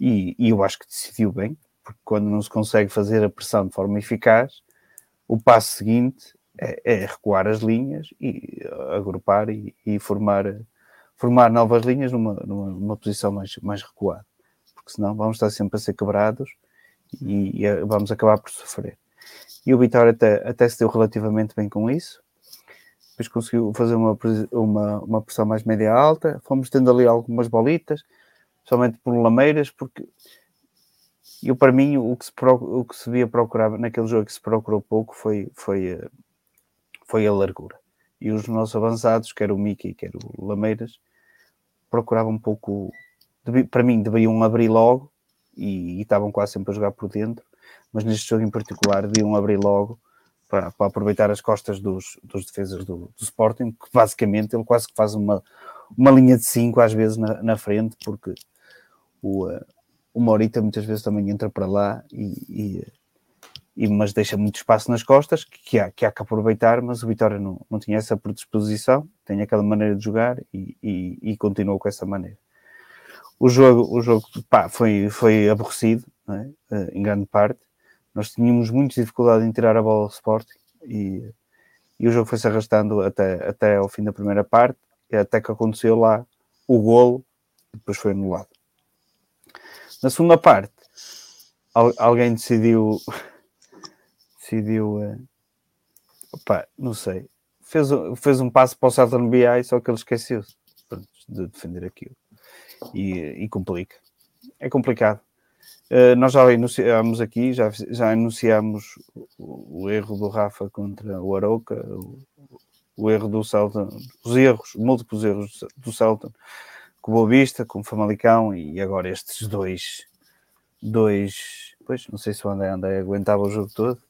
e, e, eu acho que decidiu bem, porque quando não se consegue fazer a pressão de forma eficaz, o passo seguinte é, é recuar as linhas e agrupar e, formar, formar novas linhas numa, numa, numa posição mais, mais recuada. Porque senão vamos estar sempre a ser quebrados e, e vamos acabar por sofrer. E o Vitória até, até se deu relativamente bem com isso, depois conseguiu fazer uma, uma, uma pressão mais média alta, fomos tendo ali algumas bolitas, somente por lameiras, porque eu para mim o que se, o que se via procurar naquele jogo que se procurou pouco foi, foi, eh, foi a largura. E os nossos avançados, quer o Miki, quer o Lameiras, procuravam um pouco para mim deveriam abrir logo e, e, estavam quase sempre a jogar por dentro, mas neste jogo em particular deviam abrir logo para, para aproveitar as costas dos, dos defesas do, do, Sporting, que basicamente ele quase que faz uma, uma linha de 5 às vezes na, na frente, porque o, uh, o Morita muitas vezes também entra para lá e, e, e, mas deixa muito espaço nas costas que há que, há que aproveitar, mas o Vitória não, não tinha essa predisposição, tem aquela maneira de jogar e, e, e continuou com essa maneira o jogo, o jogo pá, foi, foi aborrecido, é? Eh, em grande parte. Nós tínhamos muita dificuldade em tirar a bola ao Sporting e, e o jogo foi-se arrastando até, até ao fim da primeira parte, até que aconteceu lá o golo, depois foi anulado. Na segunda parte, alguém decidiu. decidiu. Uh, opa, não sei. Fez, fez um passo para o no BI, só que ele esqueceu-se de defender aquilo e, e complica. É complicado. Uh, nós já anunciámos aqui, já, já anunciámos o, o, erro do Rafa contra o Aroca, o, o, erro do Celta, os erros, múltiplos erros do Celta com o Boa Vista, com o Famalicão e agora estes dois, dois, pois não sei se o André André aguentava o jogo todo,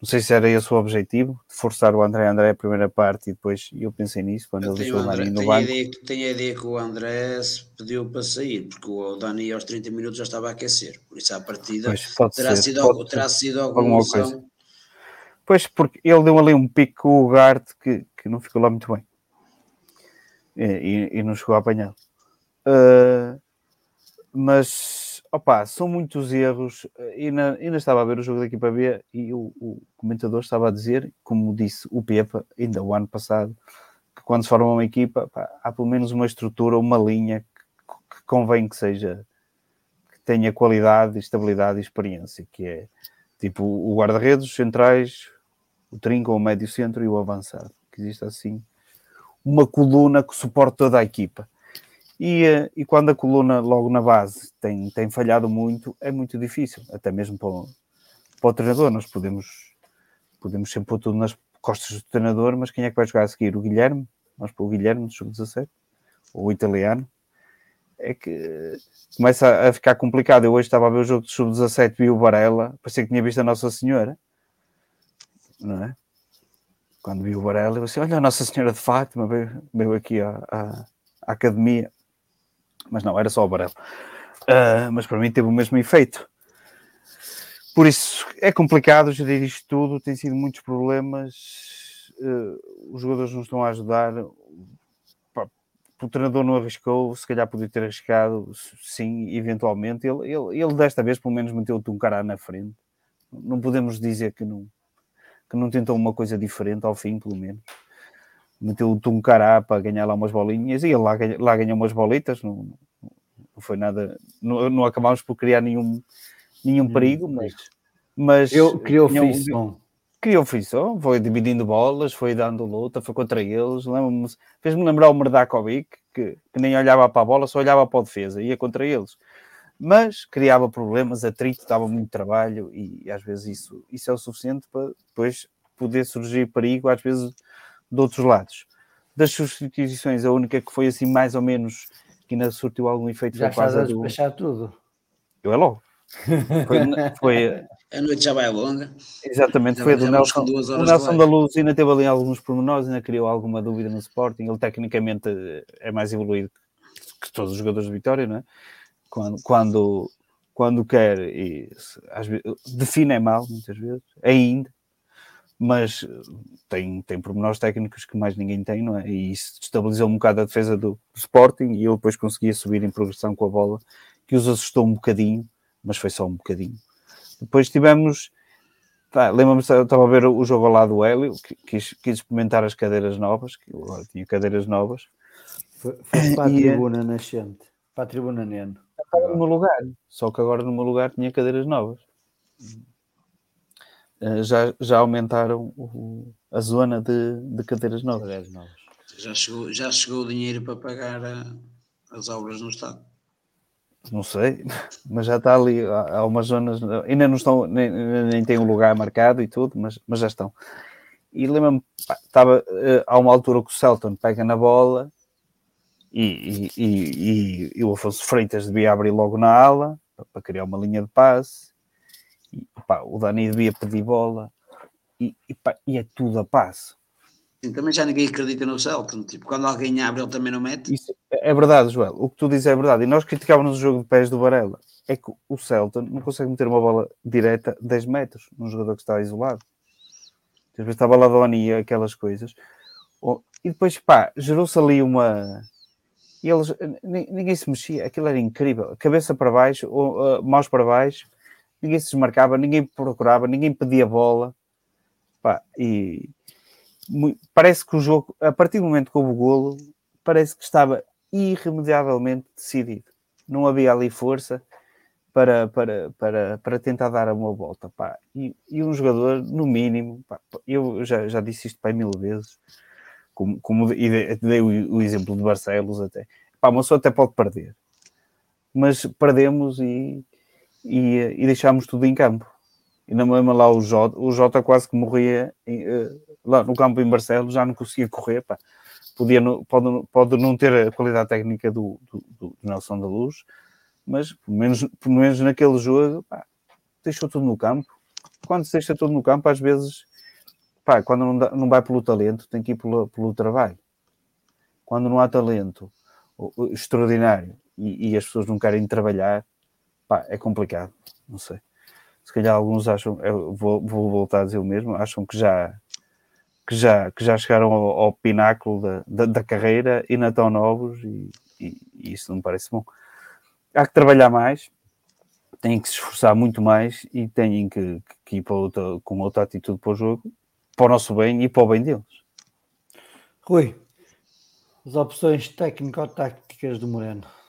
não sei se era esse o objetivo, de forçar o André André a primeira parte e depois eu pensei nisso quando eu ele deixou o Marinho no banco. Ideia, tenho a ideia que o André se pediu para sair, porque o Dani aos 30 minutos já estava a aquecer, por isso a partida terá, ser, sido, terá sido alguma, alguma coisa. Pois, porque ele deu ali um pico com o Garte que, que não ficou lá muito bem e, e, e não chegou a apanhar. Uh, mas opa, são muitos erros. Eh, ainda, ainda estava a ver o jogo da equipa B e o, o, comentador estava a dizer, como disse o Pepa, ainda o ano passado, que quando se forma uma equipa, há pelo menos uma estrutura, uma linha que, que convém que seja, que tenha qualidade, estabilidade e experiência, que é tipo o guarda-redes, os centrais, o trinco, o médio centro e o avançado. Que existe assim uma coluna que suporte toda a equipa. E, eh, e quando a coluna logo na base tem, tem falhado muito, é muito difícil, até mesmo para o, para o treinador. Nós podemos, podemos sempre pôr tudo nas costas do treinador, mas quem é que vai jogar a seguir? O Guilherme? Nós para o Guilherme do sub-17? Ou o italiano? É que começa a ficar complicado. Eu hoje estava a ver o jogo de sub-17 e o Varela, parecia que tinha visto a Nossa Senhora, não é? Quando vi o Varela, eu disse: Olha, a Nossa Senhora de Fátima veio, veio aqui à, à, à academia mas não, era só o Barelo. Uh, mas para mim teve o mesmo efeito. Por isso é complicado gerir isto tudo, tem sido muitos problemas, uh, os jogadores não estão a ajudar. O treinador não arriscou, se calhar podia ter arriscado, sim, eventualmente. Ele, ele, ele desta vez pelo menos meteu o Tuncará na frente. Não podemos dizer que não, que não tentou uma coisa diferente ao fim, pelo menos meteu o Tuncará para ganhar lá umas bolinhas e ele lá, lá ganhou umas bolitas, não, não foi nada, não, não acabámos por criar nenhum, nenhum hum, perigo, mas, mas eu criou frição. Criou frição, foi dividindo bolas, foi dando luta, foi contra eles. Fez-me lembrar o Merdakovic, que, que nem olhava para a bola, só olhava para a defesa, ia contra eles. Mas criava problemas, atrito, dava muito trabalho e às vezes isso, isso é o suficiente para depois poder surgir perigo, às vezes de outros lados. Das substituições, a única que foi assim mais ou menos que ainda surtiu algum efeito já foi quase a do... tudo. Eu é logo. Foi, foi, a noite já vai longa. Exatamente, já foi a do Nelson. O Nelson da Luz ainda teve ali alguns pormenores, ainda criou alguma dúvida no Sporting. Ele tecnicamente é mais evoluído que todos os jogadores de Vitória, não é? Quando, quando, quando quer, e às vezes, define é mal, muitas vezes, ainda, mas tem, tem pormenores técnicos que mais ninguém tem, não é? E isso estabilizou um bocado a defesa do, do Sporting e eu depois conseguia subir em progressão com a bola, que os assustou um bocadinho, mas foi só um bocadinho. Depois tivemos. Tá, Lembro-me, estava a ver o jogo lá do Hélio, quis, quis experimentar as cadeiras novas, que eu agora tinha cadeiras novas. Foi, foi para a e, tribuna nascente, para a tribuna Neno. Estava no meu lugar, só que agora no meu lugar tinha cadeiras novas. Eh, já, já aumentaram o, a zona de, de cadeiras novas. Cadeiras novas. Já, chegou, já chegou o dinheiro para pagar a, as obras no Estado? Não sei, mas já está ali. Há, há umas zonas, ainda não estão, nem, nem tem um lugar marcado e tudo, mas, mas já estão. E lembro-me, estava uh, há uma altura que o Celton pega na bola e, e, e, e, o Afonso Freitas devia abrir logo na ala para, para criar uma linha de passe e, pá, o Dani devia pedir bola e, e, pá, e é tudo a passo. Sim, também já ninguém acredita no Celton. Tipo, quando alguém abre, ele também não mete. Isso é verdade, Joel. O que tu dizes é verdade. E nós criticávamos o jogo de pés do Varela. É que o Celton não consegue meter uma bola direta 10 metros num jogador que está isolado. Às vezes estava lá Doni e aquelas coisas. E depois, pá, gerou-se ali uma. E eles, ninguém se mexia, aquilo era incrível. Cabeça para baixo, uh, mãos para baixo, ninguém se desmarcava, ninguém procurava, ninguém pedia bola. Pá, e parece que o jogo, a partir do momento que houve o golo, parece que estava irremediavelmente decidido. Não havia ali força para, para, para, para tentar dar uma volta. Pá. E, e um jogador, no mínimo, pá, eu já, já disse isto para mil vezes, como, como e dei o, o, exemplo de Barcelos até. Pá, uma pessoa até pode perder, mas perdemos e e, e deixámos tudo em campo. E na mesma lá o Jota, o Jota quase que morria em, uh, lá no campo em Barcelos, já não conseguia correr, pá. Podia, pode, pode não ter a qualidade técnica do, do, do Nelson da Luz, mas pelo menos, pelo menos naquele jogo, pá, deixou tudo no campo. Quando se deixa tudo no campo, às vezes, pá, quando não, dá, não vai pelo talento, tem que ir pelo, pelo trabalho. Quando não há talento extraordinário e, e as pessoas não querem trabalhar, pá, é complicado, não sei. Se calhar alguns acham, vou, vou voltar a dizer o mesmo, acham que já que já, que já chegaram ao, ao pináculo da, da, da, carreira e não estão novos e, e, e, isso não parece bom. Há que trabalhar mais, têm que se esforçar muito mais e têm que, que ir outra, com outra atitude para o jogo, para o nosso bem e para o bem deles. Rui, as opções técnico-táticas do Moreno.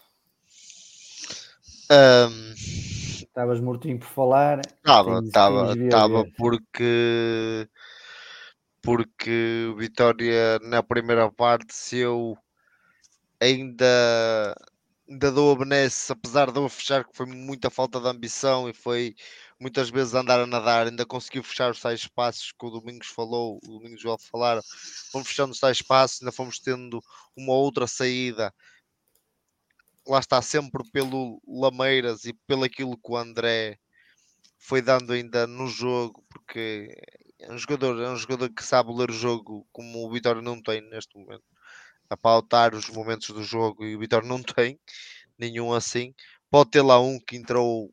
Um, Estavas mortinho por falar. Estava, estava, estava porque porque o Vitória na primeira parte se eu ainda ainda dou a benesse, apesar de eu fechar que foi muita falta de ambição e foi muitas vezes andar a nadar, ainda conseguiu fechar os tais espaços que o Domingos falou, o Domingos João falaram, fomos fechando os tais espaços, ainda fomos tendo uma outra saída, lá está sempre pelo Lameiras e pelo aquilo que o André foi dando ainda no jogo, porque é um jogador, é um jogador que sabe ler o jogo como o Vitória não tem neste momento a pautar os momentos do jogo e o Vitória não tem nenhum assim. Pode ter lá um que entrou,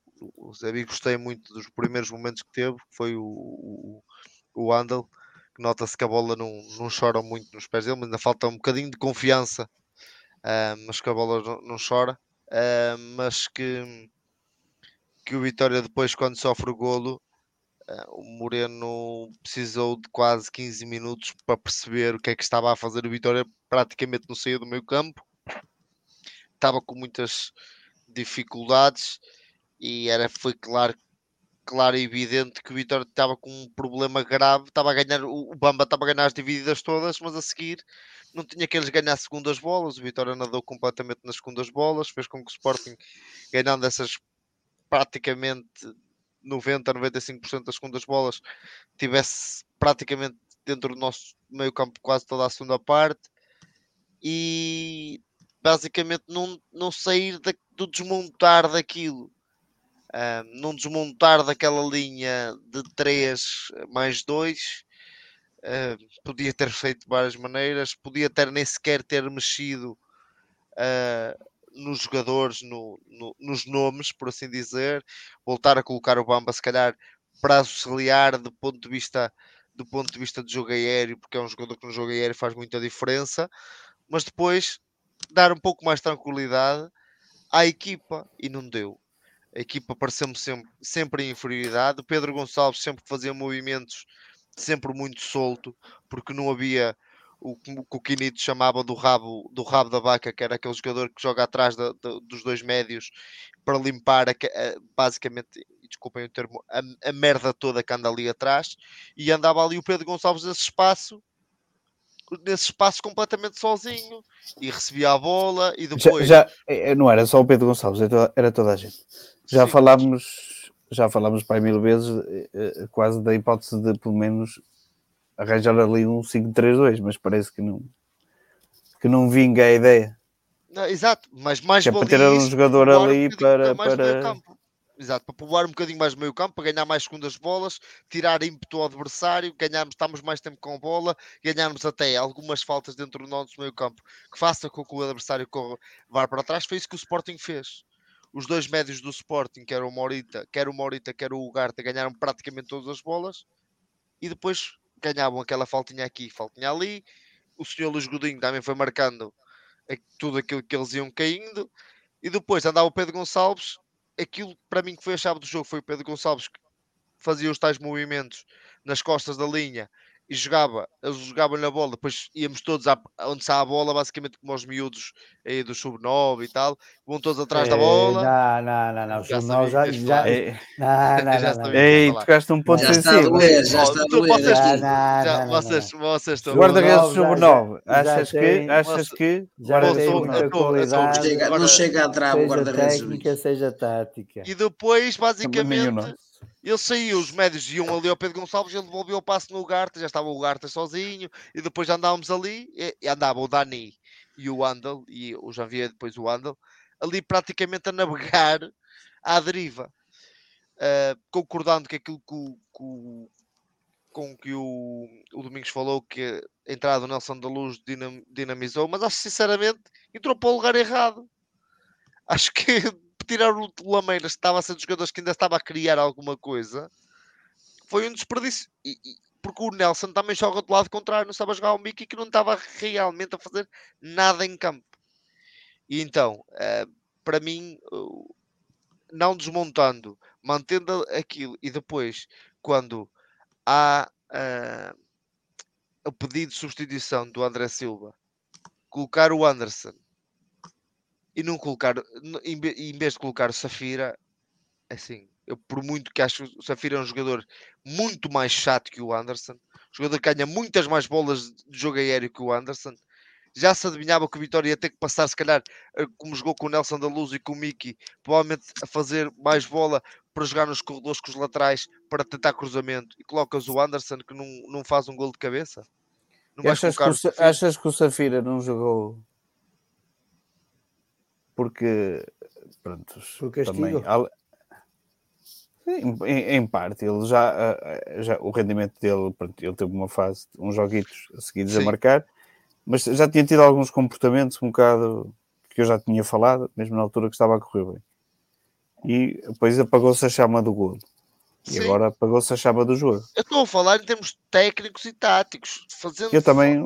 Zé gostei muito dos primeiros momentos que teve, que foi o, o, o Andel, que nota-se que a bola não, não chora muito nos pés dele, mas ainda falta um bocadinho de confiança, uh, mas que a bola não, não chora, uh, mas que, que o Vitória depois quando sofre o golo o Moreno precisou de quase 15 minutos para perceber o que é que estava a fazer. O Vitória, praticamente não saía do meio campo, estava com muitas dificuldades e era, foi claro, claro e evidente que o Vitória estava com um problema grave, estava a ganhar, o Bamba estava a ganhar as divididas todas, mas a seguir não tinha que eles ganhar segundas bolas, o Vitória nadou completamente nas segundas bolas, fez com que o Sporting ganhando essas praticamente 90, 95% das segundas bolas tivesse praticamente dentro do nosso meio campo quase toda a segunda parte e basicamente não, não sair da, do desmontar daquilo. Uh, não desmontar daquela linha de 3 mais 2 uh, podia ter feito de várias maneiras, podia ter nem sequer ter mexido uh, nos jogadores, no, no, nos nomes, por assim dizer, voltar a colocar o Bamba, se calhar, para auxiliar do ponto de vista do ponto de vista de jogo aéreo, porque é um jogador que no jogo aéreo faz muita diferença, mas depois dar um pouco mais tranquilidade à equipa e não deu. A equipa pareceu-me sempre, sempre em inferioridade. O Pedro Gonçalves sempre fazia movimentos sempre muito solto, porque não havia o que o Quinito chamava do rabo, do rabo da vaca, que era aquele jogador que joga atrás da, da, dos dois médios para limpar a, a, basicamente, desculpem o termo, a, a, merda toda que anda ali atrás, e andava ali o Pedro Gonçalves nesse espaço, nesse espaço completamente sozinho, e recebia a bola, e depois... Já, já é, não era só o Pedro Gonçalves, era toda a gente. Já Sim, falámos, já falámos para mil vezes, eh, eh, quase da hipótese de, pelo menos, arranjar ali um 5-3-2, mas parece que não, que não vinga a ideia. Não, exato, mas mais que é para ter um jogador ali um para. para... Exato, para povoar um bocadinho mais o meio campo, para ganhar mais segundas bolas, tirar ímpeto ao adversário, ganharmos, estamos mais tempo com a bola, ganharmos até algumas faltas dentro do nosso meio campo que faça com que o adversário corra, vá para trás. Foi isso que o Sporting fez. Os dois médios do Sporting, quer o Morita, quer o Morita, quer o Ugarte, ganharam praticamente todas as bolas e depois ganhavam aquela faltinha aqui, faltinha ali. O senhor Luís Godinho também foi marcando tudo aquilo que eles iam caindo. E depois andava o Pedro Gonçalves. Aquilo para mim que foi a chave do jogo foi o Pedro Gonçalves que fazia os tais movimentos nas costas da linha e jogava, eles jogavam na bola, depois íamos todos à, onde está a bola, basicamente como os miúdos aí do sub-9 e tal, vão todos atrás é, da bola. Não, não, não, não, sub-9 já, já, é. não, não, não, Ei, tocaste um ponto já sensível. já está a doer, já, vocês, vocês estão... Guarda-redes sub-9, achas que, achas que, já muita qualidade, não chega a trava o guarda-redes. Seja técnica, seja tática. E depois, basicamente ele saiu, os médios iam ali ao Pedro Gonçalves, ele devolveu o passo no Garta, já estava o Garta sozinho, e depois andávamos ali, e, andava o Dani e o Andal, e o Janvier depois o Andal, ali praticamente a navegar à deriva, uh, concordando com aquilo que o, que com que o, o Domingos falou, que a entrada do Nelson da Luz dinam, dinamizou, mas acho sinceramente entrou para o lugar errado. Acho que tirar o Lameiras, que estava a ser dos jogadores que ainda estava a criar alguma coisa, foi um desperdício. E, e, porque o Nelson também joga do lado contrário, não estava a jogar o Mickey que não estava realmente a fazer nada em campo. E então, uh, para mim, uh, não desmontando, mantendo aquilo e depois, quando há uh, o pedido de substituição do André Silva, colocar o Anderson e não colocar, em vez de colocar o Safira, assim, Eu, por muito que acho que o Safira é um jogador muito mais chato que o Anderson, jogador que ganha muitas mais bolas de jogo aéreo que o Anderson. Já se adivinhava que o Vitória ia ter que passar, se calhar, eh, como jogou com o Nelson da Luz e com o Miki, provavelmente a fazer mais bola para jogar nos corredores com os laterais para tentar cruzamento e colocas o Anderson que não, não faz um gol de cabeça. Achas que, o, achas que o Safira não jogou porque pronto, porque também em, em, parte ele já, já o rendimento dele pronto, ele teve uma fase uns joguitos seguidos Sim. a marcar mas já tinha tido alguns comportamentos um bocado que eu já tinha falado mesmo na altura que estava a correr bem e depois apagou-se a chama do golo e Sim. agora apagou-se a chama do jogo. Eu estou a falar em termos técnicos e táticos. Fazendo... Eu também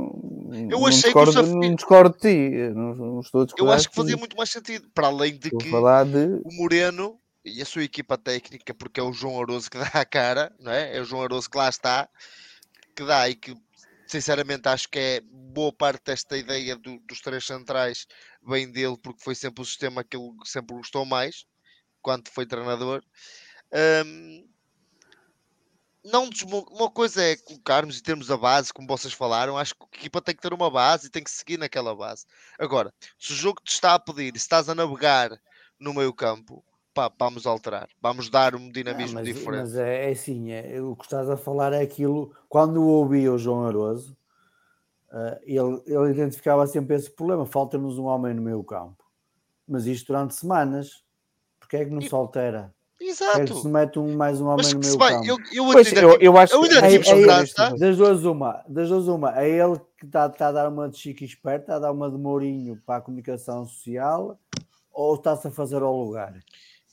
eu achei discordo, que o Safir... não discordo de ti. Não, não estou a eu acho que fazia muito mais sentido. Para além de que de... o Moreno e a sua equipa técnica, porque é o João Aroso que dá a cara, não é? É o João Aroso que lá está, que dá e que sinceramente acho que é boa parte desta ideia do, dos três centrais vem dele, porque foi sempre o sistema que ele sempre gostou mais quando foi treinador. Um, não uma coisa é colocarmos e termos a base, como vocês falaram. Acho que a equipa tem que ter uma base e tem que seguir naquela base. Agora, se o jogo te está a pedir, se estás a navegar no meio campo, pá, vamos alterar, vamos dar um dinamismo não, mas, diferente. Mas é, é assim, é, o que estás a falar é aquilo. Quando ouvi o João Aroso, uh, ele, ele identificava sempre esse problema: falta-nos um homem no meio campo. Mas isto durante semanas, porque é que não e... se altera? Exato. É que se mete um, mais um homem Mas no meio vai, campo. Eu, eu, pois, eu, eu acho eu ainda tive é, tá? Das duas uma, das duas uma, é ele que está tá a dar uma de Chico esperto, está a dar uma de Mourinho para a comunicação social, ou está-se a fazer ao lugar?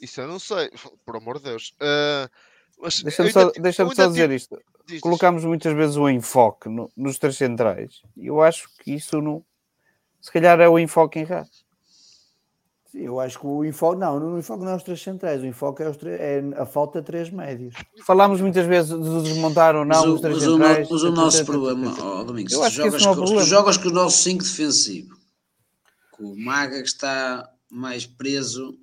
Isso eu não sei, por amor de Deus. Uh, Deixa-me só, deixa só dizer isto. Diz, Colocamos muitas vezes o enfoque no, nos três centrais. E eu acho que isso não. Se calhar é o enfoque errado. Sim, eu acho que o enfoque, não, o enfoque não é os três centrais, o enfoque é, os é a falta de três médios. Falámos muitas vezes de desmontar ou não mas os três mas centrais. O, mas o nosso problema, oh, Domingos, se tu, jogas com, problema. tu jogas com o nosso 5 defensivo, com o Maga que está mais preso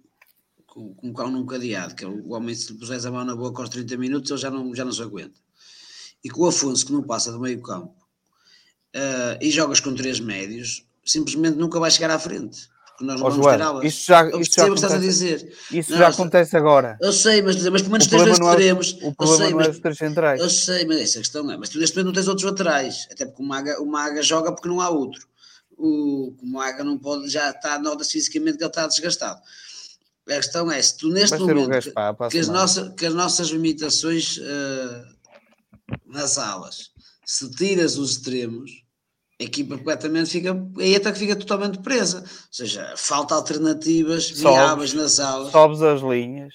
com, com o cão num cadeado, que é o homem, se lhe puseres a mão na boca aos 30 minutos, ele já não, já não se aguenta. E com o Afonso, que não passa do meio campo, uh, e jogas com três médios, simplesmente nunca vai chegar à frente nós não oh, vamos ter aulas. Isto já, isto já acontece, a dizer. Isso não, já acontece agora. Eu sei, mas, mas pelo menos dois extremos. É o, o problema sei, não é os três centrais. Eu sei, mas essa questão é. Mas tu neste momento não tens outros laterais. Até porque o Maga, o Maga joga porque não há outro. O, o Maga não pode, já está, nota fisicamente que ele está desgastado. A questão é, se tu neste momento, que, que, as nossa, que as nossas limitações uh, nas alas, se tiras os extremos, a equipa completamente fica, aí até que fica totalmente presa. Ou seja, falta alternativas viáveis na sala. Sobes as linhas,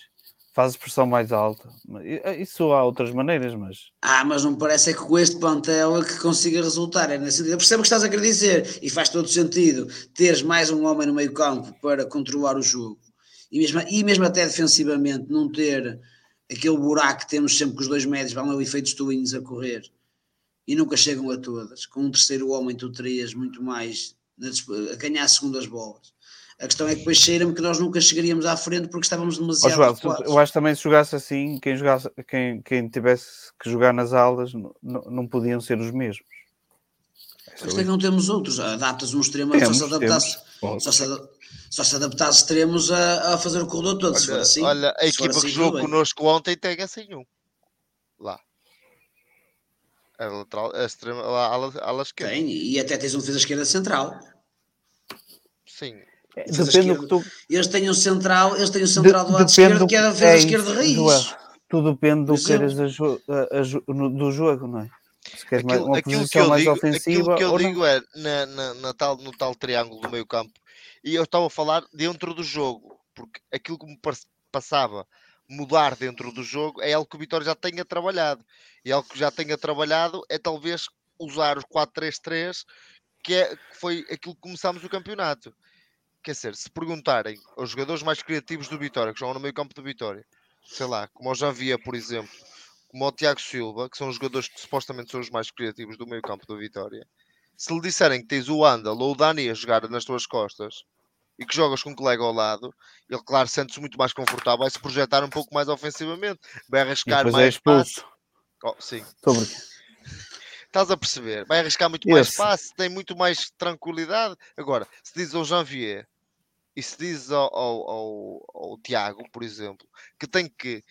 fazes pressão mais alta. Isso há outras maneiras, mas. Ah, mas não parece é que com este plantel é que consiga resultar. É nesse Eu percebo o que estás a querer dizer e faz todo sentido teres mais um homem no meio campo para controlar o jogo e mesmo, e mesmo até defensivamente não ter aquele buraco que temos sempre com os dois médios, vão ali efeitos tuinhos a correr e nunca chegam a todas. Com um terceiro homem, tu terias muito mais a ganhar segundas bolas. A questão é que depois cheira-me que nós nunca chegaríamos à frente porque estávamos demasiado. Oh, João, eu acho também se jogasse assim, quem, jogasse, quem, quem tivesse que jogar nas aulas não, não podiam ser os mesmos. Mas é que não temos outros. Datas um extremo, só se adaptasse. Só se, só se adaptasse extremos a, a fazer o corredor todo. Olha, se for assim, olha a equipa assim, que jogou connosco ontem tem assim um. A lateral, a extrema, a ala, a ala esquerda. Tem, e até tens um defesa esquerda central. Sim. É, depende do que tu... Eles têm um central, eles têm um central de, do lado esquerdo que é a defesa é esquerda raiz. Do, tudo depende do que queres a, a, do jogo, não é? Se queres aquilo, uma aquilo posição mais digo, ofensiva. Aquilo que eu digo não? é na, na, na, tal, no tal triângulo do meio campo, e eu estava a falar dentro do jogo, porque aquilo que me passava mudar dentro do jogo é algo que o Vitória já tenha trabalhado. E algo que já tenha trabalhado é talvez usar os 4-3-3, que, é, que foi aquilo que começámos o campeonato. Quer dizer, se perguntarem aos jogadores mais criativos do Vitória, que jogam no meio campo do Vitória, sei lá, como já via, por exemplo, como o Tiago Silva, que são os jogadores que supostamente são os mais criativos do meio campo do Vitória, se lhe disserem que tens o Andal ou o Dani a jogar nas tuas costas, e que jogas com um colega ao lado, ele, claro, sente-se muito mais confortável, vai se projetar um pouco mais ofensivamente, vai arriscar mais. É expulso. Oh, sim. Sobre. Estás a perceber? Vai arriscar muito mais espaço, tem muito mais tranquilidade. Agora, se diz ao Janvier e se diz ao, ao, ao, ao Tiago, por exemplo, que tem que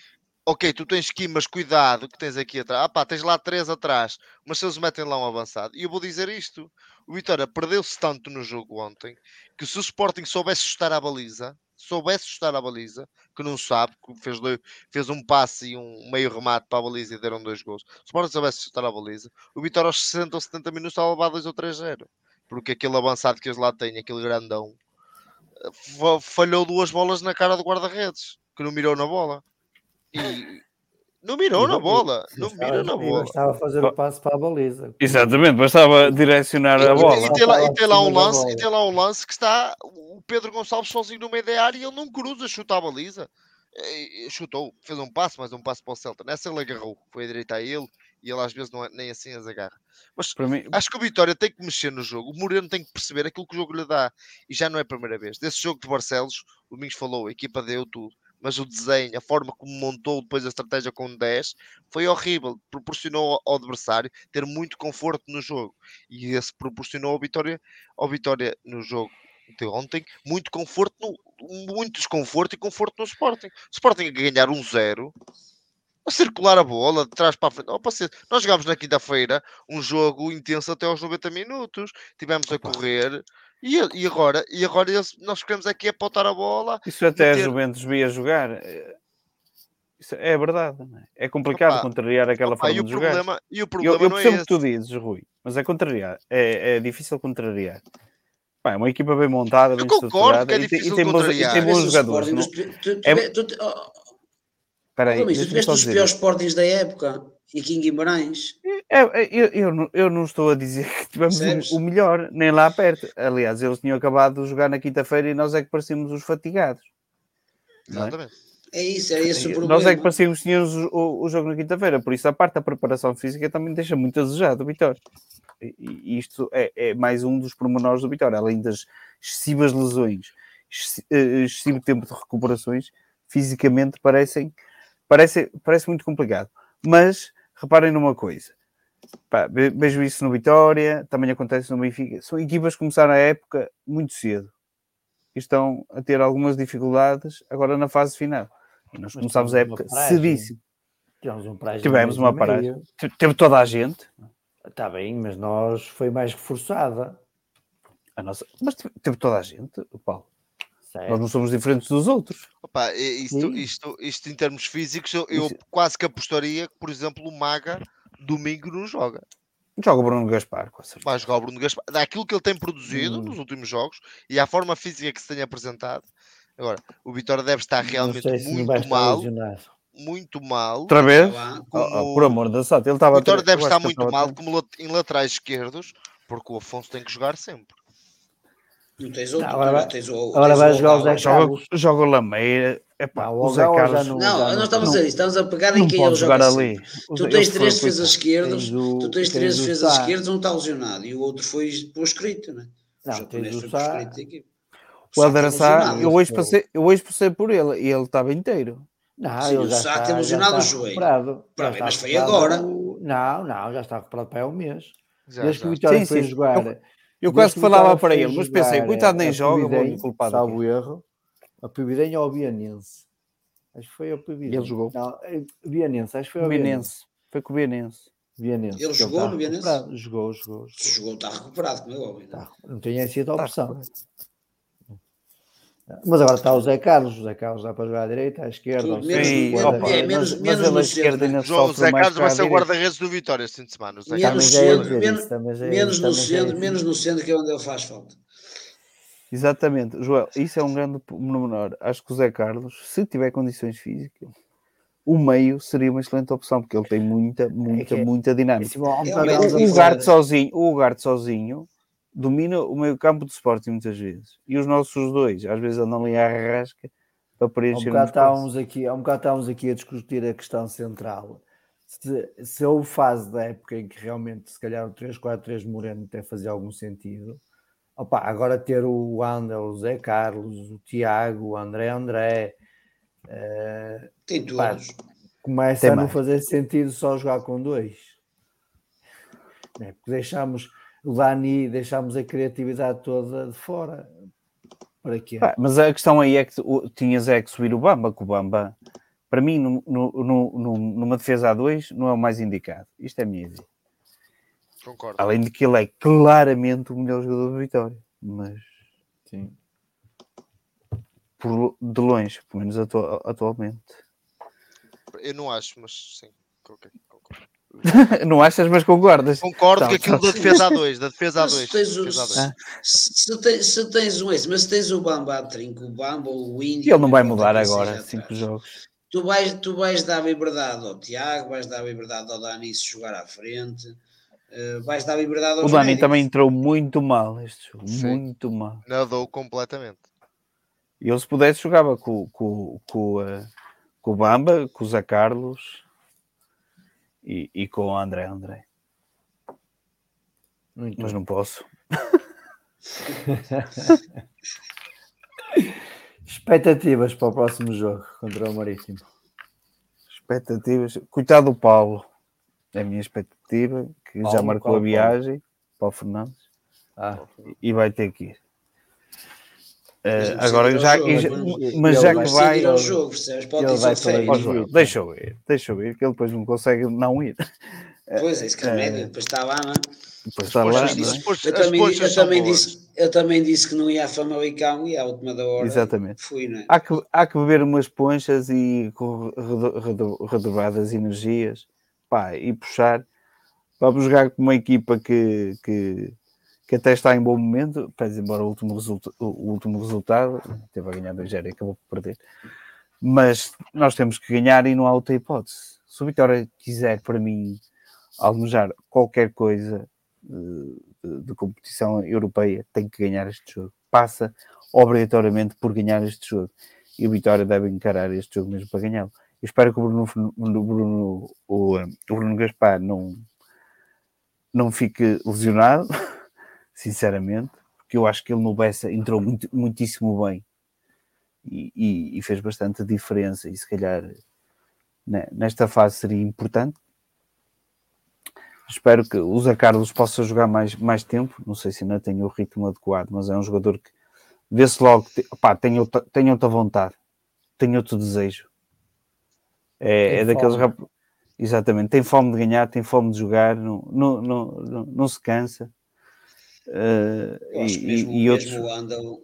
ok, tu tens que ir, mas cuidado que tens aqui atrás. Ah pá, tens lá três atrás, mas se eles metem lá um avançado. E eu vou dizer isto: o Vitória perdeu-se tanto no jogo ontem que se o Sporting soubesse chutar a baliza, soubesse chutar a baliza, que não sabe, que fez, fez um passe e um meio remate para a baliza e deram dois gols. Se o Sporting soubesse chutar a baliza, o Vitória aos 60 ou 70 minutos estava a levar 2 ou 3-0. Porque aquele avançado que eles lá têm, aquele grandão, falhou duas bolas na cara do guarda-redes, que não mirou na bola. E não mirou na bola. Não mirou na bola. Estava a fazer o passo para a baliza. Exatamente, bastava direcionar a bola. E tem lá, e tem lá um lance, e tem lá um lance que está o Pedro Gonçalves sozinho no meio da área e ele não cruza, chuta a baliza. E, chutou, fez um passo, mas um passo para o Celta. Nessa ele agarrou, foi a direita a ele e ele às vezes não é, nem assim as agarra. Mas mim... acho que o Vitória tem que mexer no jogo. O Moreno tem que perceber aquilo que o jogo lhe dá. E já não é a primeira vez. Desse jogo de Barcelos, o Domingos falou, a equipa deu tudo mas o desenho, a forma como montou depois a estratégia com 10 foi horrível. Proporcionou ao adversário ter muito conforto no jogo e esse proporcionou ao Vitória, ao Vitória no jogo de ontem, muito conforto, no, muito desconforto e conforto no Sporting. O Sporting a ganhar um zero, a circular a bola de trás para a frente. Opa, nós jogámos na quinta-feira um jogo intenso até aos 90 minutos, tivemos a correr e, e agora, e agora nós queremos aqui apontar a bola. Isso até meter... a Juventus via jogar. Eh, isso é verdade. É? é complicado Opa, contrariar aquela Opa, forma de problema, jogar. E o problema eu, eu não percebo é o que tu dizes, Rui, mas é contrariar. É, é difícil contrariar. Pá, é uma equipa bem montada, bem eu concordo que é difícil e, tem, bons, e tem bons jogadores. É... oh, Peraí, tu tiveste os piores Sportings da época e aqui em Guimarães. É, é, eu, eu, eu, não estou a dizer que tivemos o, o, melhor, nem lá perto. Aliás, eles tinham acabado de jogar na quinta-feira e nós é que parecíamos os fatigados. É? Exatamente. É? é? isso, é esse o problema. Nós é que parecíamos que tínhamos o, o, jogo na quinta-feira, por isso a parte da preparação física também deixa muito a desejar do Vitória. E, e isto é, é, mais um dos pormenores do Vitória, além das excessivas lesões, eh, excessivo tempo de recuperações, fisicamente parecem, parece, parece muito complicado. Mas reparem numa coisa, Pá, vejo isso no Vitória, também acontece no Benfica. São equipas que começaram a época muito cedo e estão a ter algumas dificuldades agora na fase final. E nós começámos a época cedíssimo. Tivemos um Tivemos uma paragem. Teve toda a gente. Está bem, mas nós foi mais reforçada. A nossa... Mas teve toda a gente, Paulo. Certo. Nós não somos diferentes dos outros. Opa, isto, isto, isto, em termos físicos, eu, eu quase que apostaria que, por exemplo, o Maga domingo não joga. Joga o Bruno Gaspar, com certeza. Vai jogar o Bruno Gaspar. Daquilo que ele tem produzido hum. nos últimos jogos e a forma física que se tem apresentado. Agora, o Vitória deve estar realmente muito mal. Muito mal. Outra vez? Como... Oh, oh, por amor da sorte. Ele estava o Vitória deve estar muito mal como em laterais esquerdos, porque o Afonso tem que jogar sempre. Não tens outro. Não, agora, tens o, agora vai jogar o Zé Carlos. Joga, joga o Lameira. Epá, o Zé Carlos. Não, não, nós estamos a dizer isso. Estamos a pegar em quem ele joga ali. Tu tens três defesas esquerdas, tu tens três defesas esquerdas, um está lesionado e o outro foi por escrito, né? Não, tens o Sá. O Helder Sá, eu hoje passei, eu hoje passei por ele e ele estava inteiro. Não, Sim, ele já está, tem lesionado o joelho. Recuperado. mas foi agora. Não, não, já está recuperado para um mês. Desde que o Vitória foi jogar eu quase que falava para ele, mas pensei, coitado nem joga, vou-me culpar. Salvo o erro, a Providência ou o Bianense? Acho que foi a Providência. Ele jogou. Não, é, Bianense, acho que foi o Bianense. Foi com o Bianense. Bianense. Ele jogou no Bianense? Jogou, jogou. Se jogou, está recuperado, como é óbvio. Tá, não tinha sido a opção. Mas agora está o Zé Carlos, o Zé Carlos dá para jogar à direita, à esquerda, Tudo, menos, Sim, opa, é, menos, mas, menos mas esquerda ainda João, o Zé Carlos vai ser o guarda-redes do Vitória este fim de semana. Menos, é centro, menos, menos, no centro, menos no centro, que é onde ele faz falta. Exatamente, Joel, isso é um grande menor. Acho que o Zé Carlos, se tiver condições físicas, o meio seria uma excelente opção, porque ele tem muita, muita, é muita dinâmica. É, o Ugarte sozinho, o Ugarte sozinho domina o meio campo do Sporting muitas vezes. E os nossos dois, às vezes andam ali à rasca para preencher. Há um bocado, estávamos aqui, há um bocado estávamos aqui a discutir a questão central. Se, se houve fase da época em que realmente, se calhar, o 3-4-3 Moreno até fazia algum sentido, Opa, agora ter o André, o Zé Carlos, o Tiago, o André André. Uh, Tem todos. Começa Tem a não fazer sentido só jogar com dois. É, porque deixamos o Dani, deixamos a criatividade toda de fora. Para quê? Ah, mas a questão aí é que tinhas é que subir o Bamba, que o Bamba, para mim, no, no, no, numa defesa a dois, não é o mais indicado. Isto é a minha ideia. Concordo. Além de que ele é claramente o melhor jogador da Vitória. Mas, sim. Por, de longe, pelo menos atu atualmente. Eu não acho, mas sim. Okay. não achas, mas concordas? Concordo que aquilo da defesa A2, da defesa A2. Se tens, o, ah. se, tens, se tens um esse, mas se tens o Bamba a trinco, o Bamba, o Índio. Ele não vai mudar agora, cinco jogos. Tu vais, tu vais dar liberdade ao Tiago, vais dar liberdade ao Dani se jogar à frente, uh, vais dar liberdade ao O Dani médicos. também entrou muito mal este jogo, Sim. muito mal. Nadou completamente. E ele se pudesse jogava com, com, com, uh, com o Bamba, com o Zé Carlos e, e com o André André. Muito Mas não posso. Expectativas para o próximo jogo contra o Marítimo. Expectativas. Coitado do Paulo. É a minha expectativa, que Paulo, já marcou Paulo, a viagem Paulo. para o Fernandes. Ah. E vai ter que ir. Uh, agora já, jogo, já mas já que vai ao jogo, percebes? Pode ele vai ao jogo. Deixa eu ir, deixa eu ir, que ele depois não consegue não ir. Pois é, isso que remédio, uh, depois está lá, não é? Depois está lá. eu, também, disse, eu também disse que não ia a Famalicão e à última da hora Exatamente. fui, não é? Há que, há que beber umas ponchas e redobradas energias pá, e puxar. Vamos jogar com uma equipa que, que que até está em bom momento, pese embora o último, resulta, o último resultado, teve a ganhar 2 e acabou por perder. Mas nós temos que ganhar e não há outra hipótese. Se o Vitória quiser, para mim, almejar qualquer coisa de, de, de, competição europeia, tem que ganhar este jogo. Passa obrigatoriamente por ganhar este jogo. E o Vitória deve encarar este jogo mesmo para ganhá-lo. Eu espero que o Bruno, o Bruno, o Bruno Gaspar não, não fique lesionado sinceramente, porque eu acho que ele no Bessa entrou muito, muitíssimo bem e, e, e, fez bastante diferença e se calhar né, nesta fase seria importante. Espero que o Zé Carlos possa jogar mais, mais tempo, não sei se ainda tem o ritmo adequado, mas é um jogador que vê-se logo, opá, tem, outra, tem outra vontade, tem outro desejo. É, é daqueles Exatamente, tem fome de ganhar, tem fome de jogar, não, não, não, não, não se cansa. Uh, e, mesmo, e outros... mesmo, o Andal,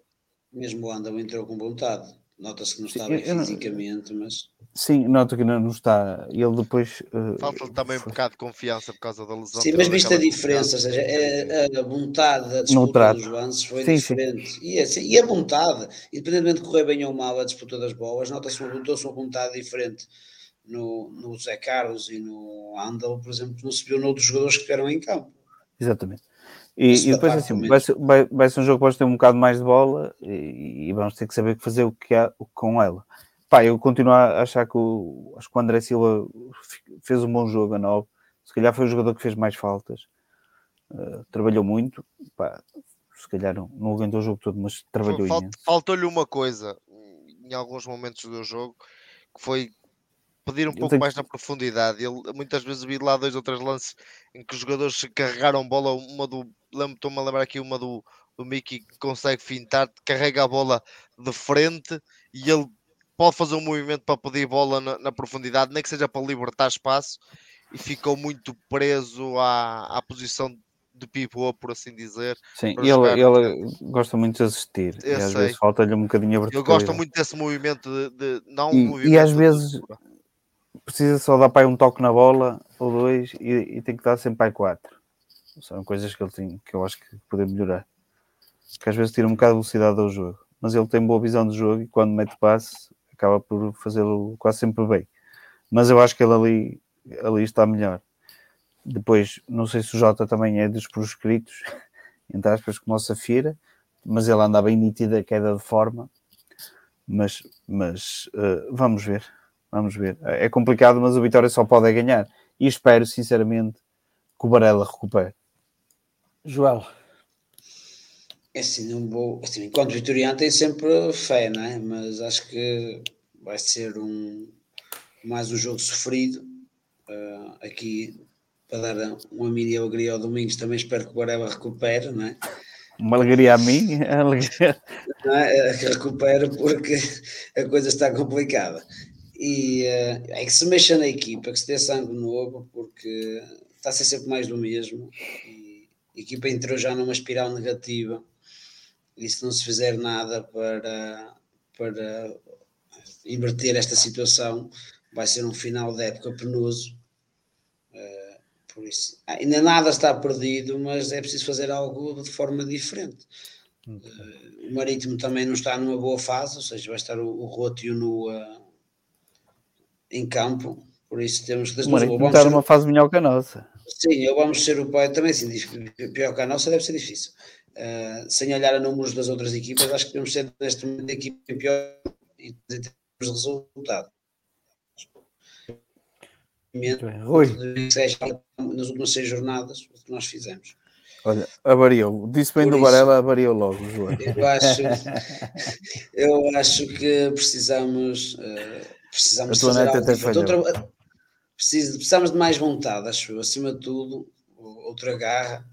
mesmo o Andal entrou com vontade. Nota-se que não está bem fisicamente, mas. Sim, nota que não, não está. Ele depois. Uh, Falta também um bocado de confiança por causa da lesão. Sim, mas viste a diferença, ou seja, a, a vontade da disputa dos lances foi sim, diferente. Sim. E, assim, e a vontade, independentemente de correr bem ou mal a disputa das bolas, nota-se uma, uma vontade diferente no, no Zé Carlos e no Andal, por exemplo, que não se viu noutros jogadores que estiveram em campo. Exatamente. E, e depois assim, vai ser, vai, vai ser um jogo que vais ter um bocado mais de bola e, e vamos ter que saber o que fazer o que há com ela. Pá, eu continuo a achar que o, acho que o André Silva fez um bom jogo a 9. Se calhar foi o jogador que fez mais faltas. Uh, trabalhou muito. Pá, se calhar não, não aguentou o jogo todo, mas trabalhou Falt, Faltou-lhe uma coisa em alguns momentos do jogo que foi pedir um pouco mais na profundidade. Ele, muitas vezes vi lá dois ou três lances em que os jogadores carregaram bola, uma do. Estou-me a lembrar aqui uma do, do Mickey que consegue fintar, carrega a bola de frente e ele pode fazer um movimento para pedir bola na, na profundidade, nem que seja para libertar espaço, e ficou muito preso à, à posição de pivô, por assim dizer. Sim, ele, ele gosta muito de assistir. Eu e às sei. vezes falta-lhe um bocadinho a Ele gosta muito desse movimento de, de não e, um movimento e às vezes precisa só dar para um toque na bola ou dois e, e tem que dar sempre para quatro. São coisas que ele tem que eu acho que poder melhorar. Que às vezes tira um bocado de velocidade ao jogo, mas ele tem boa visão de jogo e quando mete passe acaba por fazê-lo quase sempre bem. Mas eu acho que ele ali, ali está melhor. Depois, não sei se o Jota também é dos proscritos, entre aspas, como o Safira, mas ele anda bem nítido a queda de forma. Mas, mas uh, vamos ver. Vamos ver. É complicado, mas o Vitória só pode ganhar. E espero, sinceramente, que o Barella recupere. Joel. É assim, não vou. Assim, enquanto vitoriano tem sempre fé, não é? Mas acho que vai ser um mais um jogo sofrido. Uh, aqui para dar uma mini alegria ao Domingos, também espero que o Guarela recupere, não é? Uma alegria a mim, alegria. Não é? Que recupere porque a coisa está complicada. E uh, é que se mexa na equipa, que se dê sangue novo, porque está a ser sempre mais do mesmo. E a equipa entrou já numa espiral negativa. E se não se fizer nada para, para inverter esta situação, vai ser um final de época penoso. Uh, por isso, ainda nada está perdido, mas é preciso fazer algo de forma diferente. Uh, o Marítimo também não está numa boa fase, ou seja, vai estar o, o Roto e o Nua em campo, por isso temos que... O Marítimo está numa fase melhor que a nossa. Sim, eu vamos ser o pai também, sim, pior que a nossa deve ser difícil. Uh, sem olhar a números das outras equipas, acho que devemos ser neste momento a equipa pior em termos de resultado. Rui. Nas últimas seis jornadas, o que nós fizemos. Olha, avariou. Disse bem do Varela, avariou logo, João. Eu acho, eu acho que precisamos, uh, precisamos a tua outra, precisamos de mais vontade, acho eu, acima de tudo, outra garra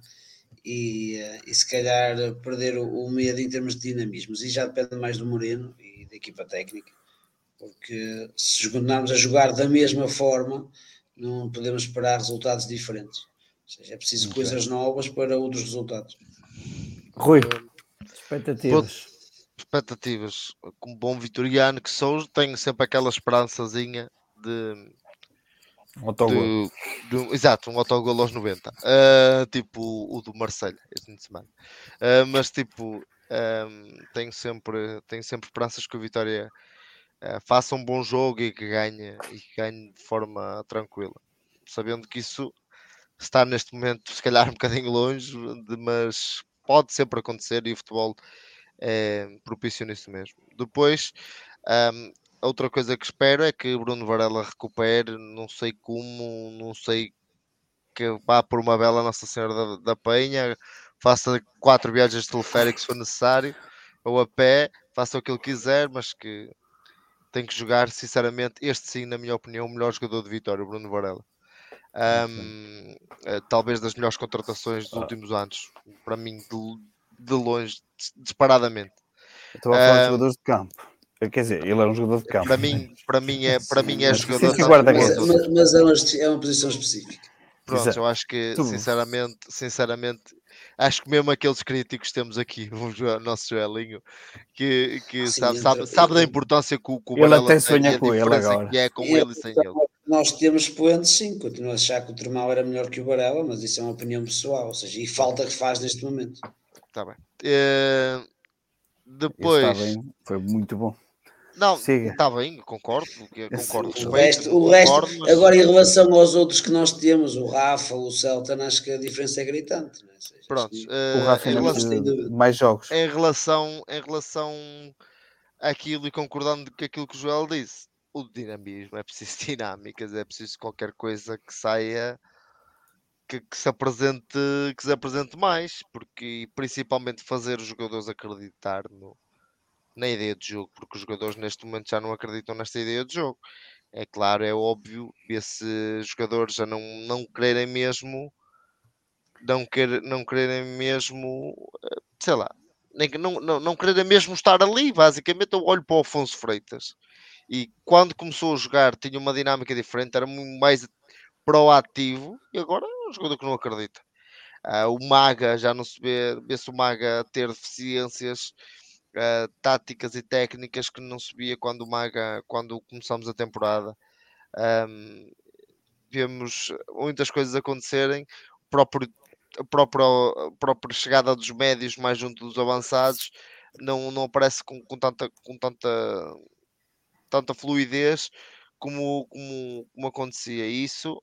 e, uh, e se calhar perder o, o medo em termos de dinamismos. E já depende mais do Moreno e da equipa técnica, porque se continuarmos a jogar da mesma forma, não podemos esperar resultados diferentes. Ou seja, é preciso Muito coisas novas para outros resultados. Rui, expectativas. Expectativas. Como bom vitoriano que sou, tenho sempre aquela esperançazinha de. Um autogol. De, de, exato, um autogol aos 90. Uh, ah, tipo o, do Marselha este fim de semana. Uh, mas tipo, um, tenho, sempre, tenho sempre esperanças que o Vitória uh, faça um bom jogo e que ganhe, e que ganhe de forma tranquila. Sabendo que isso está neste momento, se calhar, um bocadinho longe, de, mas pode sempre acontecer e o futebol é propício nisso mesmo. Depois, um, outra coisa que espero é que Bruno Varela recupere, não sei como, não sei que vá por uma bela Nossa Senhora da, da Penha, faça quatro viagens de teleférico se for necessário, ou a pé, faça o que ele quiser, mas que tem que jogar, sinceramente, este sim, na minha opinião, o melhor jogador de Vitória, Bruno Varela. Um, eh, talvez das melhores contratações dos últimos anos, para mim, de, de longe, disparadamente. Estou a falar um, de jogadores de campo. Quer dizer, ele é um jogador de campo. Para mim, para mim é, para mim é jogador de campo. Mas, mas é, uma, é uma posição específica. Pronto, Exato. eu acho que, sinceramente, sinceramente, acho que mesmo aqueles críticos temos aqui, o nosso Joelinho, que, que ah, sabe, sabe, sabe, da importância que o, que o Ele até sonha com ele agora. Que é com ele e sem ele. Nós temos expoentes, sim, continuo a achar que o Termal era melhor que o Varela, mas isso é uma opinião pessoal, ou seja, e falta que faz neste momento. Está bem. Uh, depois. Está bem, foi muito bom. Não, está bem, concordo. concordo o resto, o resto mas... agora em relação aos outros que nós temos, o Rafa, o Celta, acho que a diferença é gritante. Não é? Seja, Pronto, uh, o Rafa em relação, de mais jogos. Em relação, em relação àquilo e concordando com aquilo que o Joel disse, o dinamismo é preciso dinâmicas, é preciso qualquer coisa que saia. Que, que, se apresente que se apresente mais porque principalmente fazer os jogadores acreditar no, na ideia de jogo, porque os jogadores neste momento já não acreditam nesta ideia de jogo. É claro, é óbvio, esses jogadores já não, não quererem mesmo, não, quer, não quererem mesmo, eh, sei lá, nem, não, não, não quererem mesmo estar ali, basicamente. Eu olho para o Afonso Freitas e quando começou a jogar tinha uma dinâmica diferente, era muito mais proativo e agora um jogador que não acredita. Uh, o Maga já não se vê, vê-se o Maga ter deficiências uh, táticas e técnicas que não se via quando o Maga, quando começamos a temporada. Um, vemos muitas coisas acontecerem, o próprio, a, própria, a própria chegada dos médios mais junto dos avançados não, não aparece com, com, tanta, com tanta, tanta fluidez como, como, como acontecia. isso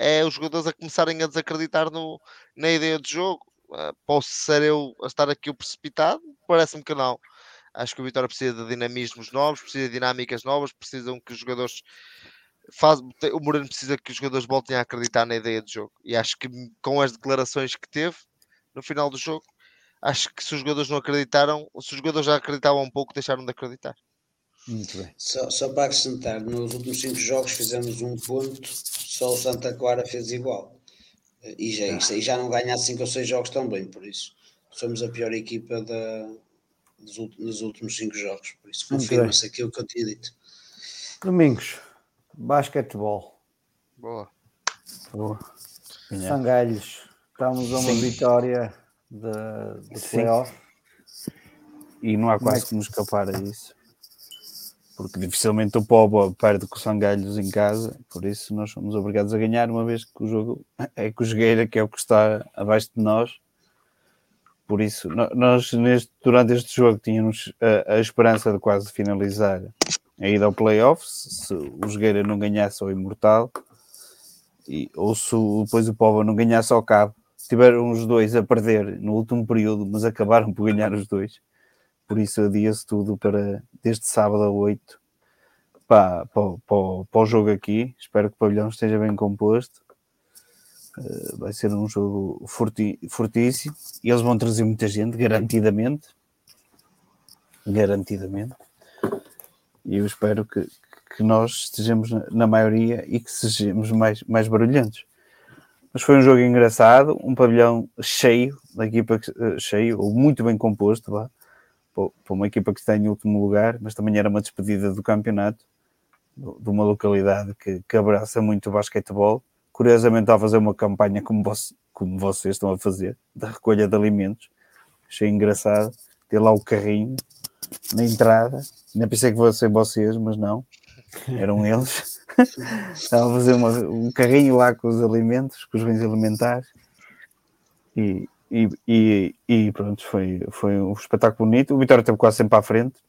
é os jogadores a começarem a desacreditar no, na ideia de jogo. Uh, posso ser eu a estar aqui o precipitado? Parece-me que não. Acho que o Vitória precisa de dinamismos novos, precisa de dinâmicas novas, precisam que os jogadores faz, o Moreno precisa que os jogadores voltem a acreditar na ideia de jogo. E acho que com as declarações que teve no final do jogo, acho que se os jogadores não acreditaram, se os jogadores já acreditavam um pouco, deixaram de acreditar. Muito bem. Só, só para acrescentar, nos últimos cinco jogos fizemos um ponto, só o Santa Clara fez igual. E já, e já não ganha cinco ou seis jogos também, por isso somos a pior equipa da, dos, nos últimos cinco jogos. Por isso confirma-se aquilo que eu tinha dito. Domingos, basquetebol. Boa. Boa. Sangalhos, estamos a uma Sim. vitória de, de playoff. E não há quase como escapar a isso porque dificilmente o Pobo perde com o Sangalhos em casa, por isso nós somos obrigados a ganhar, uma vez que o jogo é com o Jogueira, que é o que está abaixo de nós. Por isso, nós neste, durante este jogo tínhamos a, a esperança de quase finalizar a ida ao playoff, se o Jogueira não ganhasse ao Imortal, e, ou se depois o Povo não ganhasse ao Cabo. Tiveram os dois a perder no último período, mas acabaram por ganhar os dois por isso adia-se tudo para desde sábado a 8 para, para, para, para o jogo aqui. Espero que o pavilhão esteja bem composto. Uh, vai ser um jogo forti, fortíssimo e eles vão trazer muita gente, garantidamente. Garantidamente. E eu espero que, que nós estejamos na, maioria e que sejamos mais, mais barulhentos. Mas foi um jogo engraçado, um pavilhão cheio, da equipa uh, cheio, ou muito bem composto, vá para uma equipa que está em último lugar, mas também era uma despedida do campeonato, de uma localidade que, que abraça muito o basquetebol. Curiosamente, está a fazer uma campanha como, como vocês estão a fazer, da recolha de alimentos. Achei engraçado ter lá o carrinho na entrada. Nem pensei que fossem vocês, mas não, eram eles. Estavam a fazer uma, um carrinho lá com os alimentos, com os bens alimentares. E, e, e, pronto, foi, foi um espetáculo bonito. O Vitória esteve quase sempre à frente,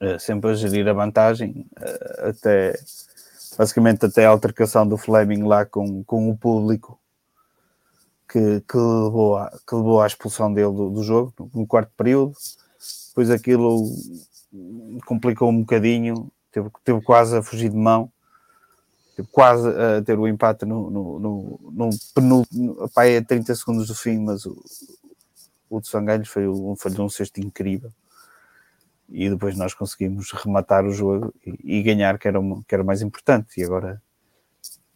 eh, sempre a gerir a vantagem, eh, até basicamente até a altercação do Fleming lá com, com o público que, que, levou, a, que levou à expulsão dele do, do jogo no quarto período. Depois aquilo complicou um bocadinho, teve, teve quase a fugir de mão quase a ter o empate no, no, no, no penúltimo, pá, é 30 segundos do fim, mas o, o de Sangalhos foi um, foi um cesto incrível. E depois nós conseguimos rematar o jogo e, e ganhar, que era, uma, que era mais importante. E agora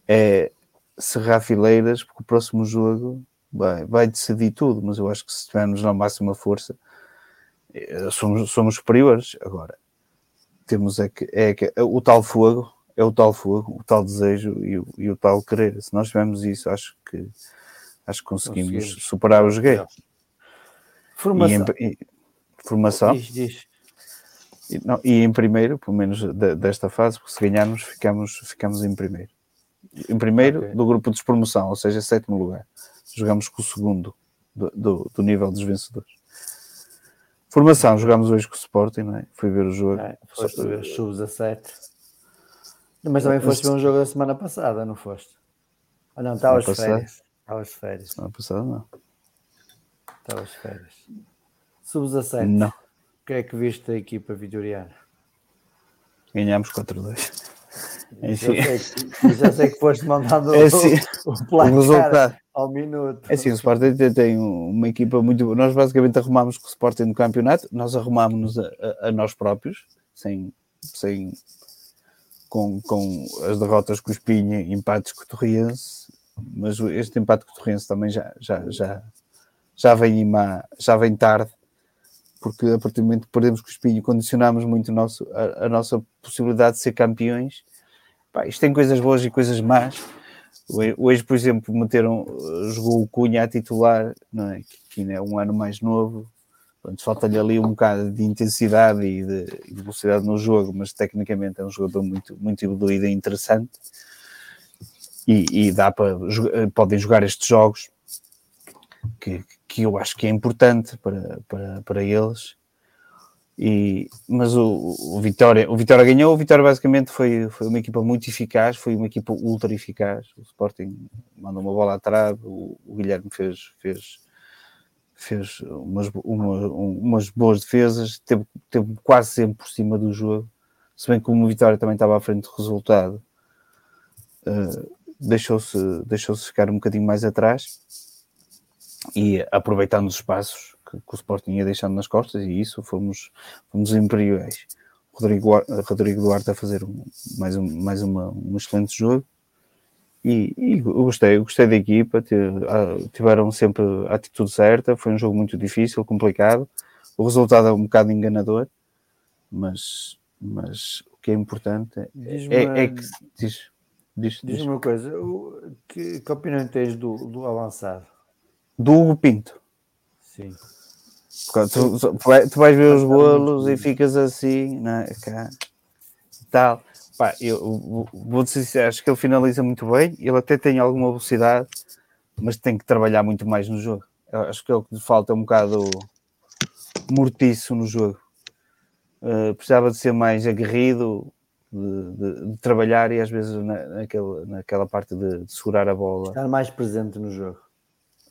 é cerrar fileiras, porque o próximo jogo vai, vai decidir tudo. Mas eu acho que se estivermos na máxima força, eh, somos, somos superiores. Agora, temos é que, é que o tal fogo é o tal fogo, o tal desejo e o, e o tal querer. Se nós tivermos isso, acho que acho que conseguimos, conseguimos. superar os gays. Formação. E em, e, formação. Diz, diz. E, não, e em primeiro, pelo menos de, desta fase, porque se ganharmos, ficamos, ficamos em primeiro. Em primeiro okay. do grupo de promoção, ou seja, sétimo lugar. Jogamos com o segundo do, do, do nível dos vencedores. Formação, jogamos hoje com o Sporting, não é? Fui ver o jogo. É, foi ver o sub-17. Mas também foste ver um jogo da semana passada, não foste? Ou não, estavas de férias. Estavas de férias. Semana passada não. Estavas de férias. Sub-17. Não. O que é que viste da equipa vitoriana? Ganhámos 4-2. Enfim. Já, sei que, já sei que foste mandando é assim, o, o placar ao minuto. É assim, o Sporting tem uma equipa muito. Nós basicamente arrumámos com o Sporting no campeonato, nós arrumámos-nos a, a, a, nós próprios, sem, sem com, com as derrotas com o Espinha e empates com o Torriense, mas este empate com o Torriense também já, já, já, já, vem, ima, já vem tarde, porque a partir do momento que perdemos com o Espinho, condicionamos muito nosso, a, a, nossa possibilidade de ser campeões. Pá, isto tem coisas boas e coisas más. Hoje, por exemplo, meteram, jogou o Cunha a titular, não é? que ainda é um ano mais novo, falta-lhe ali um bocado de intensidade e de, de, velocidade no jogo, mas tecnicamente é um jogador muito, muito evoluído e interessante. E, e dá para podem jogar estes jogos que, que eu acho que é importante para, para, para eles. E, mas o, o, Vitória, o Vitória ganhou. O Vitória basicamente foi, foi uma equipa muito eficaz, foi uma equipa ultra eficaz. O Sporting mandou uma bola atrás, o, o Guilherme fez, fez fez umas, uma, umas boas defesas, teve, teve quase sempre por cima do jogo, se bem que o Vitória também estava à frente do resultado, uh, deixou-se deixou ficar um bocadinho mais atrás. e aproveitando os espaços que, que, o Sporting ia deixando nas costas, e isso fomos, fomos imperiais. Rodrigo, Rodrigo Duarte a fazer um, mais, um, mais uma, um excelente jogo. E, e eu gostei, eu gostei da equipa, tiveram sempre a atitude certa, foi um jogo muito difícil, complicado. O resultado é um bocado enganador, mas, mas o que é importante é, é, é que diz, diz, diz, uma coisa, que, que opinião tens do, do avançado? Do Hugo Pinto. Sim. Tu, tu, tu, vais ver os bolos e ficas assim, né, cá, tal. Pá, eu vou dizer, acho que ele finaliza muito bem, ele até tem alguma velocidade, mas tem que trabalhar muito mais no jogo. Acho que é o que lhe falta um bocado mortiço no jogo. Uh, precisava de ser mais aguerrido, de, de, de, trabalhar e às vezes na, naquela, naquela parte de, de, segurar a bola. Estar mais presente no jogo.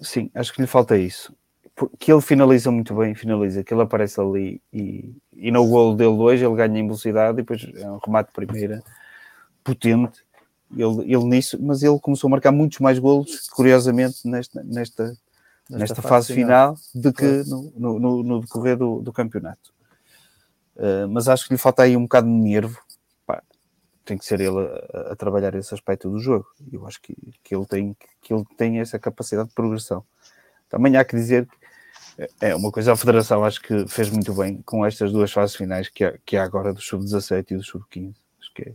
Sim, acho que lhe falta isso. Que ele finaliza muito bem, finaliza, que ele aparece ali e, e no golo dele hoje ele ganha em velocidade e depois é um remate de primeira potente. Ele, ele nisso, mas ele começou a marcar muitos mais golos, curiosamente, nesta, nesta, nesta, nesta fase, fase final, do que no, no, no decorrer do, do campeonato. Uh, mas acho que lhe falta aí um bocado de nervo. Pá, tem que ser ele a, a, trabalhar esse aspecto do jogo. Eu acho que, que, ele tem, que ele tem essa capacidade de progressão. Também há que dizer que é uma coisa, a Federação acho que fez muito bem com estas duas fases finais que há, que há agora do Sub-17 e do Sub-15. Acho que é,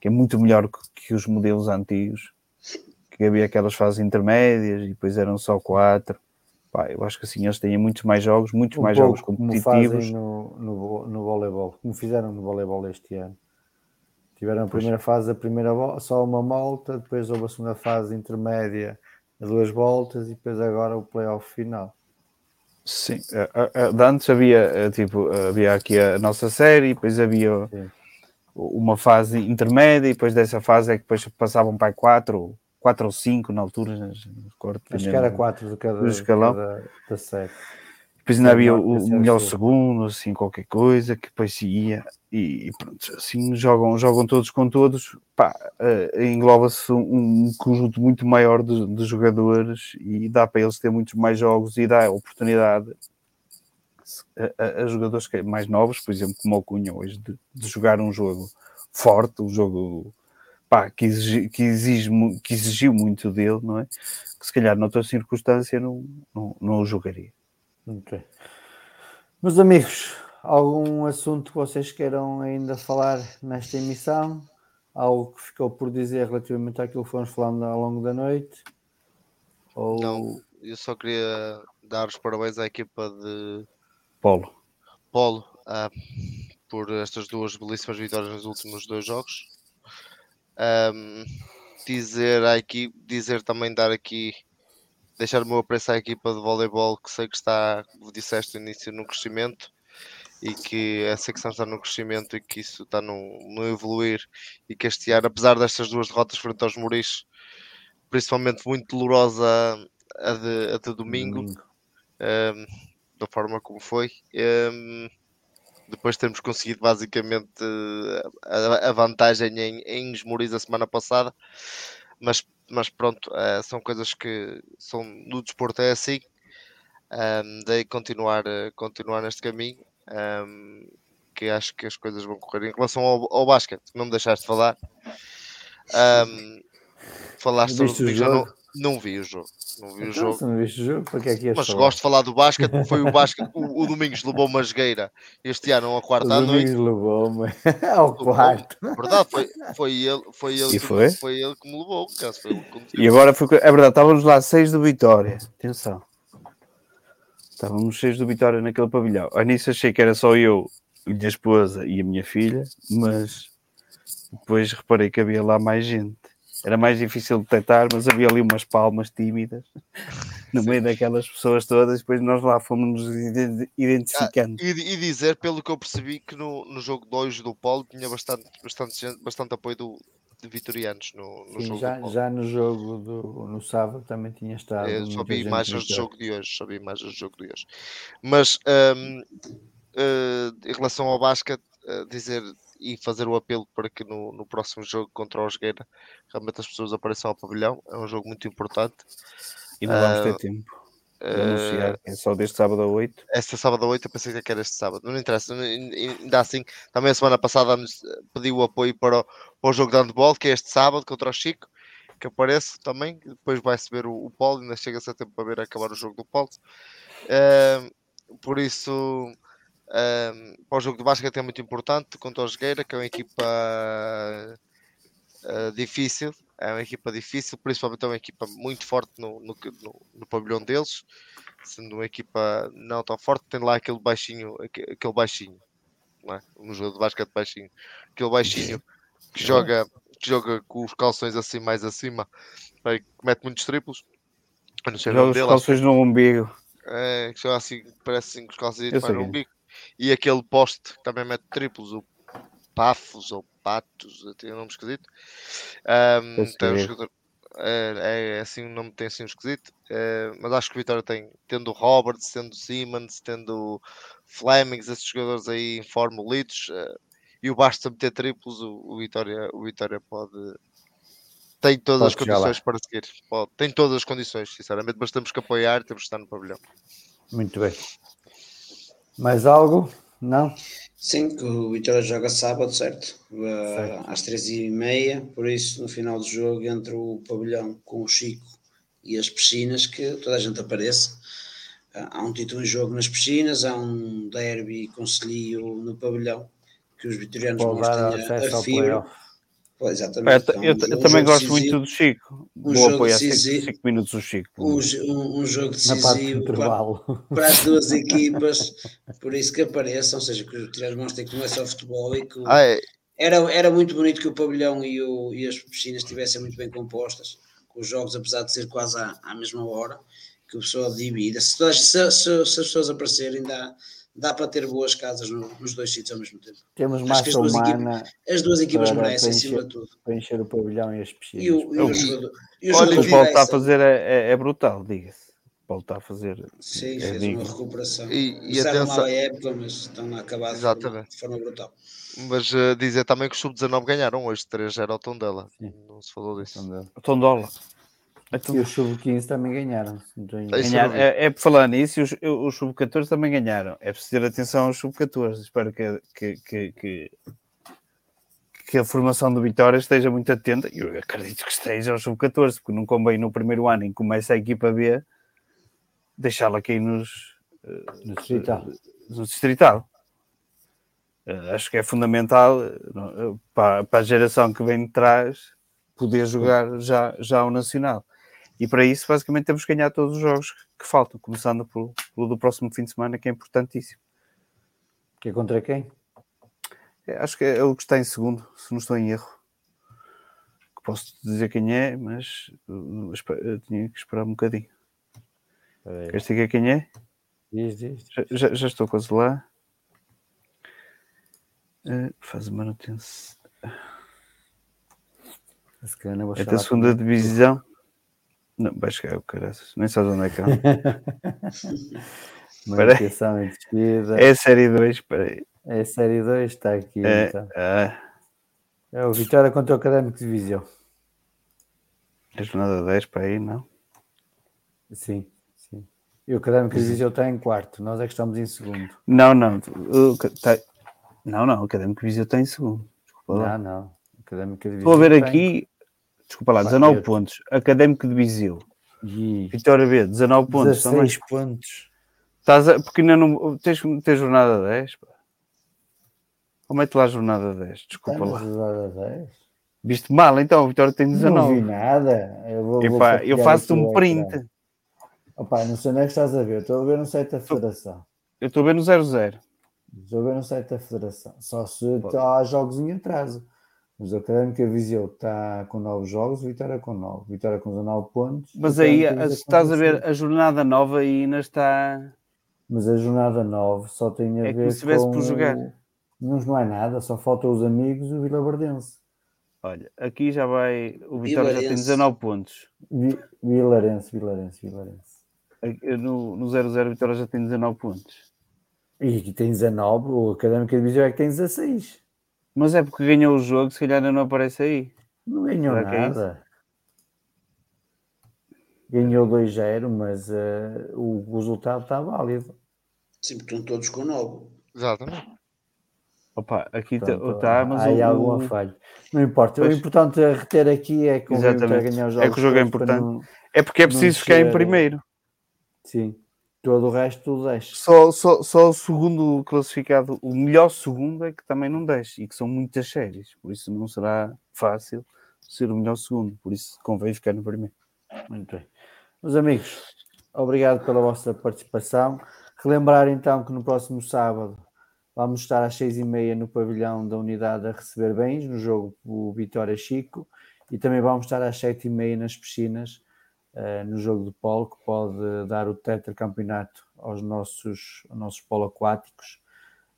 que é muito melhor que, que os modelos antigos, que havia aquelas fases intermédias e depois eram só quatro Pá, eu acho que assim eles têm muitos mais jogos, muitos um mais jogos competitivos. Como no, no, no voleibol, como fizeram no voleibol este ano. Tiveram a primeira pois. fase, a primeira só uma volta, depois houve a segunda fase intermédia, duas voltas e depois agora o playoff final. Sim, antes havia tipo, havia aqui a nossa série, depois havia Sim. uma fase intermédia, e depois dessa fase é que depois passavam para quatro 4 ou 5 na altura, nas, Acho que era 4 de cada, escalão. Cada, da série. Depois ainda havia o, melhor segundo, assim, qualquer coisa, que depois se ia, e, e pronto, assim, jogam, jogam todos com todos, pá, uh, engloba-se um, um, conjunto muito maior de, de, jogadores e dá para eles ter muitos mais jogos e dá oportunidade a, a, a jogadores mais novos, por exemplo, como o Cunha hoje, de, de jogar um jogo forte, um jogo pá, que, exigi, que, exige, que exigiu muito dele, não é? Que se calhar noutra circunstância não, não, não o jogaria. Ok. Meus amigos, algum assunto que vocês queiram ainda falar nesta emissão? Algo que ficou por dizer relativamente àquilo que fomos falando ao longo da noite? Ou... Não, eu só queria dar os parabéns à equipa de Polo, Polo uh, por estas duas belíssimas vitórias nos últimos dois jogos. Um, dizer aqui, dizer também dar aqui, deixar o meu apreço à equipa de voleibol que sei que está, como disseste no início, no crescimento e que a secção está no crescimento e que isso está no, no evoluir e que este ano, apesar destas duas derrotas frente aos Muris, principalmente muito dolorosa a de, a de domingo, domingo. Um, da forma como foi. Um, depois de termos conseguido basicamente a, a vantagem em, em Esmoriz a semana passada, mas, mas pronto, uh, são coisas que são no desporto é assim, um, daí continuar, uh, continuar neste caminho, um, que acho que as coisas vão correr. Em relação ao, ao basquete, não me deixaste falar, um, falaste sobre o jogo? Não vi o jogo. Não vi então, o jogo. não viste o jogo, para que é que Mas falar? gosto de falar do basquete, foi o basquete. o, o Domingos levou uma esgueira este ano a quarta à noite. O levou-me ao quarto. Verdade, foi, foi ele, foi ele, que, foi? foi ele que me levou. Foi ele e agora foi, é verdade, estávamos lá seis do Vitória. Atenção. Estávamos seis do Vitória naquele pavilhão. A nisso achei que era só eu, a minha esposa e a minha filha, mas depois reparei que havia lá mais gente era mais difícil de detectar, mas havia ali umas palmas tímidas no meio daquelas pessoas todas, depois nós lá fomos nos identificando. Ah, e, e, dizer, pelo que eu percebi, que no, no jogo de hoje do Polo tinha bastante, bastante, bastante apoio do, de vitorianos no, no Sim, jogo. Já, já no jogo do no sábado também tinha estado. Eu só vi imagens do jogo de hoje, só vi imagens do jogo de hoje. Mas um, uh, eh, em relação ao basquete, uh, dizer e fazer o apelo para que no, no próximo jogo contra o Osgueira realmente as pessoas apareçam ao pavilhão. É um jogo muito importante. E não vamos uh, ter tempo. Uh, é só deste sábado a 8. Esta sábado a 8, eu pensei que era este sábado. Não interessa, ainda assim. Também a semana passada pedi o apoio para o, para o jogo de handball, que é este sábado contra o Chico, que aparece também. Depois vai-se ver o, o Polo, ainda chega-se a tempo para ver acabar o jogo do Polo. Uh, por isso, uh, para o jogo de basquete é muito importante contra o Jogueira, que é uma equipa uh, difícil é uma equipa difícil, principalmente é uma equipa muito forte no, no, no, no pavilhão deles, sendo uma equipa não tão forte, tem lá aquele baixinho, aquele baixinho, não é? um jogador de basquete baixinho, aquele baixinho que joga, que joga com os calções assim mais acima, que mete muitos triplos. não sei joga os calções no umbigo. É, que joga assim, parece assim com os calções no umbigo. E aquele poste que também mete triplos, o Pafos ou Patos, tem um nome esquisito. Um, tem um jogador, é, é, assim, o nome tem assim um esquisito, é, mas acho que o Vitória tem, tendo o Roberts, tendo o Siemens, tendo o Flemings, esses jogadores aí em forma lidos, uh, e o basta meter triplos, o, o, Vitória, o Vitória pode. Tem todas pode as condições para seguir. Pode, tem todas as condições, sinceramente, mas temos que apoiar, temos que estar no pavilhão. Muito bem. Mais algo? Não? Sim, que o Vitória joga sábado, certo? certo. Às três e meia, por isso no final do jogo entre o pavilhão com o Chico e as piscinas, que toda a gente apareça. Há um título em jogo nas piscinas, há um derby conselho no pavilhão, que os vitorianos mostrem a, a fibra. Pois, exatamente. É, eu, um, eu um também gosto decisivo, muito do Chico. Um Vou apoiar 5 minutos do Chico. Um, um jogo decisivo para, para, as duas equipas, por isso que apareçam, ou seja, que os tirar mostrem que não é só futebol e que ah, é. era, era muito bonito que o pavilhão e, o, e as piscinas estivessem muito bem compostas, com os jogos, apesar de ser quase à, à mesma hora, que o pessoal divida. Se, se, se, se as pessoas aparecerem, dá dá para ter boas casas no, nos dois sítios ao mesmo tempo. Temos massa as duas humana. Equipas, as duas equipas merecem, acima de tudo. Para encher o pavilhão e as piscinas. E o, e o, jogador, e o Olha, o Paulo está a fazer é, é, é brutal, diga-se. O Paulo está a fazer. Sim, é fez digno. uma recuperação. E, e atenção... mal a época, mas estão a acabar de forma, brutal. Mas uh, dizer também que os sub-19 ganharam hoje 3-0 ao Tondela. Não se falou disso. O Tondola. Então, e os sub-15 também ganharam. ganharam. É, é por falar nisso, os, os sub-14 também ganharam. É preciso ter atenção aos sub-14. Espero que, que, que, que, que a formação do Vitória esteja muito atenta. Eu acredito que esteja aos sub-14, porque não convém no primeiro ano em que começa a equipa B deixá-la aqui nos, eh, no distrital. No distrital. Eh, acho que é fundamental eh, para, para a geração que vem de trás poder jogar já, já o Nacional. E para isso, basicamente, temos que ganhar todos os jogos que faltam, começando pelo, pelo do próximo fim de semana, que é importantíssimo. Que é contra quem? É, acho que é o que está em segundo, se não estou em erro. Posso dizer quem é, mas eu, eu tinha que esperar um bocadinho. Queres dizer quem é? Diz, diz. Já, já, já estou quase lá. Uh, faz manutenção. É da segunda divisão. Não, vai chegar o cara, nem sabes onde é que é. Manutenção e despedida. É a série 2, espera aí. É a série 2, está aqui. É, então. é. é o Vitória contra o Académico de Viseu. É jornada 10 para aí, não? Sim, sim. E o Académico de Viseu está em quarto, nós é que estamos em segundo. Não, não. O, tá... Não, não, o Académico de Viseu está em segundo. Desculpa lá. Não, não. Académico de Viseu. Estou a ver aqui, desculpa lá, 19 pontos. Académico de Viseu. E... Vitória B, 19 pontos 16 também. pontos. Estás a... Porque ainda não. Tens, tens jornada 10, pá. Como é que lá a jornada 10? Desculpa lá. Jornada 10? Viste mal, então, a Vitória tem 19. Não vi nada. Eu, vou, Epá, vou eu faço-te um print. Opa, não sei onde é que estás a ver. Estou a ver no site da Federação. Eu estou a ver no 00. Estou a ver no site da Federação. Só se há jogos em atraso. Mas o Académica Viseu está com 9 jogos, Vitória com 9. Vitória com 19 pontos. Mas aí, se estás a ver, a jornada nova ainda está. Mas a jornada 9 só tem a é ver se com... por jogar. Não, não é nada, só faltam os amigos e o Vila Bardense. Olha, aqui já vai. O Vitória já tem 19 pontos. Vi... Vilarense, Vilarense, Vilarense. No, no 0-0, Vitória já tem 19 pontos. E aqui tem 19, o Académica de Viseu é que tem 16. Mas é porque ganhou o jogo, se calhar ainda não aparece aí. Não ganhou Será é nada. ganhou 2-0, mas uh, o resultado está válido. Sim, porque estão todos com 9. Exatamente. Opa, aqui está, mas há o, alguma falha. Não importa. Pois. O importante a reter aqui é que o Exatamente. ganhar os jogos. É que o jogo é importante. Não, é porque é preciso ficar em primeiro. Sim. Todo o resto tudo desce. Só, só, só o segundo classificado, o melhor segundo é que também não desce e que são muitas séries. Por isso não será fácil ser o melhor segundo. Por isso convém ficar no primeiro. Muito bem. Meus amigos, obrigado pela vossa participação. Relembrar então que no próximo sábado vamos estar às seis e meia no pavilhão da unidade a receber bens no jogo o Vitória Chico e também vamos estar às sete e meia nas piscinas uh, no jogo de polo que pode dar o tetracampeonato aos nossos, aos nossos polo aquáticos.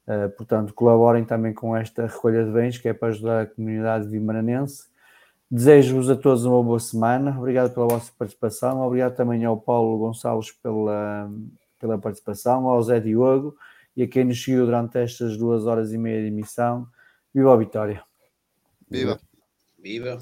Uh, portanto, colaborem também com esta recolha de bens que é para ajudar a comunidade vimaranense. Desejo-vos a todos uma boa semana. Obrigado pela vossa participação. Obrigado também ao Paulo Gonçalves pela, pela participação, ao Zé Diogo e a quem nos seguiu durante estas duas horas e meia de emissão. Viva a vitória! Viva! Viva!